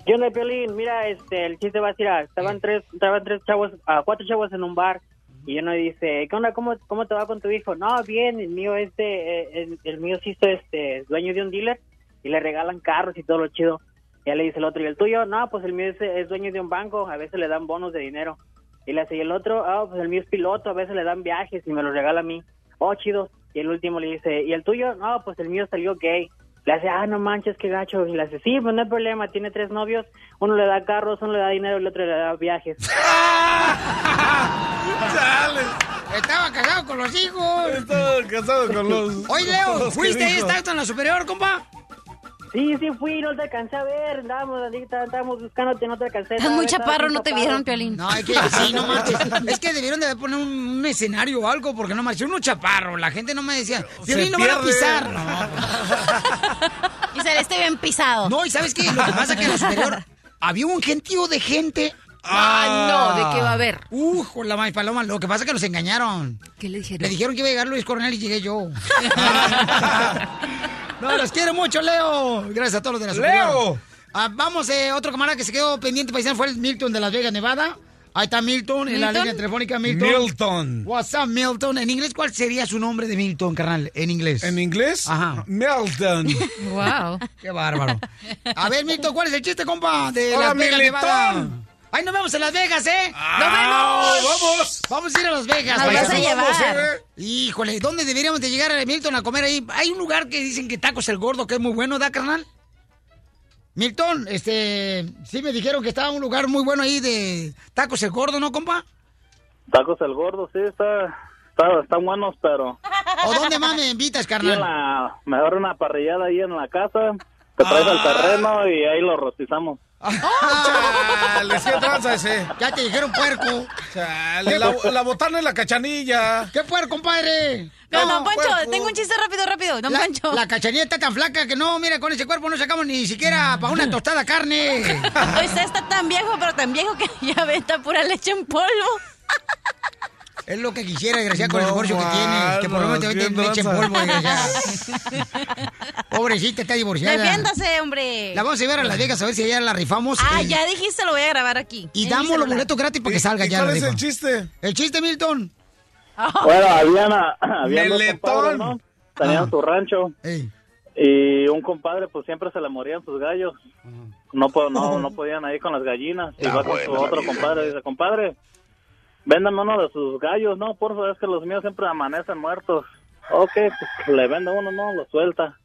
Yo no Piolín, mira, este, el chiste va a decir, ah, estaban tres, estaban tres chavos, ah, cuatro chavos en un bar, y uno dice, ¿qué onda, cómo, cómo te va con tu hijo? No, bien, el mío este, el, el mío sí es este, dueño de un dealer, y le regalan carros y todo lo chido. Ya le dice el otro, ¿y el tuyo? No, pues el mío es, es dueño de un banco, a veces le dan bonos de dinero. Y le hace, y el otro, ah, pues el mío es piloto, a veces le dan viajes y me lo regala a mí. Oh, chido. Y el último le dice, ¿y el tuyo? No, pues el mío salió gay. Le hace, ah, no manches, qué gacho. Y le hace, sí, pues no hay problema, tiene tres novios. Uno le da carros, uno le da dinero y el otro le da viajes. Estaba casado con los hijos. Estaba casado con los. Oye, Leo, los ¿fuiste ahí Stockton, la superior, compa? Sí, sí fui, no te alcancé a ver. Andábamos, estábamos buscándote, no te alcancé. Estás muy chaparro, no te vieron, Piolín. No, es que sí, no marches. Es que debieron de poner un, un escenario o algo, porque no marché. Uno chaparro, la gente no me decía, Piolín, no van a pisar. No, Y se le esté bien pisado. no, y ¿sabes qué? Lo que pasa es que en la superior había un gentío de gente. Ah, no, ¿de qué va a haber? Uh, con la maíz paloma. Lo que pasa es que los engañaron. ¿Qué le dijeron? Le dijeron que iba a llegar Luis Coronel y llegué yo. no, los quiero mucho, Leo. Gracias a todos los de la superior. ¡Leo! Ah, vamos, eh, otro camarada que se quedó pendiente paisano fue el Milton de Las Vegas, Nevada. Ahí está Milton, en la línea telefónica Milton. Milton. What's up, Milton? En inglés, ¿cuál sería su nombre de Milton, carnal? En inglés. ¿En inglés? Ajá. Milton. Wow. Qué bárbaro. A ver, Milton, ¿cuál es el chiste, compa? De Hola, Las Vegas, Milton. Nevada. Ay, nos vemos en Las Vegas, ¿eh? Ah, ¡Nos vemos! ¡Vamos! Vamos a ir a Las Vegas. Nos vas a llevar. Eh. Híjole, ¿dónde deberíamos de llegar, Milton, a comer ahí? Hay un lugar que dicen que tacos el gordo, que es muy bueno, ¿da, carnal? Milton, este, sí me dijeron que estaba un lugar muy bueno ahí de tacos el gordo, ¿no, compa? Tacos el gordo, sí, está, está, están buenos, pero... ¿O dónde más me invitas, en carnal? la, mejor una parrillada ahí en la casa, te traes Ah. al terreno y ahí lo rostizamos. Chale, ¿qué tranza ese? Ya te dijeron puerco. Chale, la, la botana y la cachanilla. ¿Qué puerco, compadre? No, No, don Poncho, puerco. tengo un chiste rápido, rápido. Don la, Poncho. la cachanilla está tan flaca que no, mira, con ese cuerpo no sacamos ni siquiera para una tostada carne. Usted está tan viejo, pero tan viejo que ya venta pura leche en polvo. Es lo que quisiera, desgraciado, con el No divorcio que tiene. Que por lo menos te qué leche en polvo, desgraciada. Pobrecita, está divorciada. Defiéndase, hombre. La vamos a llevar a Las Vegas a ver si allá la rifamos. Ah, eh, ya dijiste, lo voy a grabar aquí. Y damos los boletos gratis para que ¿Y- salga y ya cuál la es el chiste? El chiste, Milton. Bueno, habían, habían dos Meletón. compadres, ¿no? Tenían Ah. su rancho Ey. y un compadre pues siempre se le morían sus gallos. No, po- no, no podían ir con las gallinas. Y Ah, va con su otro compadre y dice, compadre, véndame uno de sus gallos, ¿no? Por favor, es que los míos siempre amanecen muertos. Ok, pues le vende uno, ¿no? Lo suelta.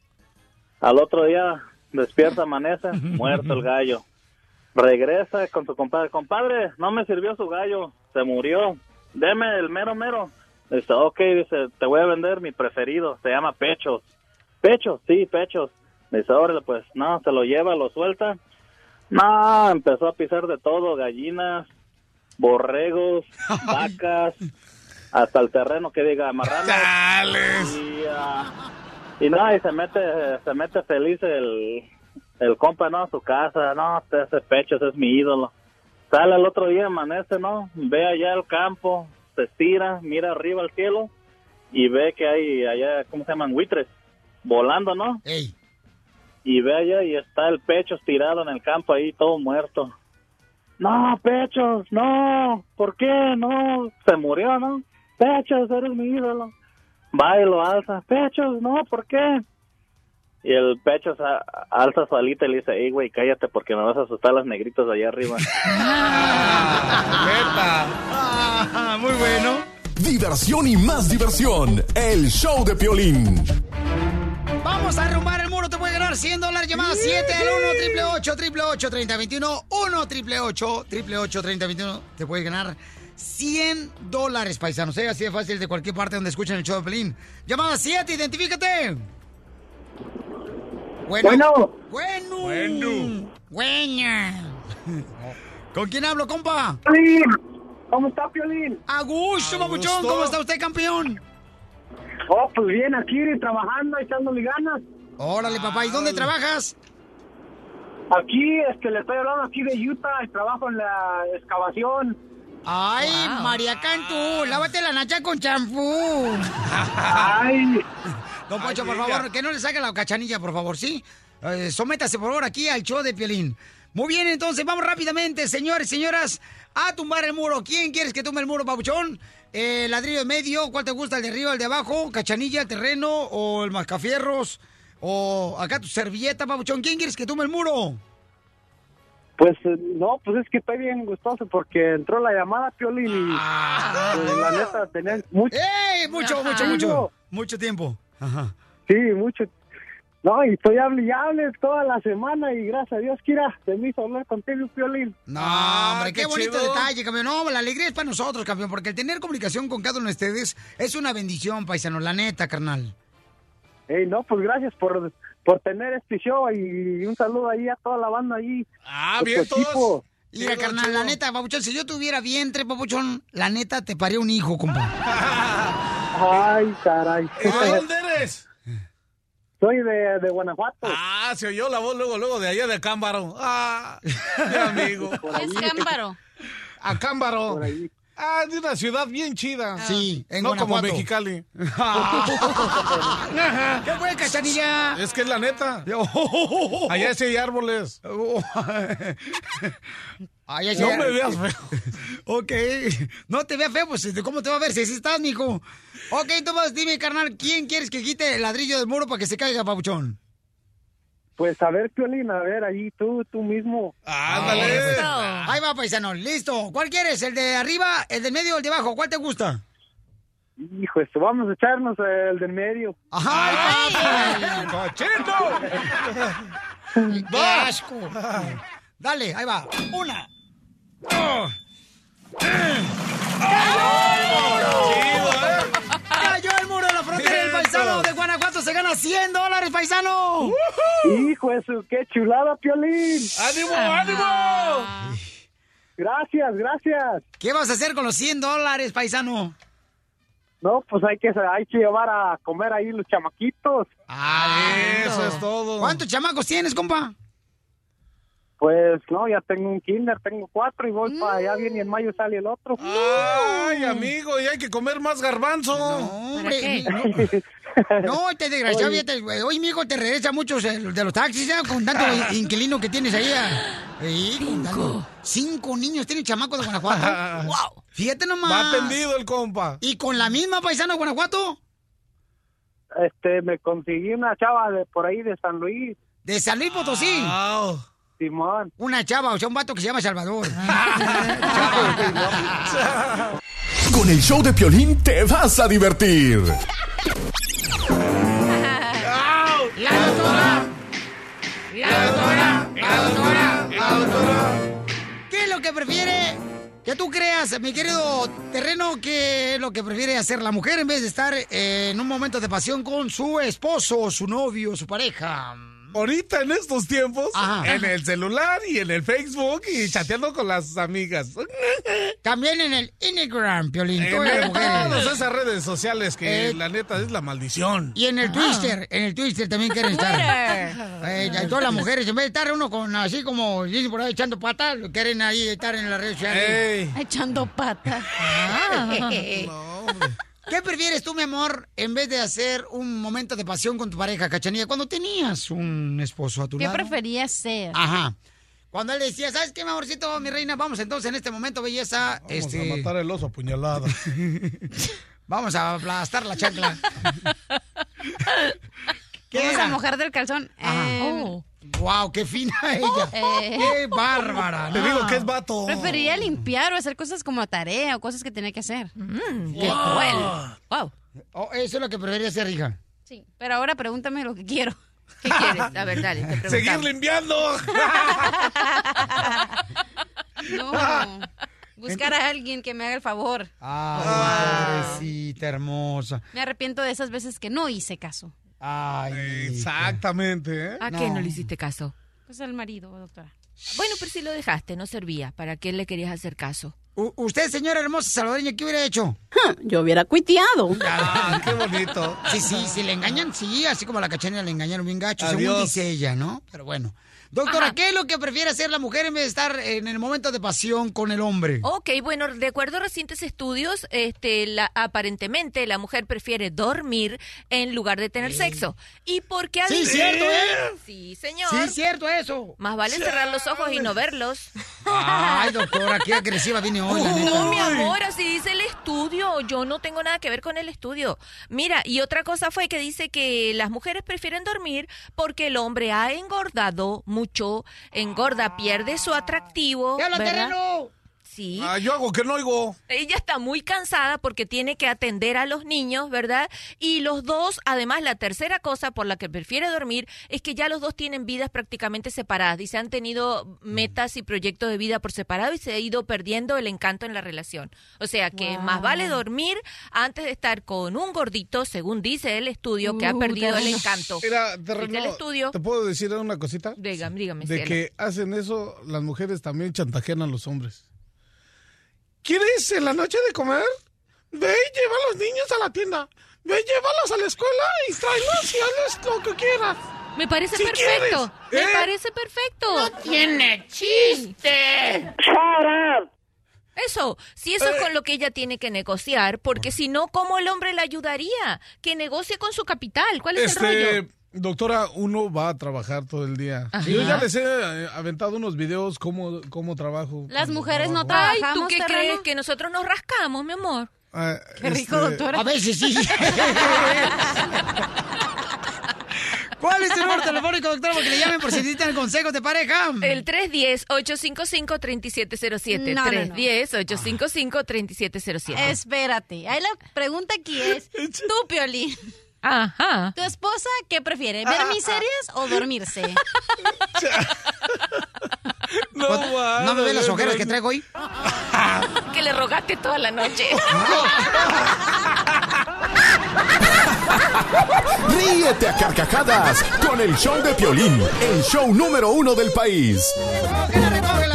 Al otro día despierta, amanece, muerto el gallo. Regresa con su compadre. Compadre, no me sirvió su gallo, se murió. Deme el mero mero. Dice, ok, dice, te voy a vender mi preferido, se llama Pechos. Pechos, sí, Pechos. Dice, órale, pues, no, se lo lleva, lo suelta. No, empezó a pisar de todo, gallinas, borregos, vacas, hasta el terreno que diga marranos. Y, ah, y no, y se mete, se mete feliz el, el compa, ¿no? A su casa, no, ese Pechos es mi ídolo. Sale el otro día, amanece, ¿no? Ve allá el campo, se estira, mira arriba al cielo y ve que hay allá, ¿cómo se llaman? Buitres, volando, ¿no? Ey. Y ve allá y está el Pechos tirado en el campo ahí, todo muerto. No, Pechos, no, ¿por qué? No, se murió, ¿no? Pechos, eres mi ídolo. Va y lo alza. Pechos, no, ¿por qué? Y el Pechos a- alza su alita y le dice, ey, güey, cállate porque me vas a asustar a las negritas de allá arriba. Ah, muy bueno. Diversión y más diversión. El show de Piolín. Vamos a arrumbar el muro, te puede ganar 100 dólares. Llamada 7 al 1 triple 8 triple 8 30 21 1 triple 8 triple 8 30 21 Te puede ganar 100 dólares, paisanos. ¿eh? Así de fácil de cualquier parte donde escuchen el show de Pelín. Llamada 7, identifícate. Bueno. Bueno. Bueno. Bueno. Buena. ¿Con quién hablo, compa? Piolín, ¿cómo está Piolín? A gusto, papuchón. ¿Cómo está usted, campeón? Oh, pues bien, aquí trabajando, echándole ganas. Órale, papá. ¿Y dónde trabajas? Aquí, este, le estoy hablando aquí de Utah y trabajo en la excavación. Ay, María Cantú, lávate la nacha con champú. Ay. Don Poncho, Ay, por favor, que no le saque la cachanilla, por favor, ¿sí? Eh, sométase, por favor, aquí al show de Piolín. Muy bien, entonces, vamos rápidamente, señores, señoras, a tumbar el muro. ¿Quién quieres que tumbe el muro, papuchón? Eh, ladrillo de medio, ¿cuál te gusta? ¿El de arriba, el de abajo? ¿Cachanilla, el terreno o el mascafierros? ¿O acá tu servilleta, papuchón? ¿Quién quieres que tumbe el muro? Pues eh, no, pues es que estoy bien gustoso porque entró la llamada Piolín y pues, la neta tenía mucho, ¡Ey! Mucho, mucho, mucho. Mucho tiempo. Ajá. sí, mucho. No, y estoy hable y hable toda la semana y gracias a Dios, Kira, se me hizo hablar contigo, Piolín. No, Ah, hombre, qué, qué bonito chido. detalle, campeón. No, la alegría es para nosotros, campeón, porque el tener comunicación con cada uno de ustedes es una bendición, paisano, la neta, carnal. Ey, no, pues gracias por, por tener este show y un saludo ahí a toda la banda ahí. Ah, bien equipo. todos. Mira, carnal, chido. la neta, papuchón, si yo tuviera vientre, papuchón, la neta, te paría un hijo, compa. Ay, caray. ¿Y de dónde eres? Soy de, de Guanajuato. Ah, se oyó la voz luego, luego de allá de Cámbaro. Ah, mi amigo. Por ¿Qué es cámbaro? A Cámbaro. por ahí. Ah, de una ciudad bien chida. Sí, en No como Guanajuato. Mexicali. ¿Qué fue, cachanilla? Es que es la neta. Allá sí hay árboles. Ay, ay, No ay. me veas feo. Ok. No te veas feo, pues ¿cómo te va a ver si así estás, mijo? Ok, Tomás, dime, carnal, ¿quién quieres que quite el ladrillo del muro para que se caiga, papuchón? Pues a ver, Piolín, a ver, ahí tú, tú mismo. Ándale. pues. Ahí va, paisano. Listo. ¿Cuál quieres? ¿El de arriba, el del medio o el de abajo? ¿Cuál te gusta? Hijo, esto, vamos a echarnos el del medio. ¡Ay, cochino! ¡Qué asco! Dale, ahí va. Una. ¡Oh! ¡Cayó el muro de la frontera! ¡El paisano de Guanajuato se gana 100 dólares, paisano! Hijo, eso, qué chulada, Piolín. ¡Ánimo, ánimo! Gracias, gracias. ¿Qué vas a hacer con los 100 dólares, paisano? No, pues hay que, hay que llevar a comer ahí los chamaquitos. Ah, eso es todo. ¿Cuántos chamacos tienes, compa? Pues no, ya tengo un kinder, tengo cuatro y voy para allá bien y en mayo sale el otro. Ay, amigo, y hay que comer más garbanzo. hombre, No, este desgraciado, Oye. fíjate, güey, hoy, mijo, te regresa muchos eh, de los taxis, ¿ya? Con tanto inquilino que tienes ahí. ah. Con tanto- Cinco niños tienen chamacos de Guanajuato. wow. Fíjate nomás. Va tendido el compa. ¿Y con la misma paisana de Guanajuato? Este, me conseguí una chava de por ahí de San Luis. ¿De San Luis Potosí? Simón. Una chava, o sea, un vato que se llama Salvador. Con el show de Piolín te vas a divertir. ¡La doctora! ¡La doctora! ¡La doctora! ¡La doctora! ¿Qué es lo que prefiere que tú creas, mi querido terreno, qué es lo que prefiere hacer la mujer en vez de estar eh, en un momento de pasión con su esposo, su novio, su pareja? Ahorita en estos tiempos, Ajá. en el celular y en el Facebook y chateando con las amigas. También en el Instagram, Piolín. En todas el- esas redes sociales que Eh, la neta es la maldición. Y en el Twitter, en el Twitter también quieren estar. Eh, todas las mujeres, en vez de estar uno con así como dicen por ahí echando patas, quieren ahí estar en las redes sociales. Echando pata. ¿Qué prefieres tú, mi amor, en vez de hacer un momento de pasión con tu pareja, cachanilla, cuando tenías un esposo a tu ¿Qué lado? preferías ser? Ajá. Cuando él decía, ¿sabes qué, mi amorcito, mi reina? Vamos entonces en este momento, belleza. Vamos este, a matar el oso a puñalada. Vamos a aplastar la chancla. ¿Qué Vamos era? a mojar del calzón. Eh, Wow, qué fina ella. Eh. Qué bárbara. Te no. digo que es vato. Preferiría limpiar o hacer cosas como tarea o cosas que tenía que hacer. Qué Wow. cruel. Wow. Oh, eso es lo que preferiría hacer, hija. Sí, pero ahora pregúntame lo que quiero. ¿Qué quieres? A ver, dale, te. Seguir limpiando. No. Buscar a alguien que me haga el favor. Ay, pobrecita hermosa. Me arrepiento de esas veces que no hice caso. Ay. Exactamente, ¿eh? ¿A qué no le hiciste caso? Pues al marido, doctora. Bueno, pero si lo dejaste, no servía. ¿Para qué le querías hacer caso? U- usted, señora hermosa salvadoreña, ¿qué hubiera hecho? Yo hubiera cuiteado. Ah, qué bonito. Sí, sí, si le engañan, sí, así como a la cachanilla le engañaron bien gacho, según Adiós. dice ella, ¿no? Pero bueno. Doctora, ¿qué es lo que prefiere hacer la mujer en vez de estar en el momento de pasión con el hombre? Ok, bueno, de acuerdo a recientes estudios, este, la, aparentemente la mujer prefiere dormir en lugar de tener sexo. ¿Y por qué? Sí, cierto, ¿eh? Sí, señor. Sí, cierto eso. Más vale cerrar los ojos y no verlos. Ay, doctora, qué agresiva viene hoy, neta. No, mi amor, así dice el estudio. Yo no tengo nada que ver con el estudio. Mira, y otra cosa fue que dice que las mujeres prefieren dormir porque el hombre ha engordado mucho, engorda, pierde su atractivo. ¡Ya habla, ¿verdad? Sí. Ah, yo hago que no oigo. Ella está muy cansada porque tiene que atender a los niños, ¿verdad? Y los dos, además, la tercera cosa por la que prefiere dormir es que ya los dos tienen vidas prácticamente separadas. Dice, han tenido metas y proyectos de vida por separado y se ha ido perdiendo el encanto en la relación. O sea que Wow. más vale dormir antes de estar con un gordito, según dice el estudio, que ha Uh, perdido el encanto. Dice el estudio. ¿te puedo decir una cosita? Dígame, dígame. De cielo. que hacen eso, las mujeres también chantajean a los hombres. ¿Quieres en la noche de comer? Ve y lleva a los niños a la tienda. Ve, llévalos a la escuela y tráelos y hazles lo que quieras. Me parece Si perfecto. quieres, Me ¿eh? parece perfecto. tiene chiste. Eso, si eso Eh. es con lo que ella tiene que negociar, porque si no, ¿cómo el hombre la ayudaría? Que negocie con su capital. ¿Cuál es el rollo? Doctora, uno va a trabajar todo el día. Ajá. Yo ya les he eh, aventado unos videos cómo, cómo trabajo. Las mujeres no Ay, trabajamos, ¿tú qué terreno? crees? Que nosotros nos rascamos, mi amor. Ah, Qué rico, este, doctora. A veces sí. ¿Cuál es el número telefónico, doctora? Porque le llamen por si necesitan consejos de pareja. El 310-855-3707. No, no, no. 310-855-3707. Espérate. Ahí la pregunta aquí es, tú, Piolín, Ajá. ¿tu esposa qué prefiere? ¿Ver mis series o dormirse? No, Pues, ¿No me ven las ojeras que traigo hoy? Que le rogaste toda la noche. Ríete a carcajadas con el show de Piolín, el show número uno del país. ¡Recógela, recógela!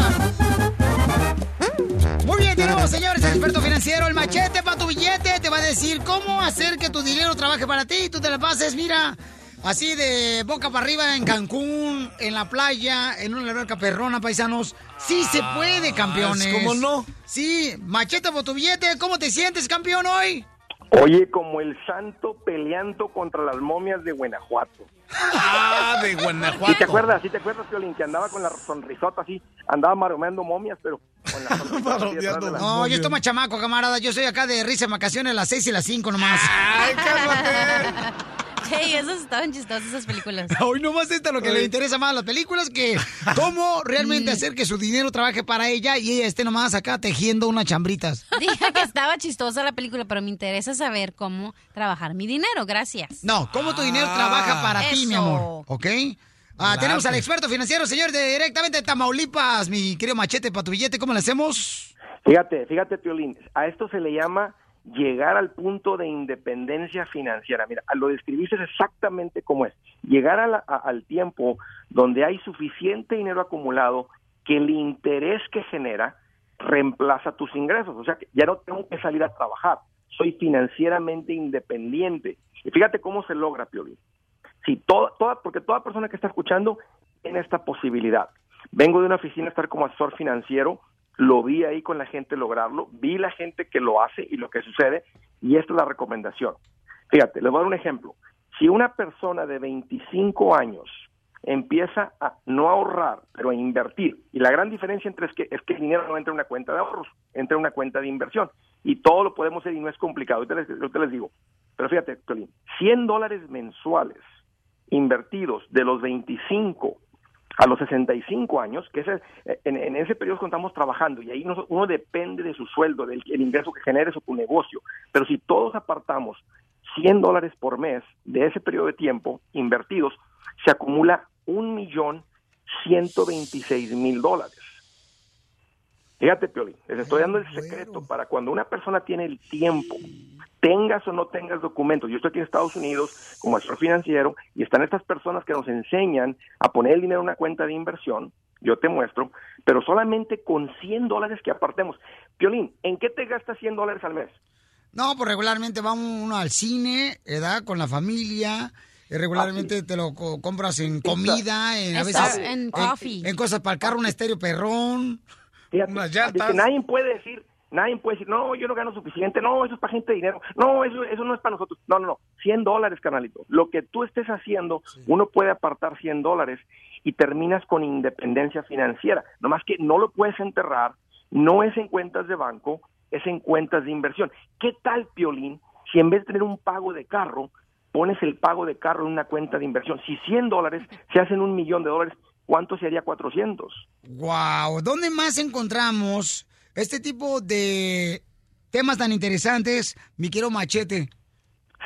Muy bien, tenemos, señores, el experto financiero, el machete para tu billete. Te va a decir cómo hacer que tu dinero trabaje para ti. Tú te la pases, mira, así de boca para arriba en Cancún, en la playa, en una alberca perrona, paisanos. Sí se puede, campeones. ¿cómo no? Sí, machete para tu billete. ¿Cómo te sientes, campeón, hoy? Oye, como el santo peleando contra las momias de Guanajuato. Ah, de Guanajuato. ¿Sí te acuerdas? ¿Sí te acuerdas, Piolín? Que andaba con la sonrisota así, andaba maromeando momias, pero con la sonrisota así de No, yo estoy más chamaco, camarada. Yo soy acá de risa en vacaciones a las 6 y las 5 nomás. Ay, cálmate. Hey, esas estaban chistosas esas películas. Hoy nomás está lo que le interesa más a las películas que cómo realmente Mm. hacer que su dinero trabaje para ella y ella esté nomás acá tejiendo unas chambritas. Dije que estaba chistosa la película, pero me interesa saber cómo trabajar mi dinero. Gracias. No, cómo tu dinero trabaja para ti, mi amor. ¿Ok? Ah, tenemos al experto financiero, señor, de directamente de Tamaulipas, mi querido machete para tu billete. ¿Cómo le hacemos? Fíjate, fíjate, Piolín, a esto se le llama llegar al punto de independencia financiera. Mira, lo describiste exactamente como es. Llegar a la- a- al tiempo donde hay suficiente dinero acumulado que el interés que genera reemplaza tus ingresos. O sea, que ya no tengo que salir a trabajar. Soy financieramente independiente. Y fíjate cómo se logra, Piolín. Si toda, toda, porque toda persona que está escuchando tiene esta posibilidad. Vengo de una oficina a estar como asesor financiero, lo vi ahí con la gente lograrlo, vi la gente que lo hace y lo que sucede, y esta es la recomendación. Fíjate, les voy a dar un ejemplo. Si una persona de 25 años empieza a no ahorrar, pero a invertir, y la gran diferencia entre es que es que el dinero no entra en una cuenta de ahorros, entra en una cuenta de inversión, y todo lo podemos hacer y no es complicado. Ahorita les, ahorita les digo, pero fíjate, Piolín, 100 dólares mensuales invertidos de los 25 a los 65 años, que ese, en, en ese periodo estamos trabajando y ahí uno, uno depende de su sueldo, del el ingreso que generes o tu negocio. Pero si todos apartamos 100 dólares por mes de ese periodo de tiempo invertidos, se acumula un millón 126 mil dólares. Fíjate, Piolín, les estoy dando el secreto para cuando una persona tiene el tiempo, tengas o no tengas documentos. Yo estoy aquí en Estados Unidos como asesor financiero y están estas personas que nos enseñan a poner el dinero en una cuenta de inversión. Yo te muestro, pero solamente con 100 dólares que apartemos. Piolín, ¿en qué te gastas 100 dólares al mes? No, pues regularmente va uno al cine, ¿verdad? Con la familia. eh, Regularmente te lo co- compras en comida, en, a veces en coffee. en cosas para el carro, un estéreo perrón. Fíjate, así que nadie puede decir, nadie puede decir, no, yo no gano suficiente, no, eso es para gente de dinero, no, eso, eso no es para nosotros. No, no, no, 100 dólares, canalito. Lo que tú estés haciendo, uno puede apartar 100 dólares y terminas con independencia financiera. Nomás que no lo puedes enterrar, no es en cuentas de banco, es en cuentas de inversión. ¿Qué tal, Piolín, si en vez de tener un pago de carro, pones el pago de carro en una cuenta de inversión? Si 100 dólares se hacen un millón de dólares, ¿cuánto sería 400? Wow, ¿dónde más encontramos este tipo de temas tan interesantes, mi quiero machete?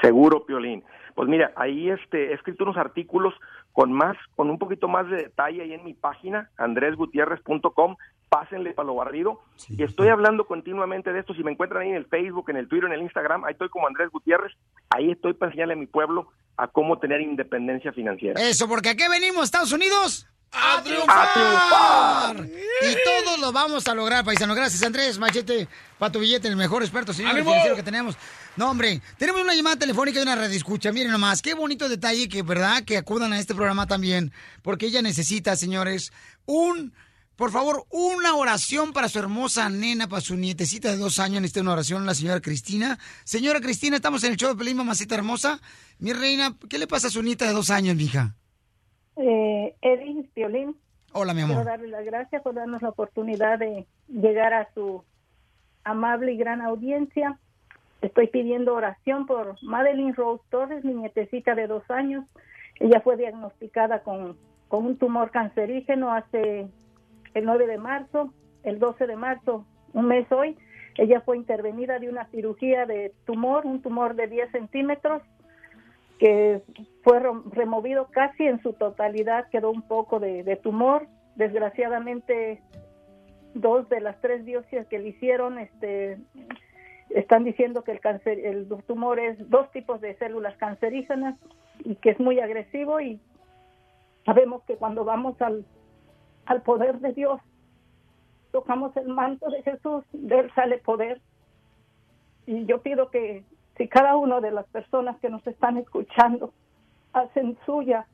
Seguro, Piolín. Pues mira, ahí este, he escrito unos artículos con más, con un poquito más de detalle ahí en mi página, andresgutierrez.com, pásenle para lo barrido. Y estoy hablando continuamente de esto. Si me encuentran ahí en el Facebook, en el Twitter, en el Instagram, ahí estoy como Andrés Gutiérrez. Ahí estoy para enseñarle a mi pueblo a cómo tener independencia financiera. Eso, porque aquí venimos, Estados Unidos. ¡A ¡A triunfar! Y todos lo vamos a lograr, paisano. Gracias, Andrés Machete, para tu billete, el mejor experto señor financiero que tenemos. No, hombre, tenemos una llamada telefónica y una radio escucha. Miren nomás, qué bonito detalle que, ¿verdad? Que acudan a este programa también, porque ella necesita, señores, un por favor, una oración para su hermosa nena, para su nietecita de dos años. Necesita una oración la señora Cristina. Señora Cristina, estamos en el show de Pelín, mamacita hermosa. Mi reina, ¿qué le pasa a su nieta de dos años, mija? Eh, Eddie Violín. Hola, mi amor. Quiero darle las gracias por darnos la oportunidad de llegar a su amable y gran audiencia. Estoy pidiendo oración por Madeline Rose Torres, mi nietecita de dos años. Ella fue diagnosticada con, con un tumor cancerígeno hace el 9 de marzo, el 12 de marzo, un mes hoy. Ella fue intervenida de una cirugía de tumor, un tumor de 10 centímetros, que fue removido casi en su totalidad, quedó un poco de, tumor. Desgraciadamente, dos de las tres biopsias que le hicieron este, están diciendo que el el tumor es dos tipos de células cancerígenas y que es muy agresivo y sabemos que cuando vamos al, al poder de Dios, tocamos el manto de Jesús, de él sale poder. Y yo pido que si cada una de las personas que nos están escuchando hacen suya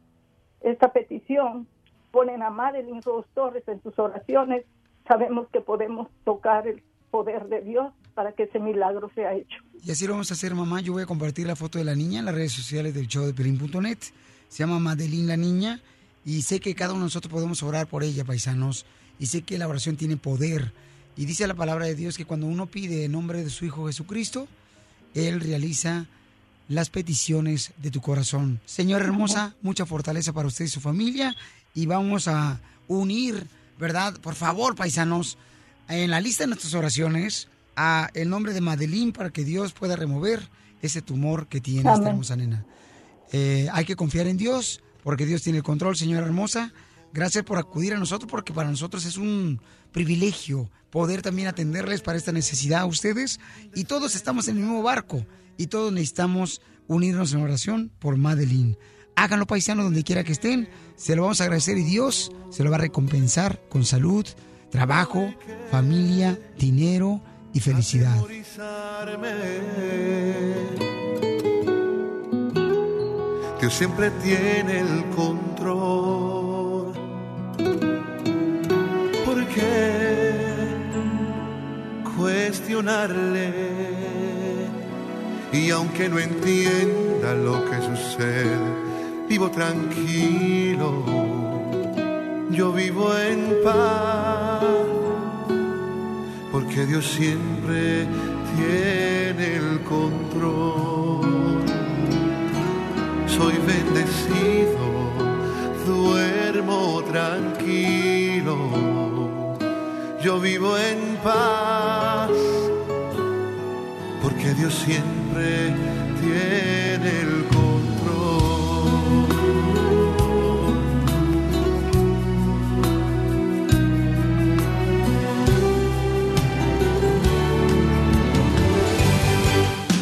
esta petición, ponen a Madeline Rose Torres en sus oraciones, sabemos que podemos tocar el poder de Dios para que ese milagro sea hecho. Y así lo vamos a hacer, mamá. Yo voy a compartir la foto de la niña en las redes sociales del show de Pelín.net. Se llama Madeline la niña. Y sé que cada uno de nosotros podemos orar por ella, paisanos. Y sé que la oración tiene poder. Y dice la palabra de Dios que cuando uno pide en nombre de su Hijo Jesucristo, Él realiza las peticiones de tu corazón. Señora hermosa, mucha fortaleza para usted y su familia. Y vamos a unir, ¿verdad? Por favor, paisanos, en la lista de nuestras oraciones a el nombre de Madeline para que Dios pueda remover ese tumor que tiene esta hermosa nena. Eh, hay que confiar en Dios porque Dios tiene el control, señora hermosa. Gracias por acudir a nosotros porque para nosotros es un privilegio poder también atenderles para esta necesidad a ustedes. Y todos estamos en el mismo barco y todos necesitamos unirnos en oración por Madeline. Háganlo paisanos donde quiera que estén. Se lo vamos a agradecer y Dios se lo va a recompensar con salud, trabajo, familia, dinero y felicidad. Dios siempre tiene el control. ¿Por qué cuestionarle? Y aunque no entienda lo que sucede, vivo tranquilo. Yo vivo en paz. Porque Dios siempre tiene el control soy bendecido, duermo tranquilo, yo vivo en paz, porque Dios siempre tiene el control.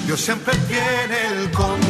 Dios siempre tiene el control.